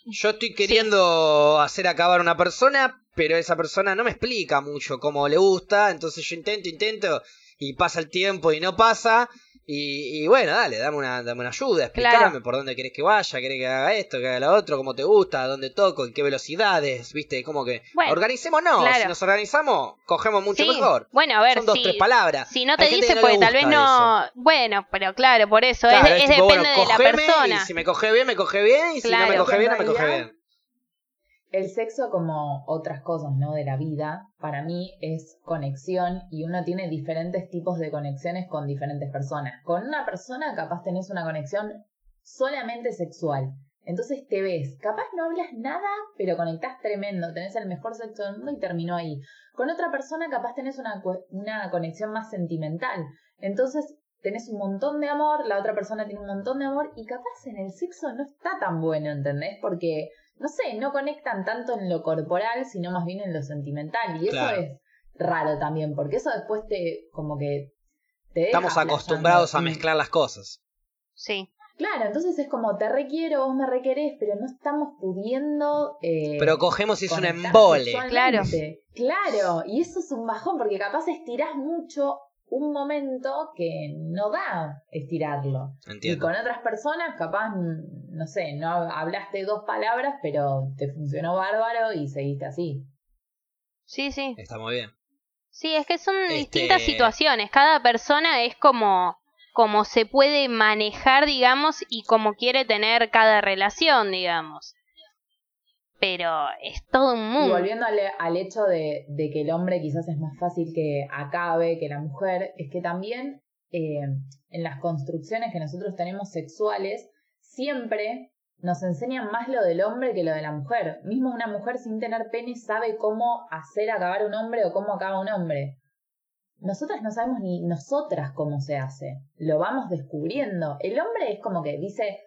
S1: Yo estoy queriendo hacer acabar a una persona, pero esa persona no me explica mucho cómo le gusta, entonces yo intento, intento, y pasa el tiempo y no pasa. Y, y bueno, dale, dame una, dame una ayuda, explícame
S2: Claro.
S1: por dónde querés que vaya, querés que haga esto, que haga lo otro, cómo te gusta, dónde toco, en qué velocidades, viste, como que
S2: Bueno,
S1: organicémonos,
S2: claro.
S1: si nos organizamos, cogemos mucho
S2: sí.
S1: mejor.
S2: Bueno, a ver,
S1: Son dos,
S2: si,
S1: tres palabras.
S2: si no te
S1: Hay
S2: dice,
S1: no
S2: pues tal vez no. Bueno, pero claro, por eso, es-
S1: Claro,
S2: es,
S1: tipo,
S2: depende
S1: bueno,
S2: de la persona.
S1: Y si me coge bien, me coge bien, y si no me coge bien, no me coge bien.
S3: El sexo, como otras cosas, ¿no? De la vida, para mí es conexión y uno tiene diferentes tipos de conexiones con diferentes personas. Con una persona capaz tenés una conexión solamente sexual. Entonces te ves, capaz no hablas nada, pero conectás tremendo, tenés el mejor sexo del mundo y terminó ahí. Con otra persona capaz tenés una, una conexión más sentimental. Entonces tenés un montón de amor, la otra persona tiene un montón de amor y capaz en el sexo no está tan bueno, ¿entendés? Porque no sé, no conectan tanto en lo corporal, sino más bien en lo sentimental. Y eso
S1: Claro.
S3: es raro también, porque eso después te, como que te
S1: Estamos acostumbrados a mezclar las cosas.
S2: Sí.
S3: Claro, entonces es como te requiero, vos me requerés, pero no estamos pudiendo. eh,
S1: Pero cogemos y es un embole.
S3: sexualmente. Claro, y eso es un bajón, porque capaz estirás mucho un momento que no da estirarlo. Y con otras personas, capaz, no sé, no hablaste dos palabras, pero te funcionó bárbaro y seguiste así.
S2: Sí, sí.
S1: Está muy bien.
S2: Sí, es que son
S1: Este-
S2: distintas situaciones. Cada persona es como, como se puede manejar, digamos, y como quiere tener cada relación, digamos. Pero es todo un
S3: Y
S2: mundo.
S3: volviendo al, al hecho de, de que el hombre quizás es más fácil que acabe que la mujer, es que también eh, en las construcciones que nosotros tenemos sexuales, siempre nos enseñan más lo del hombre que lo de la mujer. Mismo una mujer sin tener pene sabe cómo hacer acabar un hombre o cómo acaba un hombre. Nosotras no sabemos ni nosotras cómo se hace. Lo vamos descubriendo. El hombre es como que dice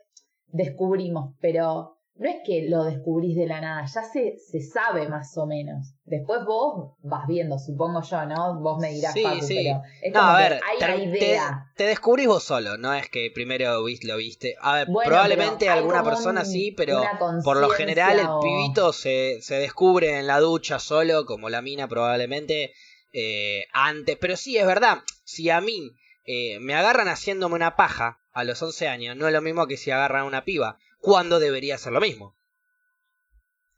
S3: descubrimos, pero no es que lo descubrís de la nada, ya se, se sabe más o menos. Después vos vas viendo, supongo yo, ¿no? Vos me dirás,
S1: Sí, sí.
S3: pero es
S1: No,
S3: como
S1: a
S3: que
S1: ver,
S3: hay
S1: te,
S3: idea.
S1: te- te descubrís vos solo, no es que primero lo viste. A ver,
S3: Bueno,
S1: probablemente alguna persona
S3: un-
S1: sí, pero por lo general el pibito se, se descubre en la ducha solo, como la mina probablemente eh, antes. Pero sí, es verdad, si a mí eh, me agarran haciéndome una paja a los 11 años, no es lo mismo que si agarran a una piba, cuando debería ser lo mismo.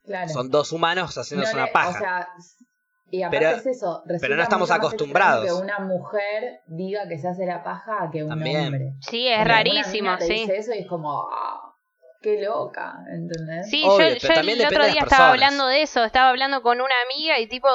S3: Claro.
S1: Son dos humanos haciéndose
S3: No le-
S1: una paja.
S3: O sea, y aparte
S1: Pero-
S3: es eso.
S1: pero no estamos acostumbrados.
S3: Que una mujer diga que se hace la paja a que un
S1: También.
S3: hombre.
S2: Sí, es
S3: Porque
S2: rarísimo, sí.
S3: dice eso y es como, ah, qué loca, ¿entendés?
S2: Sí,
S1: Obvio,
S2: yo, yo el otro día estaba hablando de eso, estaba hablando con una amiga y tipo,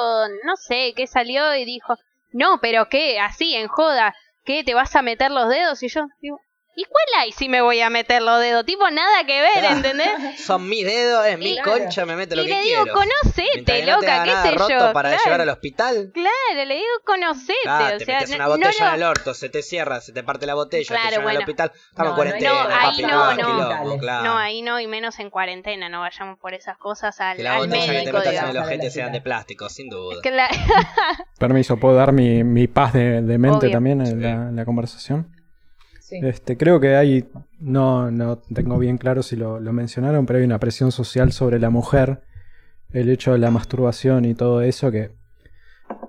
S2: no sé, qué salió y dijo, no, pero qué, así, en joda, ¿qué, te vas a meter los dedos? Y yo, digo, ¿y cuál hay si me voy a meter los dedos? Tipo, nada que ver. ¿entendés?
S1: Son mis dedos, es mi
S3: Claro.
S1: concha, me meto lo
S2: y
S1: que
S2: le digo,
S1: quiero. Mientras
S2: conocete,
S1: no te
S2: loca, qué sé
S1: roto
S2: yo.
S1: para
S2: claro,
S1: llevar al hospital.
S2: claro, le digo, conocete,
S1: Ah,
S2: o
S1: te
S2: sea,
S1: metes
S2: no-
S1: una
S2: no
S1: botella
S2: lo-
S1: en el orto, se te cierra, se te parte la botella,
S2: Claro,
S1: te llevan
S2: bueno.
S1: al hospital. Estamos en
S3: No, no
S1: cuarentena,
S2: no,
S1: papi,
S2: ahí no,
S1: quilombo,
S2: no.
S1: quilombo, claro.
S2: No, ahí no, y menos en cuarentena, no vayamos por esas cosas al,
S1: que la
S2: al
S1: botella que te
S2: médico,
S1: metas en el ojete sean de plástico, sin duda.
S4: Permiso, ¿puedo dar mi, mi paz de, mente también en la conversación?
S3: Sí.
S4: Este, creo que hay, no, no tengo bien claro si lo, lo mencionaron, pero hay una presión social sobre la mujer, el hecho de la masturbación y todo eso que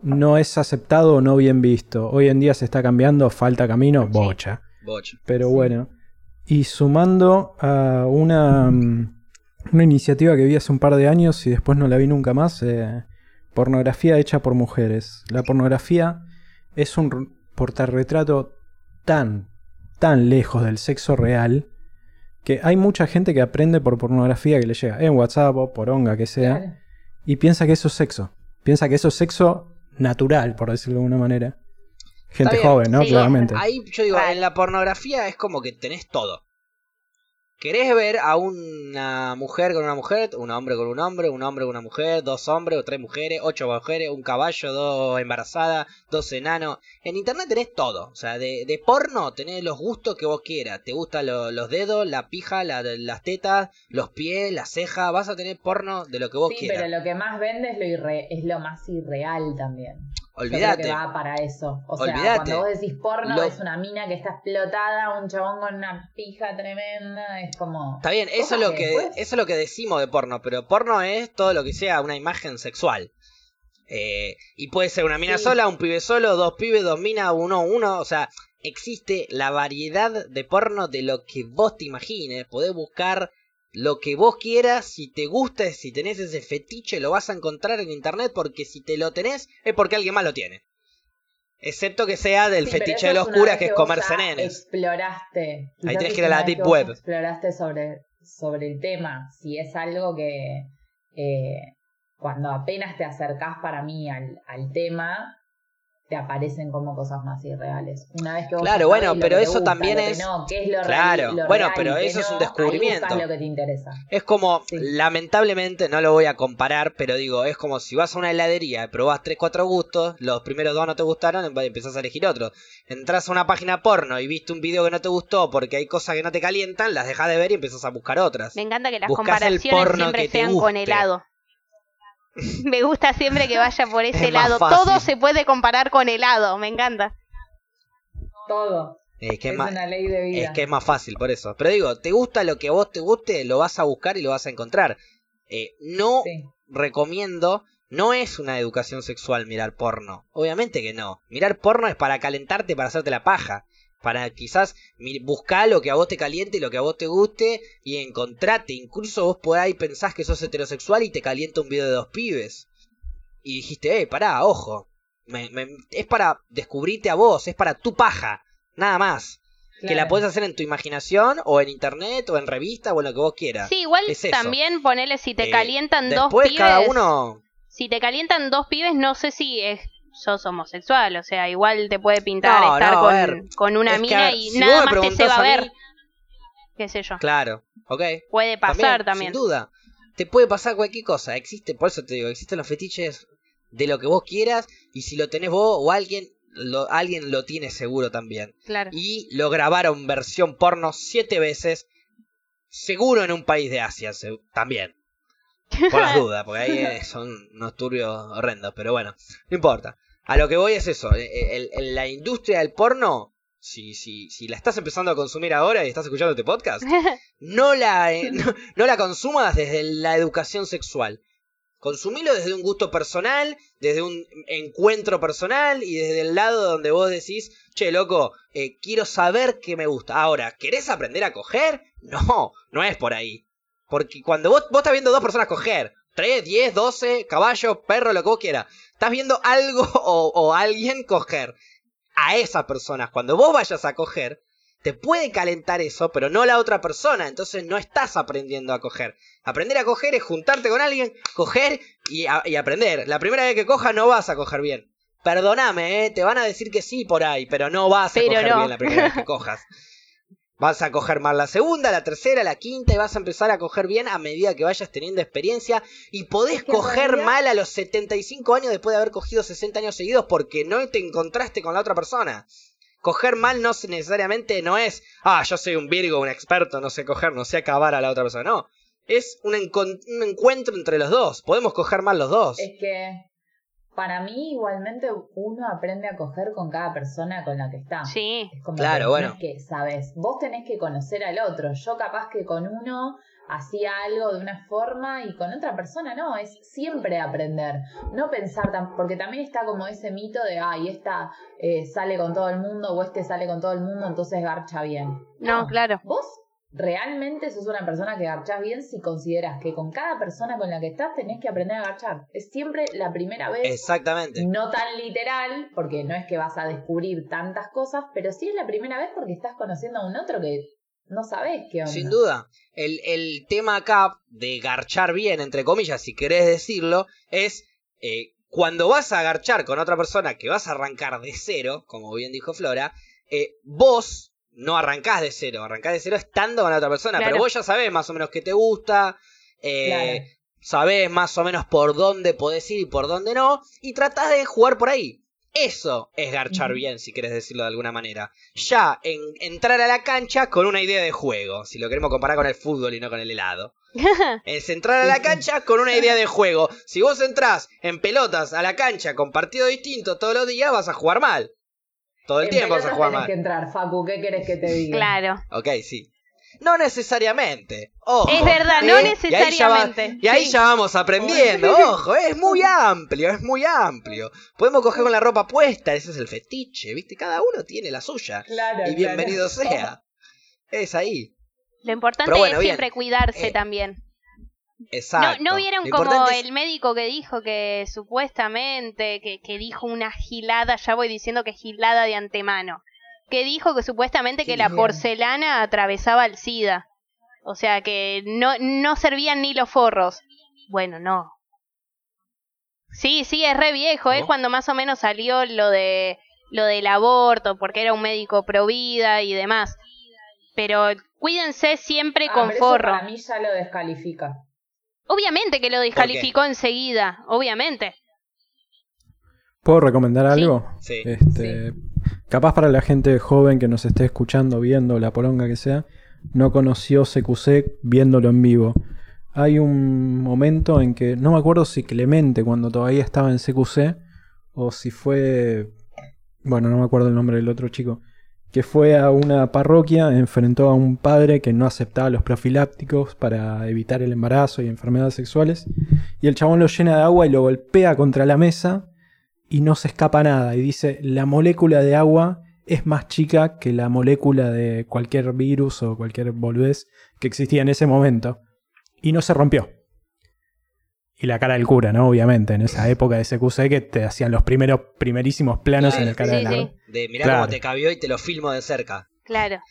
S4: no es aceptado o no bien visto. Hoy en día se está cambiando, falta camino, bocha.
S1: Bocha.
S4: Pero
S3: Sí.
S4: bueno. Y sumando a una, mm, una iniciativa que vi hace un par de años y después no la vi nunca más, eh, pornografía hecha por mujeres. La pornografía es un portarretrato tan, tan lejos del sexo real que hay mucha gente que aprende por pornografía que le llega en WhatsApp o por onga que sea
S3: Claro.
S4: y piensa que eso es sexo. Piensa que eso es sexo natural, por decirlo de alguna manera. Gente joven, ¿no?
S2: Sí,
S4: Claramente.
S1: Ahí yo digo, en la pornografía es como que tenés todo. ¿Querés ver a una mujer con una mujer, un hombre con un hombre, un hombre con una mujer, dos hombres o tres mujeres, ocho mujeres, un caballo, dos embarazadas, dos enanos? En internet tenés todo. O sea, de, de porno tenés los gustos que vos quieras. Te gustan lo- los dedos, la pija, la- las tetas, los pies, las cejas. Vas a tener porno de lo que vos
S3: Sí,
S1: quieras.
S3: pero lo que más vende es lo, irre- es lo más irreal también.
S1: Olvídate.
S3: creo que va para eso. O sea,
S1: Olvídate.
S3: cuando vos decís porno,
S1: Lo-
S3: es una mina que está explotada, un chabón con una pija tremenda, es como...
S1: Está bien, eso es lo
S3: que
S1: que
S3: después-
S1: eso es lo que decimos de porno, pero porno es todo lo que sea una imagen sexual. Eh, y puede ser una mina
S3: Sí.
S1: sola, un pibe solo, dos pibes, dos minas, uno, uno, o sea, existe la variedad de porno de lo que vos te imagines, podés buscar lo que vos quieras, si te gusta, si tenés ese fetiche, lo vas a encontrar en internet porque si te lo tenés es porque alguien más lo tiene. Excepto que sea del
S3: Sí,
S1: fetiche de los curas, que es comerse nenes.
S3: Exploraste. Quizás
S1: tenés que ir a la deep web.
S3: Exploraste sobre, sobre el tema. Si es algo que eh, cuando apenas te acercás para mí al, al tema, te aparecen como cosas más irreales. Una vez que vos
S1: Claro, bueno, pero eso
S3: gusta,
S1: también
S3: que
S1: es-
S3: no, qué es lo
S1: Claro,
S3: real- lo
S1: bueno,
S3: real
S1: pero eso es un descubrimiento.
S3: Ahí buscás lo que te interesa.
S1: Es como,
S3: Sí.
S1: lamentablemente, no lo voy a comparar, pero digo, es como si vas a una heladería, probás 3, 4 gustos, los primeros dos no te gustaron, em- empezás a elegir otro. Entras a una página porno y viste un video que no te gustó porque hay cosas que no te calientan, las dejas de ver y empezás a buscar otras.
S2: Me encanta que las
S1: Buscás el
S2: comparaciones
S1: porno
S2: siempre
S1: que te
S2: sean con helado. Me gusta siempre que vaya por ese
S1: Es
S2: lado. Todo se puede comparar con helado, me encanta.
S3: Todo.
S1: Es que es,
S3: es
S1: más,
S3: una ley de vida.
S1: es que es más fácil por eso. Pero digo, te gusta lo que a vos te guste, lo vas a buscar y lo vas a encontrar. Eh, no
S3: Sí.
S1: recomiendo, no es una educación sexual mirar porno. Obviamente que no. Mirar porno es para calentarte, para hacerte la paja. Para quizás mi- buscar lo que a vos te caliente, lo que a vos te guste y encontrate. Incluso vos por ahí pensás que sos heterosexual y te calienta un video de dos pibes. Y dijiste, eh, pará, ojo. Me- me- es para descubrirte a vos, es para tu paja. Nada más. Que la puedes hacer en tu imaginación, o en internet, o en revista, o en lo que vos quieras.
S2: Sí, igual
S1: Es
S2: también ponele si te
S1: Eh,
S2: calientan dos
S1: Después
S2: pibes.
S1: cada uno
S2: Si te calientan dos pibes, no sé si es, sos homosexual. O sea, igual te puede pintar
S1: No,
S2: estar
S1: no,
S2: con,
S1: ver.
S2: con una
S1: Es
S2: mina y
S1: si
S2: nada más te se va a ver.
S1: mí-
S2: Qué sé yo.
S1: Claro, ok.
S2: Puede pasar también.
S1: Sin duda. Te puede pasar cualquier cosa. Existe, por eso te digo, existen los fetiches de lo que vos quieras. Y si lo tenés vos o alguien, lo, alguien lo tiene seguro también.
S2: Claro.
S1: Y lo grabaron versión porno siete veces. seguro en un país de Asia se- también. Por las dudas, porque ahí eh, son unos turbios horrendos, pero bueno, no importa. A lo que voy es eso, eh, el- el- la industria del porno, si, si, si la estás empezando a consumir ahora y estás escuchando este podcast, no la, eh, no, no la consumas desde la educación sexual. Consumilo desde un gusto personal, desde un encuentro personal y desde el lado donde vos decís, che, loco, eh, quiero saber qué me gusta. Ahora, ¿querés aprender a coger? No, no es por ahí. Porque cuando vos, vos estás viendo dos personas coger, 3, 10, 12, caballo, perro, lo que vos quieras, estás viendo algo o, o alguien coger a esas personas. Cuando vos vayas a coger, te puede calentar eso, pero no la otra persona. Entonces no estás aprendiendo a coger. Aprender a coger es juntarte con alguien, coger y, a- y aprender. La primera vez que cojas no vas a coger bien. Perdóname, ¿eh? te van a decir que sí por ahí, pero no vas a
S2: Pero
S1: coger
S2: no.
S1: bien la primera vez que cojas. Vas a coger mal la segunda, la tercera, la quinta y vas a empezar a coger bien a medida que vayas teniendo experiencia y podés
S3: Es que en
S1: coger
S3: realidad-
S1: mal a los 75 años después de haber cogido 60 años seguidos porque no te encontraste con la otra persona. Coger mal no necesariamente no es, ah, yo soy un Virgo, un experto, no sé coger, no sé acabar a la otra persona. No, es un, un encuentro entre los dos. Podemos coger mal los dos.
S3: Es que para mí igualmente uno aprende a coger con cada persona con la que está.
S2: Sí.
S3: Es como
S1: Claro,
S3: que,
S1: bueno.
S3: No que, sabes, vos tenés que conocer al otro. Yo capaz que con uno hacía algo de una forma y con otra persona no, es siempre aprender. No pensar tan, porque también está como ese mito de, ay, esta eh, sale con todo el mundo o este sale con todo el mundo, entonces garcha bien.
S2: No, claro.
S3: Vos realmente sos una persona que garchás bien si consideras que con cada persona con la que estás tenés que aprender a garchar. Es siempre la primera vez
S1: Exactamente.
S3: no tan literal, porque no es que vas a descubrir tantas cosas, pero sí es la primera vez porque estás conociendo a un otro que no sabes qué onda.
S1: Sin duda. El, el tema acá de garchar bien, entre comillas, si querés decirlo, es eh, cuando vas a garchar con otra persona que vas a arrancar de cero, como bien dijo Flora, eh, vos no arrancás de cero, arrancás de cero estando con la otra persona,
S2: Claro.
S1: pero vos ya sabés más o menos qué te gusta, eh,
S3: Claro.
S1: sabés más o menos por dónde podés ir y por dónde no, y tratás de jugar por ahí. Eso es garchar bien, si querés decirlo de alguna manera. Ya en, entrar a la cancha con una idea de juego, si lo queremos comparar con el fútbol y no con el helado. Es entrar a la cancha con una idea de juego. Si vos entrás en pelotas a la cancha con partido distinto todos los días, vas a jugar mal. Todo el
S3: En
S1: tiempo vas a
S3: pelotas
S1: jugar
S3: tenés
S1: mal.
S3: que entrar, Facu, ¿qué querés que te diga?
S2: Claro.
S1: Ok, sí. No necesariamente. Ojo.
S2: Es verdad, no
S1: ¿eh? Y ahí ya va-
S2: necesariamente.
S1: Y ahí
S2: Sí.
S1: ya vamos aprendiendo. Ojo, es muy amplio, es muy amplio. Podemos coger con la ropa puesta, ese es el fetiche, ¿viste? Cada uno tiene la suya.
S3: Claro,
S1: Y bienvenido
S3: claro.
S1: sea. Es ahí.
S2: Lo importante
S1: bueno,
S2: es
S1: bien.
S2: siempre cuidarse
S1: Eh,
S2: también.
S1: Exacto.
S2: ¿No, ¿No vieron como
S1: es-
S2: el médico que dijo que supuestamente, que, que dijo una gilada, ya voy diciendo que gilada de antemano, que dijo que supuestamente
S1: ¿Qué
S2: que la porcelana atravesaba el SIDA? O sea, que no, no servían ni los forros. Bueno, no. Sí, sí, es re viejo, es
S1: ¿No?
S2: cuando más o menos salió lo de lo del aborto, porque era un médico pro vida y demás. Pero cuídense siempre
S3: Ah,
S2: con
S3: pero eso
S2: forro.
S3: para mí ya lo descalifica.
S2: Obviamente que lo descalificó enseguida, obviamente.
S4: ¿Puedo recomendar algo?
S1: Sí.
S4: Este, Capaz para la gente joven que nos esté escuchando, viendo la poronga que sea, no conoció CQC viéndolo en vivo. Hay un momento en que, no me acuerdo si Clemente cuando todavía estaba en CQC, o si fue, bueno, no me acuerdo el nombre del otro chico, que fue a una parroquia, enfrentó a un padre que no aceptaba los profilácticos para evitar el embarazo y enfermedades sexuales, y el chabón lo llena de agua y lo golpea contra la mesa y no se escapa nada. Y dice, la molécula de agua es más chica que la molécula de cualquier virus o cualquier boludez que existía en ese momento. Y no se rompió. Y la cara del cura, ¿no? Obviamente, en esa época de CQC que te hacían los primeros, primerísimos planos
S1: Claro,
S4: en el cara
S2: sí,
S4: de la...
S2: sí.
S1: De mirá
S4: Claro.
S1: cómo te cabió y te lo filmo de cerca.
S2: Claro.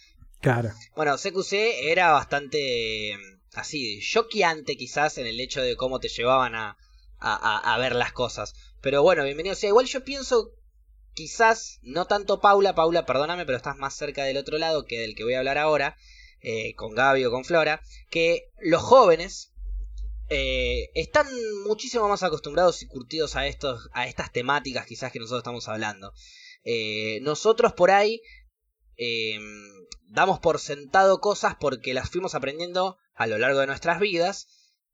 S4: Claro.
S1: Bueno, CQC era bastante así, choqueante quizás en el hecho de cómo te llevaban a, a, a- a ver las cosas. Pero bueno, bienvenido sea. Igual yo pienso, quizás, no tanto Paula, Paula, perdóname, pero estás más cerca del otro lado que del que voy a hablar ahora, eh, con Gaby o con Flora, que los jóvenes eh, están muchísimo más acostumbrados y curtidos a, estos, a estas temáticas quizás que nosotros estamos hablando. Eh, nosotros por ahí eh, damos por sentado cosas porque las fuimos aprendiendo a lo largo de nuestras vidas,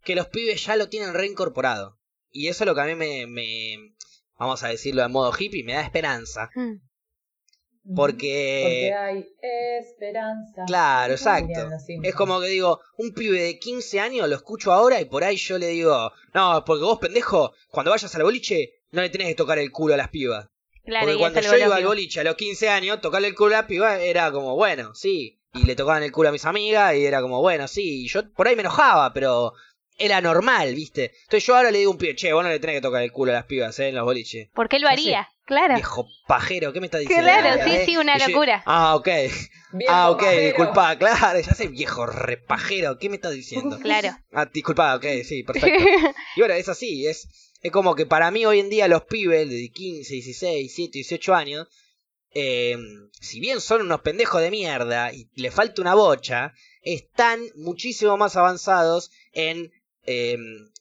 S1: que los pibes ya lo tienen reincorporado. Y eso es lo que a mí me, vamos a decirlo de modo hippie, me da esperanza.
S2: Mm.
S1: Porque...
S3: Porque hay esperanza.
S1: Claro, exacto. Es como que digo, un pibe de 15 años lo escucho ahora y por ahí yo le digo, no, porque vos pendejo, cuando vayas al boliche no le tenés que tocar el culo a las pibas.
S2: Claro,
S1: porque cuando yo iba al boliche a los 15 años, tocarle el culo a la piba era como, bueno, sí. Y le tocaban el culo a mis amigas y era como, bueno, sí. Y yo por ahí me enojaba, pero era normal, ¿viste? Entonces yo ahora le digo a un pibe, che, vos no le tenés que tocar el culo a las pibas, ¿eh? En los boliches.
S2: ¿Por qué lo haría? Claro.
S1: Viejo pajero, ¿qué me estás diciendo?
S2: Claro, sí,
S1: ¿Eh?
S2: sí, una
S1: Y yo-
S2: locura.
S1: ah, ok.
S3: Viejo
S1: ah, ok,
S3: pajero.
S1: disculpa, claro, ya sé, viejo repajero, ¿qué me estás diciendo?
S2: Claro.
S1: Ah, disculpa, ok, sí, perfecto. Y bueno, es así, es, es como que para mí hoy en día los pibes de 15, 16, 17, 18 años, eh, si bien son unos pendejos de mierda y le falta una bocha, están muchísimo más avanzados en eh,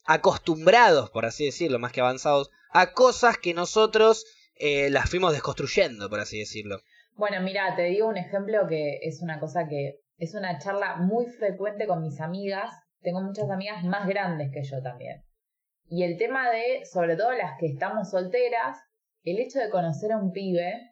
S1: acostumbrados, por así decirlo, más que avanzados, a cosas que nosotros eh, las fuimos desconstruyendo, por así decirlo.
S3: Bueno, mira, te digo un ejemplo que es una cosa que es una charla muy frecuente con mis amigas. Tengo muchas amigas más grandes que yo también. Y el tema de, sobre todo las que estamos solteras, el hecho de conocer a un pibe.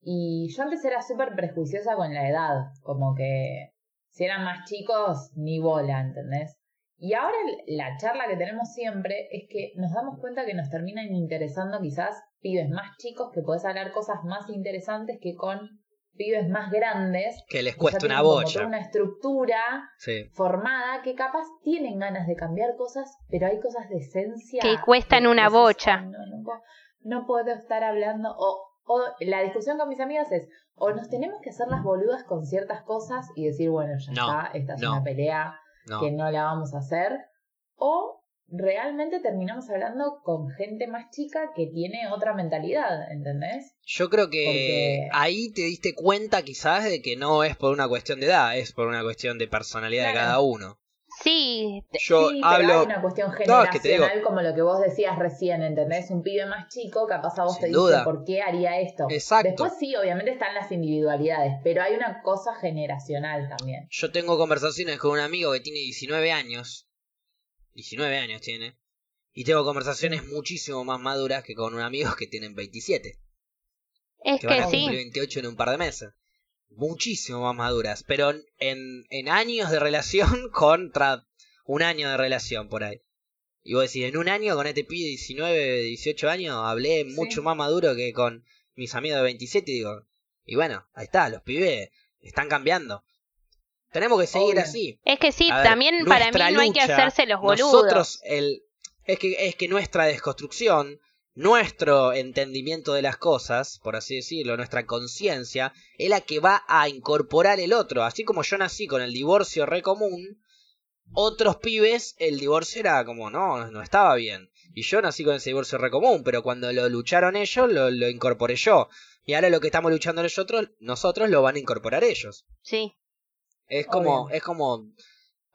S3: Y yo antes era súper prejuiciosa con la edad, como que si eran más chicos, ni bola, ¿entendés? Y ahora la charla que tenemos siempre es que nos damos cuenta que nos terminan interesando quizás pibes más chicos, que podés hablar cosas más interesantes que con pibes más grandes.
S1: Que les cuesta una bocha.
S3: una estructura
S1: Sí.
S3: formada que capaz tienen ganas de cambiar cosas, pero hay cosas de esencia
S2: Que cuestan una bocha.
S3: "Ay, No, no puedo- no puedo estar hablando. O, o la discusión con mis amigas es, o nos tenemos que hacer las boludas con ciertas cosas y decir, bueno, ya
S1: No,
S3: está, esta es una pelea
S1: No.
S3: que no la vamos a hacer. O realmente terminamos hablando con gente más chica que tiene otra mentalidad, ¿entendés?
S1: Yo creo que
S3: Porque-
S1: ahí te diste cuenta quizás de que no es por una cuestión de edad, es por una cuestión de personalidad de cada uno.
S2: Sí,
S1: Yo
S3: sí, pero
S1: hablo...
S3: hay una cuestión
S1: No,
S3: generacional,
S1: es que te digo-
S3: como lo que vos decías recién, ¿entendés? Un pibe más chico, capaz a vos te
S1: duda.
S3: dice por qué haría esto.
S1: Exacto.
S3: Después sí, obviamente están las individualidades, pero hay una cosa generacional también.
S1: Yo tengo conversaciones con un amigo que tiene 19 años. 19 años tiene. Y tengo conversaciones muchísimo más maduras que con un amigo que tienen 27.
S2: es
S1: Que van
S2: que
S1: a cumplir
S2: sí.
S1: 28 en un par de meses. Muchísimo más maduras. Pero en, en años de relación contra un año de relación por ahí. Y vos decís, en un año con este pibe de 19, 18 años hablé mucho más maduro que con mis amigos de 27 y digo, y bueno, ahí está, los pibes están cambiando. Tenemos que seguir
S3: Obvio.
S1: así.
S2: Es que sí,
S1: ver,
S2: también para mí no hay que hacerse los boludos.
S1: Nosotros, el, es, que, es que nuestra desconstrucción, nuestro entendimiento de las cosas, por así decirlo, nuestra conciencia, es la que va a incorporar el otro. Así como yo nací con el divorcio re común, otros pibes, el divorcio era como, no, no estaba bien. Y yo nací con ese divorcio re común, pero cuando lo lucharon ellos, lo, lo incorporé yo. Y ahora lo que estamos luchando nosotros, nosotros lo van a incorporar ellos.
S2: Sí,
S1: Es como,
S3: Obvio.
S1: es como,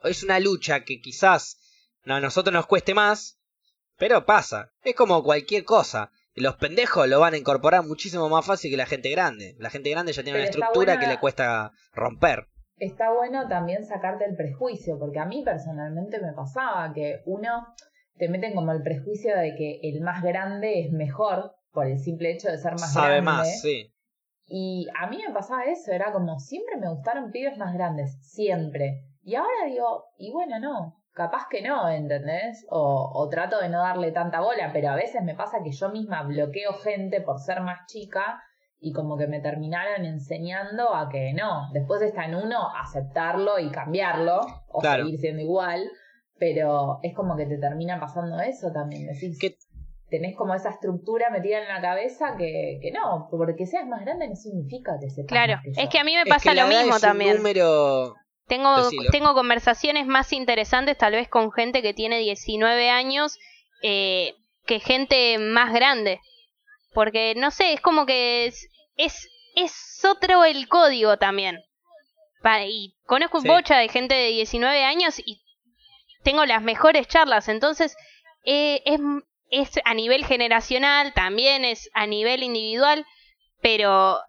S1: es una lucha que quizás a nosotros nos cueste más, pero pasa. Es como cualquier cosa. Los pendejos lo van a incorporar muchísimo más fácil que la gente grande. La gente grande ya tiene
S3: Pero
S1: una estructura
S3: buena-
S1: que le cuesta romper.
S3: Está bueno también sacarte el prejuicio, porque a mí personalmente me pasaba que uno te meten como el prejuicio de que el más grande es mejor por el simple hecho de ser más
S1: Sabe
S3: grande.
S1: más, sí.
S3: Y a mí me pasaba eso, era como siempre me gustaron pibes más grandes, siempre. Y ahora digo, y bueno, no, capaz que no, ¿entendés? O, o trato de no darle tanta bola, pero a veces me pasa que yo misma bloqueo gente por ser más chica y como que me terminaron enseñando a que no. Después está en uno aceptarlo y cambiarlo, o
S1: Claro.
S3: seguir siendo igual, pero es como que te termina pasando eso también, decís.
S1: Que-
S3: Tenés como esa estructura metida en la cabeza que, que no, porque seas más grande no significa que sepas
S2: claro.
S3: más que yo.
S2: Es que a mí me
S1: Es
S2: pasa
S1: que
S2: lo
S1: edad
S2: mismo
S1: es un
S2: también.
S1: número...
S2: Tengo,
S1: Decilo.
S2: tengo conversaciones más interesantes tal vez con gente que tiene 19 años eh, que gente más grande. Porque, no sé, es como que es, es, es otro el código también. Pa- y conozco
S1: Sí.
S2: bocha de gente de 19 años y tengo las mejores charlas. Entonces, eh, es, es a nivel generacional, también es a nivel individual, pero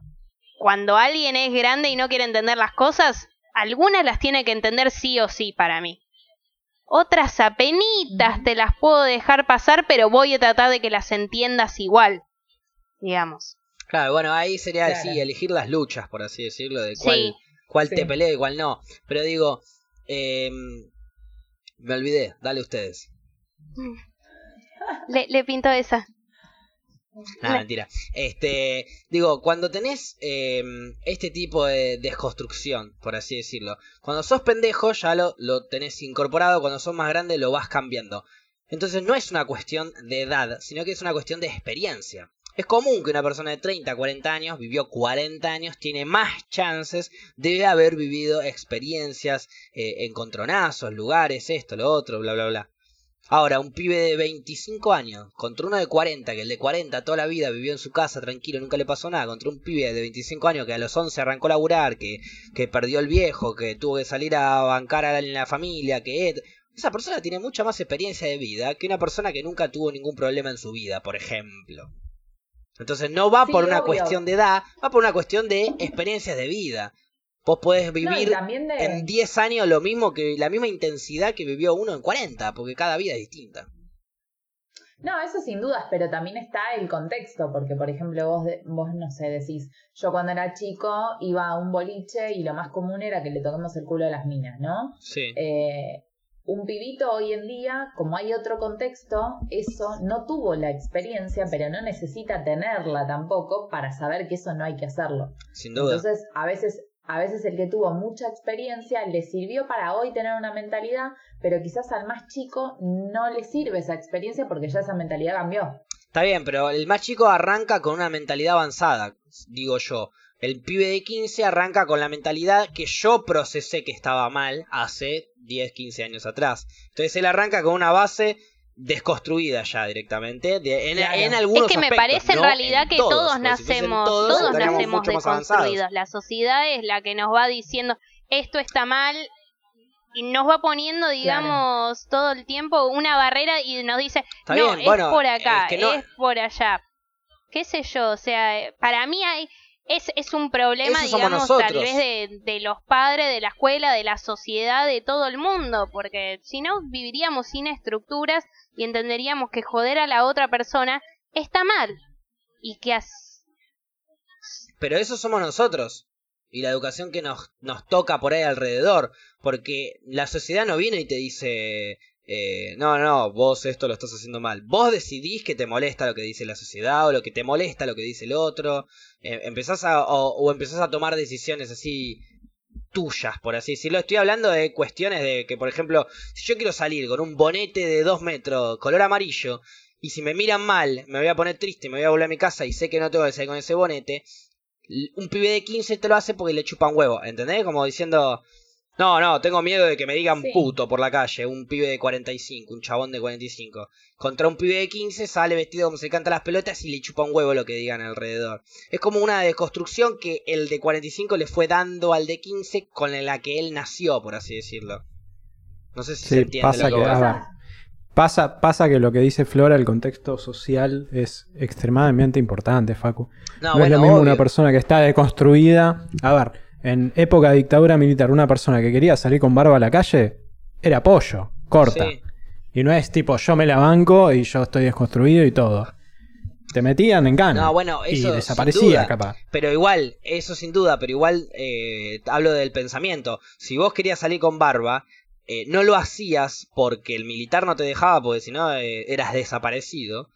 S2: cuando alguien es grande y no quiere entender las cosas, algunas las tiene que entender sí o sí para mí. Otras apenitas te las puedo dejar pasar, pero voy a tratar de que las entiendas igual, digamos.
S1: Claro, bueno, ahí sería
S3: Claro.
S1: sí, elegir las luchas, por así decirlo, de cuál,
S2: Sí.
S1: cuál
S3: Sí.
S1: te pelea y cuál no. Pero digo, eh, me olvidé, dale ustedes.
S2: Le, le pinto esa.
S1: Nada,
S2: Me-
S1: mentira. Este, digo, cuando tenés eh, este tipo de desconstrucción, por así decirlo, cuando sos pendejo ya lo, lo tenés incorporado, cuando sos más grande lo vas cambiando. Entonces no es una cuestión de edad, sino que es una cuestión de experiencia. Es común que una persona de 30, 40 años vivió 40 años, tiene más chances de haber vivido experiencias, eh, encontronazos, lugares, esto, lo otro, bla, bla, bla. Ahora, un pibe de 25 años contra uno de 40, que el de 40 toda la vida vivió en su casa tranquilo, nunca le pasó nada, contra un pibe de 25 años que a los 11 arrancó a laburar, que, que perdió el viejo, que tuvo que salir a bancar a la, en la familia, que... Esa persona tiene mucha más experiencia de vida que una persona que nunca tuvo ningún problema en su vida, por ejemplo. Entonces no va
S3: Sí,
S1: por una
S3: obvio.
S1: cuestión de edad, va por una cuestión de experiencias de vida. Vos podés vivir
S3: de...
S1: en 10 años lo mismo que la misma intensidad que vivió uno en 40, porque cada vida es distinta.
S3: No, eso sin dudas, pero también está el contexto, porque por ejemplo vos, de- vos no sé, decís, yo cuando era chico iba a un boliche y lo más común era que le toquemos el culo a las minas, ¿no?
S1: Sí.
S3: Eh, un pibito hoy en día, como hay otro contexto, eso no tuvo la experiencia, pero no necesita tenerla tampoco para saber que eso no hay que hacerlo.
S1: Sin duda.
S3: Entonces, a veces, a veces el que tuvo mucha experiencia le sirvió para hoy tener una mentalidad, pero quizás al más chico no le sirve esa experiencia porque ya esa mentalidad cambió.
S1: Está bien, pero el más chico arranca con una mentalidad avanzada, digo yo. El pibe de 15 arranca con la mentalidad que yo procesé que estaba mal hace 10, 15 años atrás. Entonces él arranca con una base desconstruida ya directamente de- en,
S3: Claro.
S1: en
S2: Es
S1: algunos
S2: que me
S1: aspectos,
S2: parece en
S1: no
S2: realidad
S1: en
S2: que
S1: todos,
S2: todos nacemos,
S1: todos,
S2: todos nacemos deconstruidos. La sociedad es la que nos va diciendo esto está mal y nos va poniendo, digamos, todo el tiempo una barrera y nos dice
S1: Está
S2: no,
S1: bien,
S2: es
S1: bueno,
S2: por acá,
S1: es que no-
S2: es por allá. ¿Qué sé yo? O sea, eh, para mí hay es, es un problema, digamos, tal vez de, de los padres, de la escuela, de la sociedad, de todo el mundo, porque si no viviríamos sin estructuras y entenderíamos que joder a la otra persona está mal. Y que as-
S1: Pero eso somos nosotros. Y la educación que nos, nos toca por ahí alrededor. Porque la sociedad no viene y te dice, eh, no, no, vos esto lo estás haciendo mal. Vos decidís que te molesta lo que dice la sociedad o lo que te molesta lo que dice el otro. Eh, empezás a, o, empezás a tomar decisiones así tuyas, por así decirlo. Estoy hablando de cuestiones de que, por ejemplo, si yo quiero salir con un bonete de 2 metros, color amarillo, y si me miran mal, me voy a poner triste, me voy a volver a mi casa y sé que no tengo que salir con ese bonete, un pibe de 15 te lo hace porque le chupan huevo, ¿entendés? Como diciendo, no, no, tengo miedo de que me digan
S3: Sí.
S1: puto por la calle, un pibe de 45, un chabón de 45. Contra un pibe de 15 sale vestido como se le canta las pelotas y le chupa un huevo lo que digan alrededor. Es como una deconstrucción que el de 45 le fue dando al de 15 con la que él nació, por así decirlo. No sé si
S4: Sí,
S1: se entiende
S4: pasa
S1: lo
S4: que,
S1: que
S4: a
S1: voy.
S4: ver, pasa, pasa que lo que dice Flora, el contexto social, es extremadamente importante, Facu.
S1: No,
S4: No, es lo mismo
S1: obvio.
S4: una persona que está deconstruida. A ver, en época de dictadura militar, una persona que quería salir con barba a la calle era pollo, corta.
S1: Sí.
S4: Y no es tipo yo me la banco y yo estoy desconstruido y todo. Te metían en gana.
S1: No, bueno,
S4: y
S1: sin
S4: desaparecía,
S1: duda.
S4: capaz.
S1: Pero igual, eso sin duda, pero igual eh, hablo del pensamiento. Si vos querías salir con barba, eh, no lo hacías porque el militar no te dejaba, porque si no eh, eras desaparecido.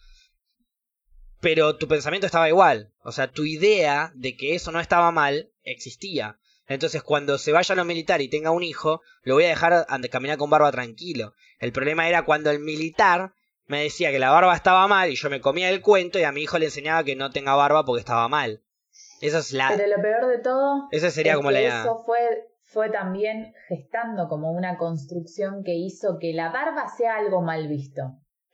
S1: Pero tu pensamiento estaba igual. O sea, tu idea de que eso no estaba mal existía. Entonces, cuando se vaya a lo militar y tenga un hijo, lo voy a dejar caminar con barba tranquilo. El problema era cuando el militar me decía que la barba estaba mal y yo me comía el cuento y a mi hijo le enseñaba que no tenga barba porque estaba mal. Esa es la.
S3: Pero lo peor de todo
S1: Esa sería
S3: es
S1: como
S3: que
S1: la.
S3: eso fue, fue también gestando como una construcción que hizo que la barba sea algo mal visto.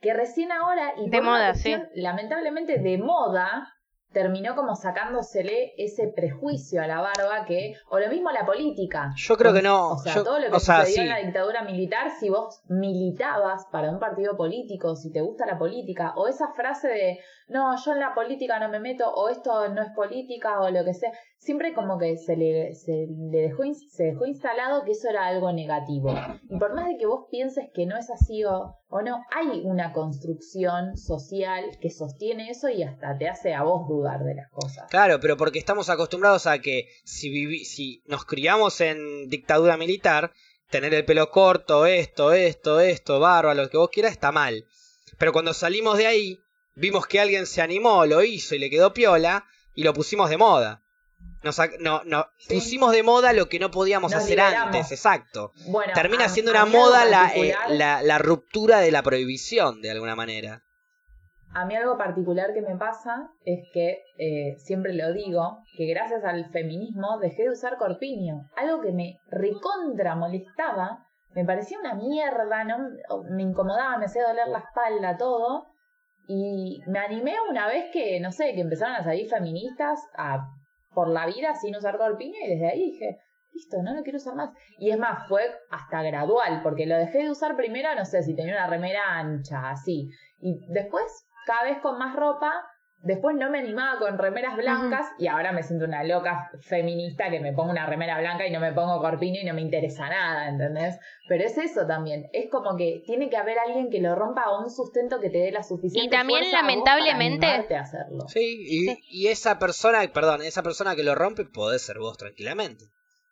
S3: Que recién ahora, y
S2: De moda,
S3: cuestión, lamentablemente de moda, terminó como sacándosele ese prejuicio a la barba que, o lo mismo la política.
S1: Yo creo que no,
S3: O sea,
S1: yo-
S3: todo lo que
S1: o sea,
S3: sucedió en la dictadura militar, si vos militabas para un partido político, si te gusta la política, o esa frase de no, yo en la política no me meto, o esto no es política, o lo que sea. Siempre como que se le, se le dejó, se dejó instalado que eso era algo negativo. Y por más de que vos pienses que no es así o, o no, hay una construcción social que sostiene eso y hasta te hace a vos dudar de las cosas.
S1: Claro, pero porque estamos acostumbrados a que si, vivi si nos criamos en dictadura militar, tener el pelo corto, esto, esto, esto, barba, lo que vos quieras, está mal. Pero cuando salimos de ahí, vimos que alguien se animó, lo hizo y le quedó piola, y lo pusimos de moda. Nos, no, no,
S3: Sí.
S1: pusimos de moda lo que no podíamos
S3: Nos
S1: hacer
S3: liberamos.
S1: antes, exacto.
S3: Bueno,
S1: Termina
S3: a-
S1: siendo una moda la, eh, la, la ruptura de la prohibición, de alguna manera.
S3: A mí algo particular que me pasa es que, eh, siempre lo digo, que gracias al feminismo dejé de usar corpiño. Algo que me recontra molestaba, me parecía una mierda, no me incomodaba, me hacía doler la espalda, todo. Y me animé una vez que, no sé, que empezaron a salir feministas a, por la vida sin usar corpiño y desde ahí dije, listo, no lo quiero usar más. Y es más, fue hasta gradual, porque lo dejé de usar primero, no sé, si tenía una remera ancha, así. Y después, cada vez con más ropa, después no me animaba con remeras blancas y ahora me siento una loca feminista que me pongo una remera blanca y no me pongo corpiño y no me interesa nada, ¿entendés? Pero es eso también, es como que tiene que haber alguien que lo rompa o un sustento que te dé la suficiente
S2: Y también,
S3: fuerza a vos
S2: lamentablemente-
S3: para animarte a hacerlo.
S1: Sí, y,
S2: Sí.
S1: y esa persona, perdón, esa persona que lo rompe puede ser vos tranquilamente.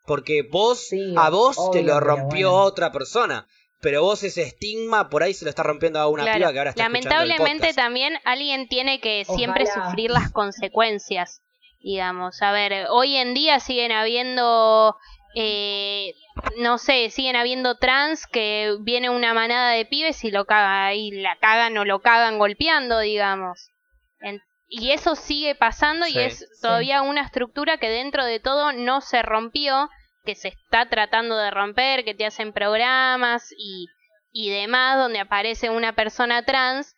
S1: Porque vos,
S3: Sí,
S1: a vos te lo rompió
S3: bueno.
S1: otra persona. Pero vos ese estigma por ahí se lo está rompiendo a una
S2: Claro,
S1: piba que ahora está escuchando el
S2: Lamentablemente también alguien tiene que siempre
S3: Ojalá.
S2: sufrir las consecuencias, digamos. A ver, hoy en día siguen habiendo, eh, no sé, siguen habiendo trans que viene una manada de pibes y lo caga, y la cagan o lo cagan golpeando, digamos. En- y eso sigue pasando
S1: Sí.
S2: y es todavía una estructura que dentro de todo no se rompió, que se está tratando de romper, que te hacen programas y, y demás donde aparece una persona trans,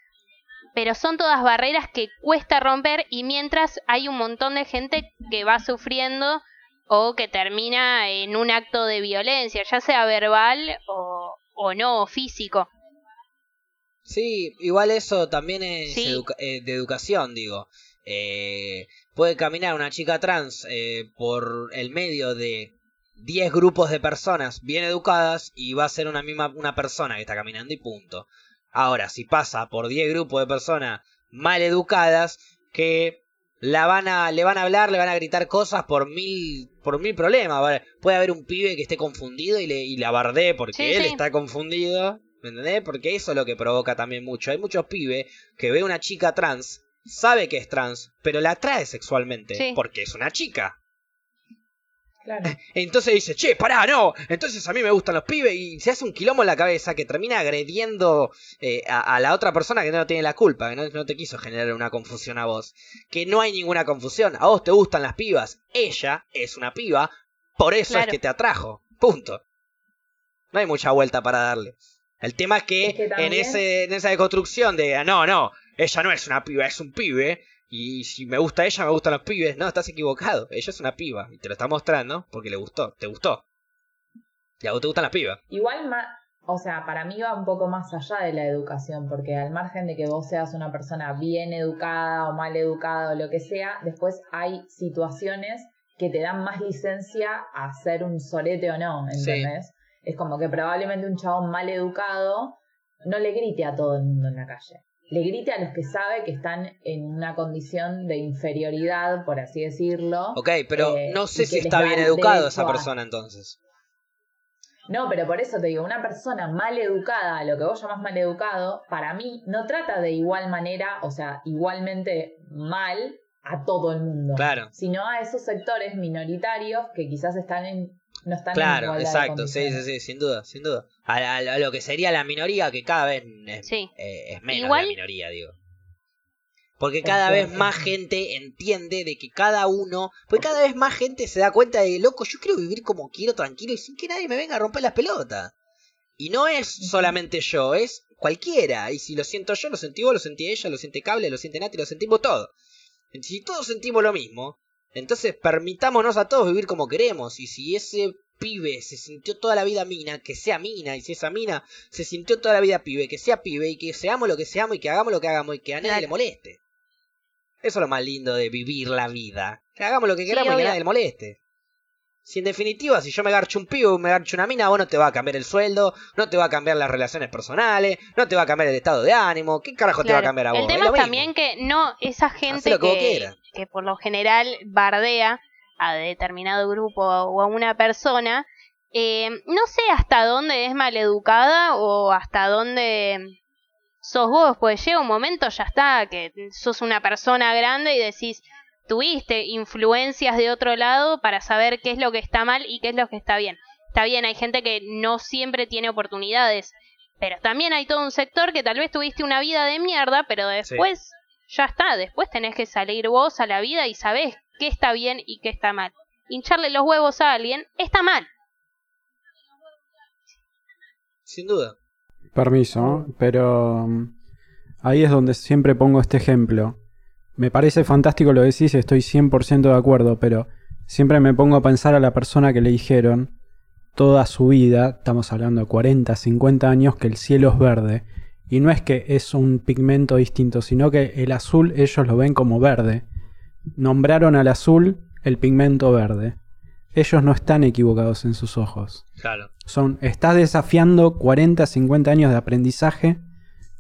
S2: pero son todas barreras que cuesta romper y mientras hay un montón de gente que va sufriendo o que termina en un acto de violencia, ya sea verbal o, o no, físico.
S1: Sí, igual eso también es
S2: Sí.
S1: educa- eh, de educación, digo. Eh, puede caminar una chica trans eh, por el medio de 10 grupos de personas bien educadas y va a ser una misma una persona que está caminando y punto. Ahora, si pasa por 10 grupos de personas mal educadas que la van a, le van a hablar, le van a gritar cosas por mil, por mil problemas. Puede haber un pibe que esté confundido y le, y la porque
S2: Sí,
S1: él
S2: sí.
S1: está confundido. ¿Me entendés? Porque eso es lo que provoca también mucho. Hay muchos pibes que ve una chica trans, sabe que es trans, pero la atrae sexualmente
S2: Sí.
S1: porque es una chica.
S3: Claro.
S1: Entonces dice, che, pará, no. Entonces a mí me gustan los pibes y se hace un quilombo en la cabeza que termina agrediendo eh, a, a la otra persona que no tiene la culpa, que no, no te quiso generar una confusión a vos. Que no hay ninguna confusión. A vos te gustan las pibas. Ella es una piba. Por eso
S2: Claro.
S1: es que te atrajo. Punto. No hay mucha vuelta para darle. El tema es que,
S3: Es que
S1: en, ese, en esa deconstrucción de, "Ah, no, no, ella no es una piba, es un pibe. Y si me gusta ella, me gustan los pibes. No, estás equivocado. Ella es una piba. Y te lo está mostrando porque le gustó. Te gustó. Y a vos te gustan las pibas.
S3: Igual, ma- o sea, para mí va un poco más allá de la educación, porque al margen de que vos seas una persona bien educada o mal educada o lo que sea, después hay situaciones que te dan más licencia a ser un sorete o no,
S1: Sí.
S3: ¿entendés? Es como que probablemente un chabón mal educado no le grite a todo el mundo en la calle. Le grite a los que sabe que están en una condición de inferioridad, por así decirlo.
S1: Ok, pero
S3: Eh,
S1: no sé si está bien educado esa
S3: a-
S1: persona entonces.
S3: No, pero por eso te digo, una persona mal educada, lo que vos llamás mal educado, para mí no trata de igual manera, o sea, igualmente mal a todo el mundo.
S1: Claro.
S3: Sino a esos sectores minoritarios que quizás están en, no están en
S1: Claro,
S3: de
S1: exacto, sí, sí, sí, sin duda, sin duda. A, a- a lo que sería la minoría, que cada vez es,
S2: Sí.
S1: eh, es menos
S2: Igual-
S1: la minoría, digo. Porque cada vez más gente entiende de que cada uno, porque cada vez más gente se da cuenta de, loco, yo quiero vivir como quiero, tranquilo, y sin que nadie me venga a romper las pelotas. Y no es solamente yo, es cualquiera. Y si lo siento yo, lo sentí vos, lo sentí ella, lo siente Cable, lo siente Nati, lo sentimos todos. Si todos sentimos lo mismo, entonces permitámonos a todos vivir como queremos. Y si ese pibe se sintió toda la vida mina, que sea mina. Y si esa mina se sintió toda la vida pibe, que sea pibe. Y que seamos lo que seamos y que hagamos lo que hagamos y que a nadie
S2: Claro.
S1: le moleste. Eso es lo más lindo de vivir la vida. Que hagamos lo que queramos y que
S2: obvio.
S1: nadie le moleste. Si en definitiva, si yo me garcho un pibe o me garcho una mina, vos no te va a cambiar el sueldo, no te va a cambiar las relaciones personales, no te va a cambiar el estado de ánimo. ¿Qué carajo te va a cambiar a vos?
S2: El tema es
S1: mismo.
S2: también que no, esa gente
S1: que.
S2: Que por lo general bardea a determinado grupo o a una persona, eh, no sé hasta dónde es maleducada o hasta dónde sos vos, pues llega un momento, ya está, que sos una persona grande y decís, tuviste influencias de otro lado para saber qué es lo que está mal y qué es lo que está bien. Está bien, hay gente que no siempre tiene oportunidades, pero también hay todo un sector que tal vez tuviste una vida de mierda, pero después ya está, después tenés que salir vos a la vida y sabés qué está bien y qué está mal. Hincharle los huevos a alguien está mal.
S1: Sin duda.
S4: Permiso, pero mm, ahí es donde siempre pongo este ejemplo. Me parece fantástico lo que decís, estoy 100% de acuerdo, pero siempre me pongo a pensar a la persona que le dijeron toda su vida, estamos hablando de 40, 50 años, que el cielo es verde. Y no es que es un pigmento distinto, sino que el azul ellos lo ven como verde. Nombraron al azul el pigmento verde. Ellos no están equivocados en sus ojos.
S1: Claro.
S4: Son, estás desafiando 40, 50 años de aprendizaje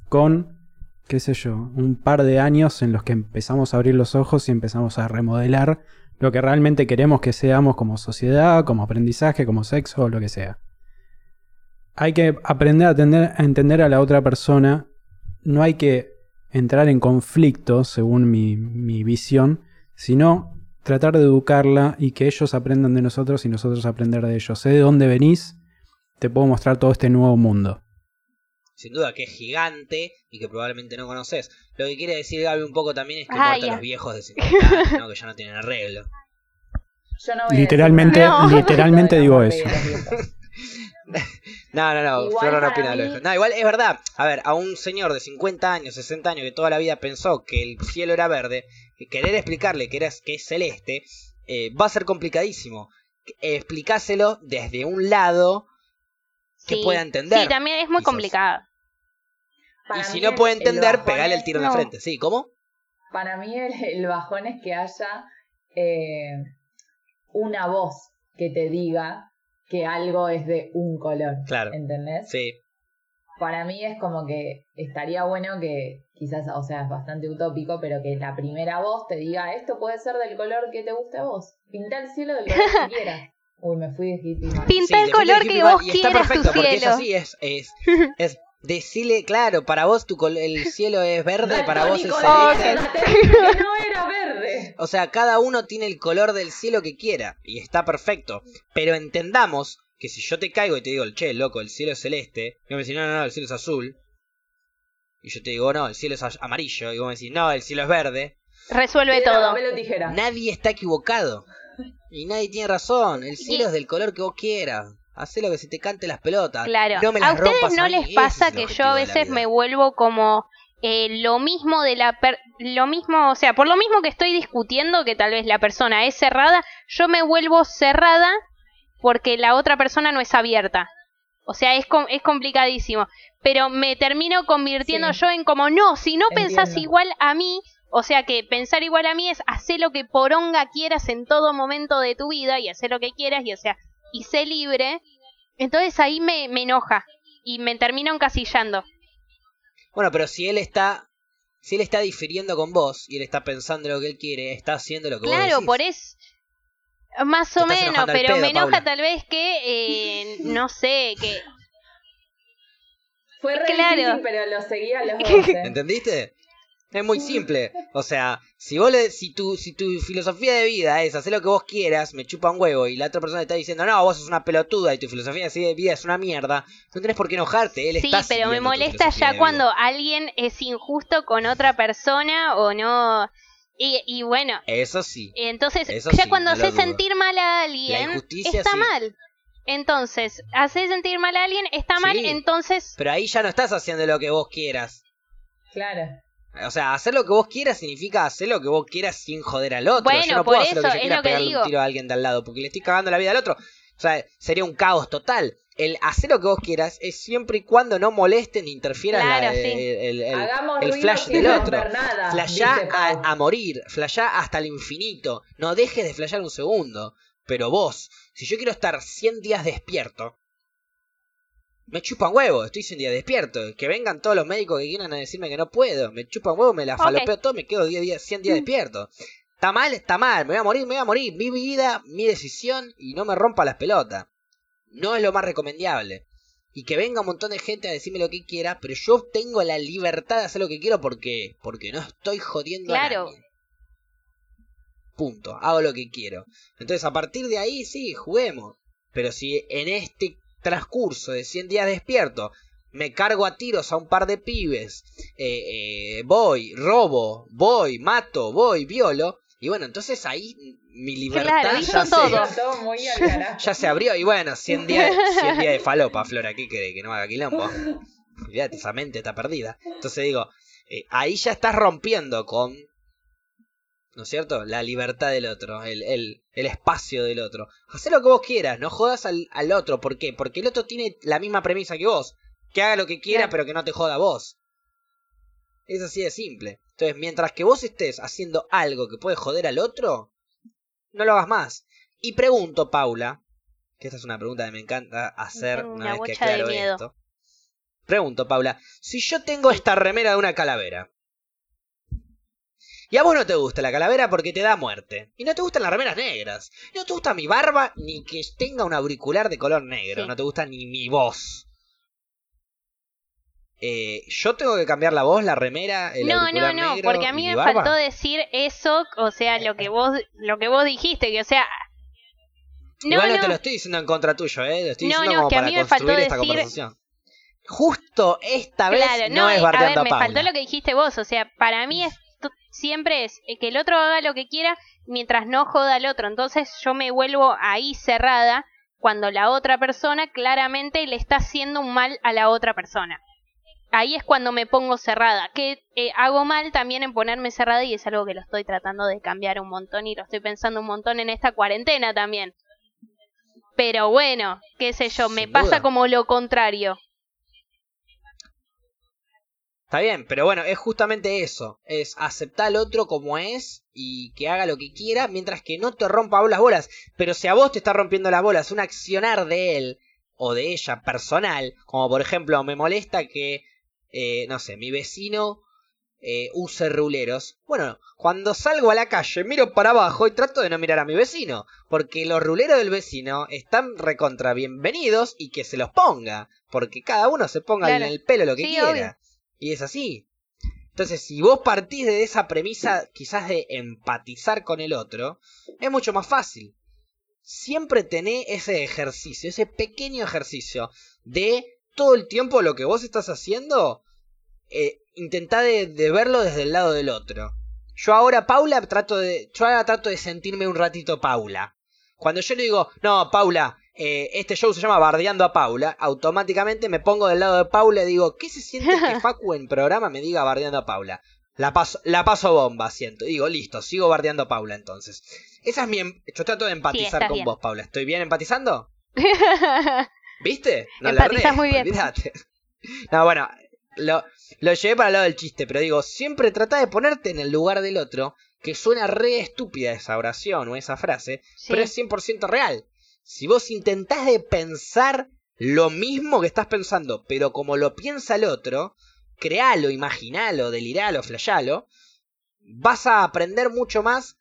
S4: con, qué sé yo, un par de años en los que empezamos a abrir los ojos y empezamos a remodelar lo que realmente queremos que seamos como sociedad, como aprendizaje, como sexo o lo que sea. Hay que aprender a, a entender a la otra persona. No hay que entrar en conflicto, según mi, mi visión, sino tratar de educarla y que ellos aprendan de nosotros y nosotros aprender de ellos. Sé de dónde venís, te puedo mostrar todo este nuevo mundo.
S1: Sin duda que es gigante y que probablemente no conoces. Lo que quiere decir Gaby un poco también es que
S2: Ah,
S1: muertos
S2: ya.
S1: los viejos de 50 años, ¿no? que ya no tienen arreglo.
S3: Yo no voy a
S4: Literalmente,
S3: decir.
S2: No.
S4: literalmente digo eso.
S1: No, no, no,
S3: Igual
S1: Flor no opina lo
S3: mí-
S1: viejo. No, igual es verdad. A ver, a un señor de 50 años, 60 años que toda la vida pensó que el cielo era verde, y querer explicarle que, era, que es celeste, eh, va a ser complicadísimo. Explicáselo desde un lado que
S2: Sí.
S1: pueda entender.
S2: Sí, también es muy
S1: quizás.
S2: complicado.
S3: Para
S1: y si no puede entender, pegale el tiro en la frente. Sí, ¿cómo?
S3: Para mí el, el bajón es que haya eh, una voz que te diga que algo es de un color.
S1: Claro.
S3: ¿Entendés?
S1: Sí.
S3: Para mí es como que estaría bueno que, quizás, o sea, es bastante utópico, pero que la primera voz te diga, esto puede ser del color que te guste a vos. Pinta el cielo del color que quieras. Uy, me fui de hippie.
S2: Pinta
S1: Sí,
S2: el color
S1: hippie
S2: que vos
S1: y está
S2: quieras tu
S1: perfecto, porque es
S2: cielo.
S1: es, es, es decirle, claro, para vos tu col- el cielo es verde, para vos es celeste.
S3: que no era verde.
S1: O sea, cada uno tiene el color del cielo que quiera y está perfecto. Pero entendamos que si yo te caigo y te digo, che, loco, el cielo es celeste, y vos me decís, no, no, no, el cielo es azul. Y yo te digo, no, el cielo es amarillo, y vos me decís, no, el cielo es verde.
S2: Resuelve
S3: Piedra,
S2: todo.
S1: Nadie está equivocado. Y nadie tiene razón. El cielo es del color que vos quieras. Hacé lo que se te cante las pelotas.
S2: Claro.
S1: No me
S2: ¿A
S1: las
S2: ustedes
S1: rompas
S2: no
S1: a
S2: les pasa que yo a veces me vuelvo como eh, lo mismo de la per- lo mismo, o sea, por lo mismo que estoy discutiendo que tal vez la persona es cerrada, yo me vuelvo cerrada porque la otra persona no es abierta. O sea, es com- es complicadísimo, pero me termino convirtiendo
S3: Sí.
S2: yo en como no, si no pensás
S3: Entiendo.
S2: igual a mí, o sea que pensar igual a mí es hacer lo que poronga quieras en todo momento de tu vida y hacer lo que quieras y o sea, y sé libre. Entonces ahí me, me enoja y me termino encasillando.
S1: Bueno, pero si él está. Si él está difiriendo con vos y él está pensando lo que él quiere, está haciendo lo que vos
S2: Claro, por eso. Más o menos, pero
S1: pedo,
S2: me enoja
S1: Paula.
S2: tal vez que, eh, no sé, que...
S3: Fue re
S2: Claro.
S3: difícil, pero lo seguía a los dos. ¿eh?
S1: ¿Entendiste? Es muy simple. O sea, si vos le, si tu, si tu filosofía de vida es hacer lo que vos quieras, me chupa un huevo, y la otra persona está diciendo, no, vos sos una pelotuda y tu filosofía de vida es una mierda, no tenés por qué enojarte. Él
S2: Sí,
S1: está
S2: pero me molesta ya cuando alguien es injusto con otra persona o no... Y, y bueno,
S1: Eso sí.
S2: entonces
S1: Eso
S2: ya
S1: sí,
S2: cuando
S1: no lo
S2: hace
S1: dudo.
S2: sentir mal a alguien, está
S1: sí.
S2: mal. Entonces, hacer sentir mal a alguien está mal, entonces...
S1: Pero ahí ya no estás haciendo lo que vos quieras.
S3: Claro.
S1: O sea, hacer lo que vos quieras significa hacer lo que vos quieras sin joder al otro.
S2: Bueno,
S1: yo no
S2: por
S1: puedo hacer lo que yo
S2: es
S1: quiera
S2: lo que
S1: pegarle
S2: digo.
S1: un tiro a alguien de al lado porque le estoy cagando la vida al otro. O sea, sería un caos total. el hacer lo que vos quieras es siempre y cuando no molesten ni interfieran
S2: Claro,
S1: la-
S2: sí.
S1: el, el-
S3: Hagamos
S1: el
S3: ruido
S1: flash
S3: sin
S1: del otro.
S3: romper nada,
S1: Flashá
S3: dice Pau.
S1: a, a morir, flashá hasta el infinito. No dejes de flashear un segundo. Pero vos, si yo quiero estar 100 días despierto, me chupan huevo, estoy 100 días despierto. Que vengan todos los médicos que quieran a decirme que no puedo. Me chupan huevo, me la
S2: Ok.
S1: falopeo todo, me quedo 10 días, 100 días despierto. Está mal, está mal, me voy a morir, me voy a morir. Mi vida, mi decisión y no me rompa las pelotas. No es lo más recomendable. Y que venga un montón de gente a decirme lo que quiera, pero yo tengo la libertad de hacer lo que quiero porque porque no estoy jodiendo
S2: Claro.
S1: a nadie. Punto, hago lo que quiero. Entonces, a partir de ahí, sí, juguemos. Pero si en este transcurso de 100 días despierto me cargo a tiros a un par de pibes, eh, eh, voy, robo, voy, mato, voy, violo, y bueno, entonces ahí mi libertad
S2: Claro,
S1: ya,
S2: hizo
S1: se,
S2: todo.
S3: Muy al
S1: ya se abrió. Y bueno, 100 días, 100 días de falopa, Flora, ¿qué cree? Que no haga quilombo. Olvídate, esa mente está perdida. Entonces digo, eh, ahí ya estás rompiendo con, ¿no es cierto? La libertad del otro, el, el, el espacio del otro. Hacé lo que vos quieras, no jodas al, al otro. ¿Por qué? Porque el otro tiene la misma premisa que vos. Que haga lo que quiera,
S3: Claro.
S1: pero que no te joda a vos. Es así de simple. Entonces, mientras que vos estés haciendo algo que puede joder al otro, no lo hagas más. Y pregunto, Paula, que esta es una pregunta que me encanta hacer una
S2: una
S1: vez que aclaro esto. Pregunto, Paula, si yo tengo esta remera de una calavera, y a vos no te gusta la calavera porque te da muerte, y no te gustan las remeras negras, y no te gusta mi barba ni que tenga un auricular de color negro,
S2: Sí.
S1: no te gusta ni mi voz. Eh, ¿Yo tengo que cambiar la voz, la remera, el
S2: No, no, no,
S1: negro
S2: porque a mí me faltó decir eso, o sea, lo que vos, lo que vos dijiste, que o sea, no,
S1: Igual no,
S2: no,
S1: te lo estoy diciendo en contra tuyo, ¿eh? Lo estoy
S2: No,
S1: diciendo
S2: no,
S1: como
S2: que a
S1: para
S2: mí me faltó
S1: construir esta
S2: decir-
S1: conversación. Justo esta vez
S2: claro,
S1: no, es
S2: eh, a
S1: bardeando
S2: ver,
S1: a,
S2: me faltó lo que dijiste vos, o sea, para mí es siempre es eh, que el otro haga lo que quiera mientras no joda al otro, entonces yo me vuelvo ahí cerrada cuando la otra persona claramente le está haciendo un mal a la otra persona. Ahí es cuando me pongo cerrada, que eh, hago mal también en ponerme cerrada y es algo que lo estoy tratando de cambiar un montón y lo estoy pensando un montón en esta cuarentena también. Pero bueno, qué sé yo, me pasa como lo contrario.
S1: Está bien, pero bueno, es justamente eso. Es aceptar al otro como es y que haga lo que quiera mientras que no te rompa las bolas. Pero si a vos te está rompiendo las bolas un accionar de él o de ella personal, como por ejemplo me molesta que, eh, no sé, mi vecino eh, use ruleros. Bueno, cuando salgo a la calle miro para abajo y trato de no mirar a mi vecino. Porque los ruleros del vecino están recontra bienvenidos y que se los ponga. Porque cada uno se ponga
S2: Claro.
S1: en el pelo lo que
S2: Sí,
S1: quiera.
S2: obvio.
S1: Y es así. Entonces, si vos partís de esa premisa quizás de empatizar con el otro, es mucho más fácil. Siempre tené ese ejercicio, ese pequeño ejercicio de todo el tiempo lo que vos estás haciendo, eh, intentá de, de verlo desde el lado del otro. Yo ahora, Paula, trato de, yo ahora trato de sentirme un ratito Paula. Cuando yo le digo, no, Paula, eh, este show se llama Bardeando a Paula, automáticamente me pongo del lado de Paula y digo, ¿qué se siente que Facu en programa me diga Bardeando a Paula? La paso, la paso bomba, siento. Digo, listo, sigo bardeando a Paula entonces. Esa es mi... em- Yo trato de empatizar con
S2: bien.
S1: vos, Paula. ¿Estoy bien empatizando? ¿Viste? No la erré,
S2: muy bien.
S1: olvídate. No, bueno, lo, lo llevé para el lado del chiste, pero digo, siempre trata de ponerte en el lugar del otro, que suena re estúpida esa oración o esa frase,
S2: Sí.
S1: pero es 100% real. Si vos intentás de pensar lo mismo que estás pensando, pero como lo piensa el otro, crealo, imaginalo, deliralo, flashalo, vas a aprender mucho más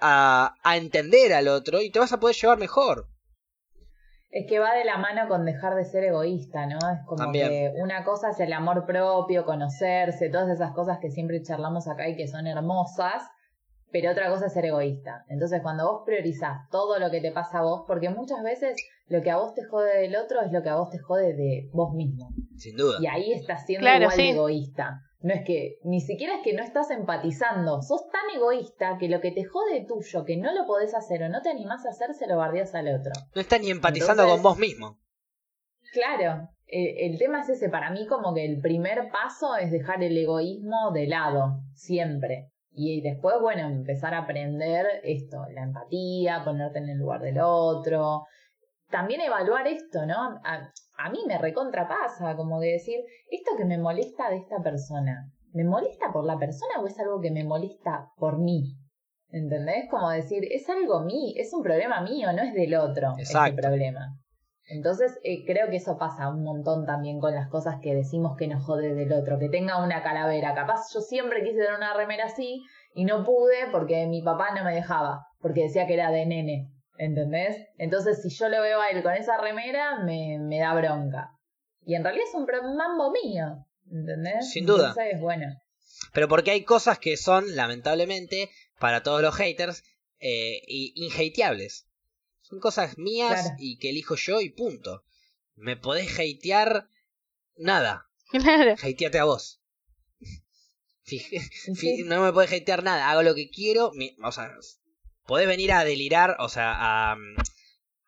S1: a, a entender al otro y te vas a poder llevar mejor.
S3: Es que va de la mano con dejar de ser egoísta, ¿no? Es como
S1: También.
S3: que una cosa es el amor propio, conocerse, todas esas cosas que siempre charlamos acá y que son hermosas, pero otra cosa es ser egoísta. Entonces, cuando vos priorizás todo lo que te pasa a vos, porque muchas veces lo que a vos te jode del otro es lo que a vos te jode de vos mismo.
S1: Sin duda.
S3: Y ahí estás siendo
S2: Claro,
S3: igual
S2: sí.
S3: de egoísta. No es que, ni siquiera es que no estás empatizando. Sos tan egoísta que lo que te jode tuyo, que no lo podés hacer o no te animás a hacer, se lo bardeas al otro.
S1: No estás ni empatizando
S3: Entonces-
S1: con vos mismo.
S3: Claro, eh, el tema es ese. Para mí, como que el primer paso es dejar el egoísmo de lado, siempre. Y después, bueno, empezar a aprender esto, la empatía, ponerte en el lugar del otro, también evaluar esto, ¿no? A, a mí me recontrapasa, como de decir, esto que me molesta de esta persona, ¿me molesta por la persona o es algo que me molesta por mí? ¿Entendés? Como decir, es algo mío, es un problema mío, no es del otro
S1: Exacto.
S3: ese problema. Entonces, eh, creo que eso pasa un montón también con las cosas que decimos que nos jode del otro. Que tenga una calavera. Capaz yo siempre quise tener una remera así y no pude porque mi papá no me dejaba. Porque decía que era de nene. ¿Entendés? Entonces, si yo lo veo a él con esa remera, me, me da bronca. Y en realidad es un mambo mío. ¿Entendés?
S1: Sin duda.
S3: Entonces, bueno.
S1: Pero porque hay cosas que son, lamentablemente, para todos los haters, eh, inhateables. Son cosas mías
S3: Claro.
S1: y que elijo yo y punto. Me podés hatear nada.
S2: Claro.
S1: Hateate a vos.
S3: Sí.
S1: No me podés hatear nada. Hago lo que quiero. mi- o sea, podés venir a delirar, o sea, a,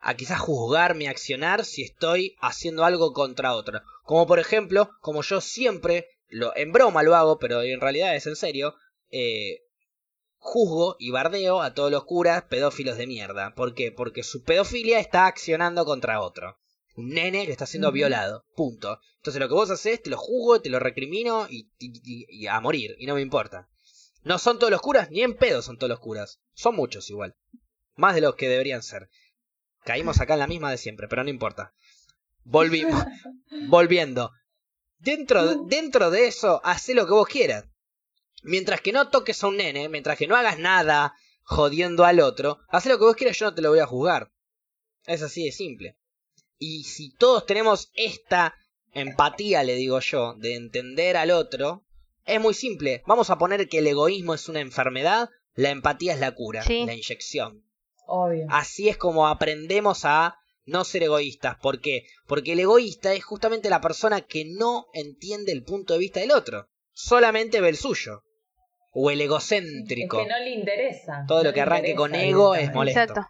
S1: a quizás juzgar mi accionar si estoy haciendo algo contra otro. Como por ejemplo, como yo siempre, lo, en broma lo hago, pero en realidad es en serio, eh, juzgo y bardeo a todos los curas pedófilos de mierda. ¿Por qué? Porque su pedofilia está accionando contra otro. Un nene que está siendo violado. Punto. Entonces lo que vos haces, te lo juzgo, te lo recrimino y, y- a morir. Y no me importa. No son todos los curas, ni en pedo son todos los curas. Son muchos igual. Más de los que deberían ser. Caímos acá en la misma de siempre, pero no importa. Volvimos. Volviendo. Dentro, de- dentro de eso, hacé lo que vos quieras. Mientras que no toques a un nene, mientras que no hagas nada jodiendo al otro, haz lo que vos quieras, yo no te lo voy a juzgar. Es así de simple. Y si todos tenemos esta empatía, le digo yo, de entender al otro, es muy simple. Vamos a poner que el egoísmo es una enfermedad, la empatía es la cura,
S2: Sí.
S1: la inyección.
S3: Obvio.
S1: Así es como aprendemos a no ser egoístas. ¿Por qué? Porque el egoísta es justamente la persona que no entiende el punto de vista del otro. Solamente ve el suyo. O el egocéntrico.
S3: Es que no le interesa.
S1: Todo
S3: no
S1: lo que arranque con ego es molesto.
S2: Exacto.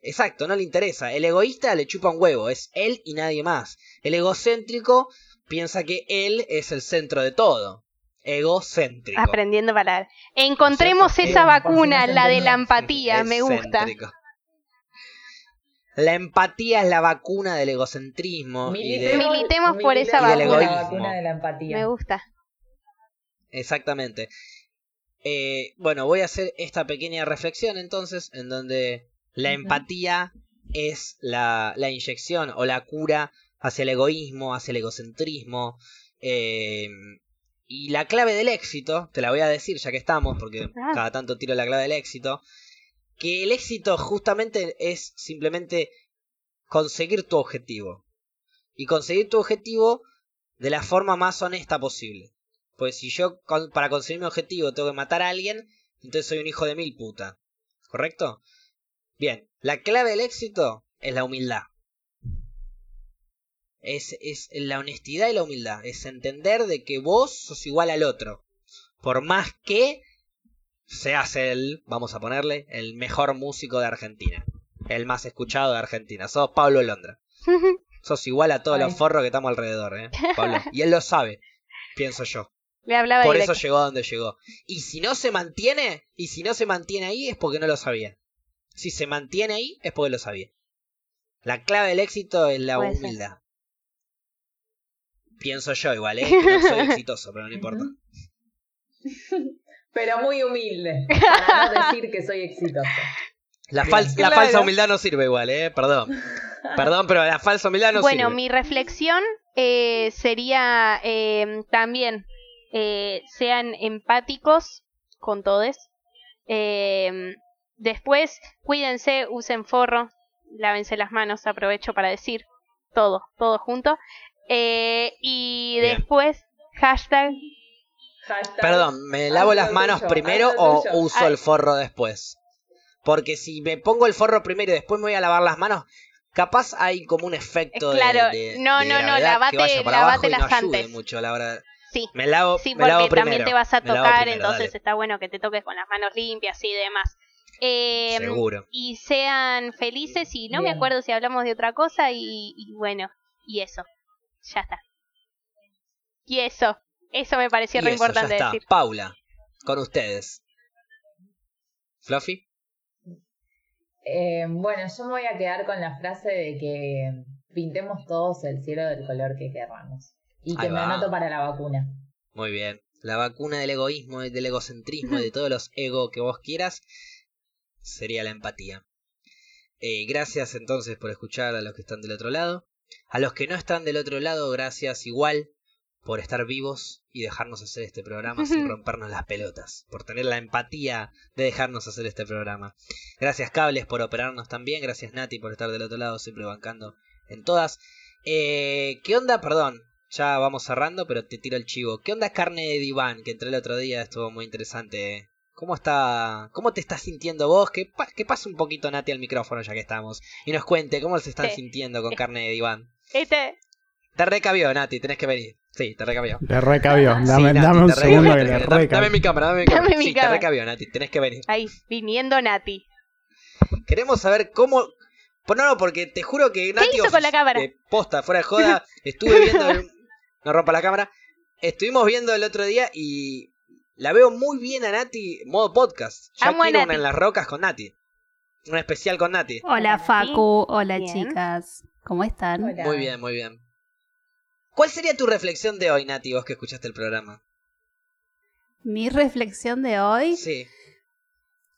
S1: Exacto, no le interesa. El egoísta le chupa un huevo, es él y nadie más. El egocéntrico piensa que él es el centro de todo. Egocéntrico.
S2: Aprendiendo palabras. Encontremos
S1: ¿Cierto?
S2: esa vacuna, la de la empatía, me gusta.
S1: La empatía es la vacuna del egocentrismo. y de-
S3: Militemos,
S2: por esa
S1: vacuna.
S3: la vacuna de la empatía.
S2: Me gusta.
S1: Exactamente. Eh, bueno, voy a hacer esta pequeña reflexión entonces, en donde la empatía es la, la inyección o la cura hacia el egoísmo, hacia el egocentrismo. eh, y la clave del éxito, te la voy a decir ya que estamos, porque
S2: Ah.
S1: cada tanto tiro la clave del éxito, que el éxito justamente es simplemente conseguir tu objetivo. Y conseguir tu objetivo de la forma más honesta posible. Pues si yo con- para conseguir mi objetivo tengo que matar a alguien, entonces soy un hijo de mil puta. ¿Correcto? Bien, la clave del éxito es la humildad. Es, es la honestidad y la humildad. Es entender de que vos sos igual al otro. Por más que seas el, vamos a ponerle, el mejor músico de Argentina. El más escuchado de Argentina. Sos Pablo Londra. Sos igual a todos
S3: Ay.
S1: los forros que estamos alrededor, ¿eh? Pablo. Y él lo sabe, pienso yo.
S2: Le hablaba
S1: Por
S2: directo.
S1: eso llegó a donde llegó. Y si no se mantiene, y si no se mantiene ahí es porque no lo sabía. Si se mantiene ahí es porque lo sabía. La clave del éxito es la
S2: Puede ser.
S1: humildad. Pienso yo igual, ¿eh? Que no soy exitoso, pero no importa.
S3: Pero muy humilde. Para no decir que soy exitoso.
S1: La,
S3: Bien.
S1: fal- la
S2: Claro.
S1: falsa humildad no sirve igual, ¿eh? Perdón. Perdón, pero la falsa humildad no
S2: bueno,
S1: sirve.
S2: mi reflexión eh, sería eh, también eh, sean empáticos con todos. Eh, después, cuídense, usen forro, lávense las manos, aprovecho para decir todo, todo junto. Eh, y
S1: Bien.
S2: después, hashtag,
S3: Hashtag,
S1: Perdón, ¿me lavo las manos
S3: tuyo,
S1: primero o
S3: tuyo.
S1: uso
S2: Ay.
S1: el forro después? Porque si me pongo el forro primero y después me voy a lavar las manos, capaz hay como un efecto de-
S2: Claro,
S1: de,
S2: no,
S1: de
S2: no, no,
S1: gravedad
S2: lavate-
S1: que vaya para abajo y no ayude mucho, la verdad.
S2: Sí.
S1: Me lavo,
S2: Sí,
S1: me lavo
S2: porque también
S1: primero.
S2: te vas a tocar,
S1: primero,
S2: entonces
S1: dale.
S2: está bueno que te toques con las manos limpias y demás. Eh,
S1: Seguro.
S2: y sean felices y no me acuerdo si hablamos de otra cosa y, y bueno, y eso, ya está. Y eso, eso me pareció
S1: Y
S2: re
S1: eso, ya
S2: importante
S1: está.
S2: decir.
S1: Paula, con ustedes. ¿Fluffy?
S3: Eh, bueno, yo me voy a quedar con la frase de que pintemos todos el cielo del color que queramos. Y que me anoto para la vacuna.
S1: Muy bien. La vacuna del egoísmo, del egocentrismo, y de todos los ego que vos quieras, sería la empatía. Eh, gracias entonces por escuchar a los que están del otro lado. A los que no están del otro lado, gracias igual por estar vivos y dejarnos hacer este programa sin rompernos las pelotas, por tener la empatía de dejarnos hacer este programa. Gracias Cables por operarnos también, gracias Nati por estar del otro lado, siempre bancando en todas. Eh, ¿Qué onda? Perdón, ya vamos cerrando, pero te tiro el chivo. ¿Qué onda carne de diván? Que entré el otro día, estuvo muy interesante. eh. ¿Cómo está? ¿Cómo te estás sintiendo vos? Que, pa- que pase un poquito Nati al micrófono ya que estamos. Y nos cuente cómo se están
S2: Sí.
S1: sintiendo con carne de diván.
S2: Este,
S1: Te recabió, Nati, tenés que venir. Sí, te recabió.
S4: Le recabió.
S1: Sí,
S4: Dame,
S1: Nati,
S4: dame un
S1: te recabió,
S4: segundo que
S1: te
S4: le
S1: recabió. Dame- mi cámara, dame mi cámara.
S2: Dame mi
S1: sí, te recabió, Nati, tenés que venir.
S2: ahí, viniendo Nati.
S1: Queremos saber cómo. Pues no, no, porque te juro que Nati.
S2: hizo con la cámara?
S1: eh, posta, fuera de joda. Estuve viendo. No rompa la cámara. Estuvimos viendo el otro día y. La veo muy bien a Nati, modo podcast. Ya
S2: Amo a
S1: quiero una en las rocas con Nati. Un especial con Nati.
S5: Hola
S2: Hola,
S5: Facu, hola
S2: Bien.
S5: chicas, ¿cómo están?
S3: Hola.
S1: Muy bien, muy bien. ¿Cuál sería tu reflexión de hoy, Nati, vos que escuchaste el programa?
S5: Mi reflexión de hoy,
S1: Sí.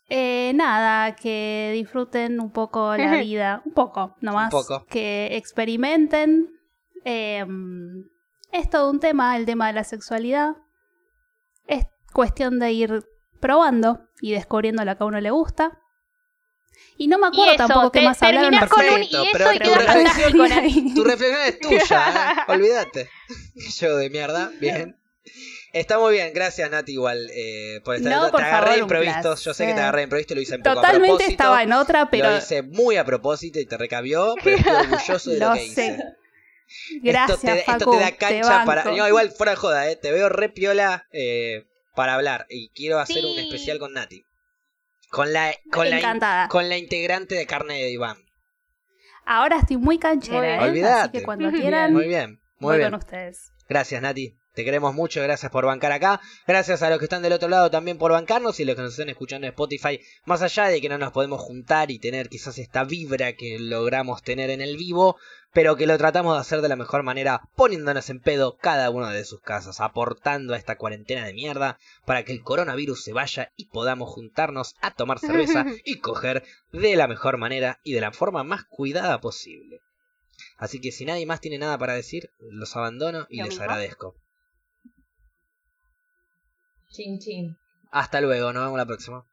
S5: eh, nada, que disfruten un poco la vida, un poco, nomás,
S1: Un poco.
S5: que experimenten. eh, es todo un tema, el tema de la sexualidad. Es cuestión de ir probando y descubriendo lo que a uno le gusta. Y no me acuerdo
S2: eso,
S5: tampoco qué
S2: te-
S5: más hablaron.
S2: terminás con un
S1: Perfecto,
S2: y
S1: pero
S2: y
S1: tu reflexión-. Tu reflexión es tuya, ¿eh? olvídate. Yo de mierda, bien. Está muy bien, gracias Nati igual eh, por estar
S5: No,
S1: Te
S5: por
S1: agarré
S5: favor,
S1: imprevisto, yo sé que te agarré de imprevisto y lo hice un poco a
S5: Totalmente
S1: propósito.
S5: estaba en otra, pero
S1: Lo hice muy a propósito y te recabió, pero estoy orgulloso de lo,
S5: Lo
S1: que
S5: sé.
S1: hice.
S5: Gracias
S1: esto te,
S5: Facu,
S1: esto te da
S5: te
S1: cancha para... No, igual fuera de joda, eh, te veo re piola eh, para hablar y quiero hacer un especial con Nati. Con la, con la,
S5: Encantada.
S1: con la integrante de carne de diván.
S5: Ahora estoy muy canchera,
S2: Muy
S5: ¿eh? Así que cuando quieran,
S1: Muy bien, muy
S5: voy
S1: bien.
S5: con ustedes.
S1: Gracias, Nati. Te queremos mucho, gracias por bancar acá. Gracias a los que están del otro lado también por bancarnos y los que nos están escuchando en Spotify. Más allá de que no nos podemos juntar y tener quizás esta vibra que logramos tener en el vivo, pero que lo tratamos de hacer de la mejor manera, poniéndonos en pedo cada uno de sus casas, aportando a esta cuarentena de mierda para que el coronavirus se vaya y podamos juntarnos a tomar cerveza y coger de la mejor manera y de la forma más cuidada posible. Así que si nadie más tiene nada para decir, los abandono y les
S2: mismo.
S1: agradezco.
S3: Chin chin.
S1: Hasta luego, nos vemos la próxima.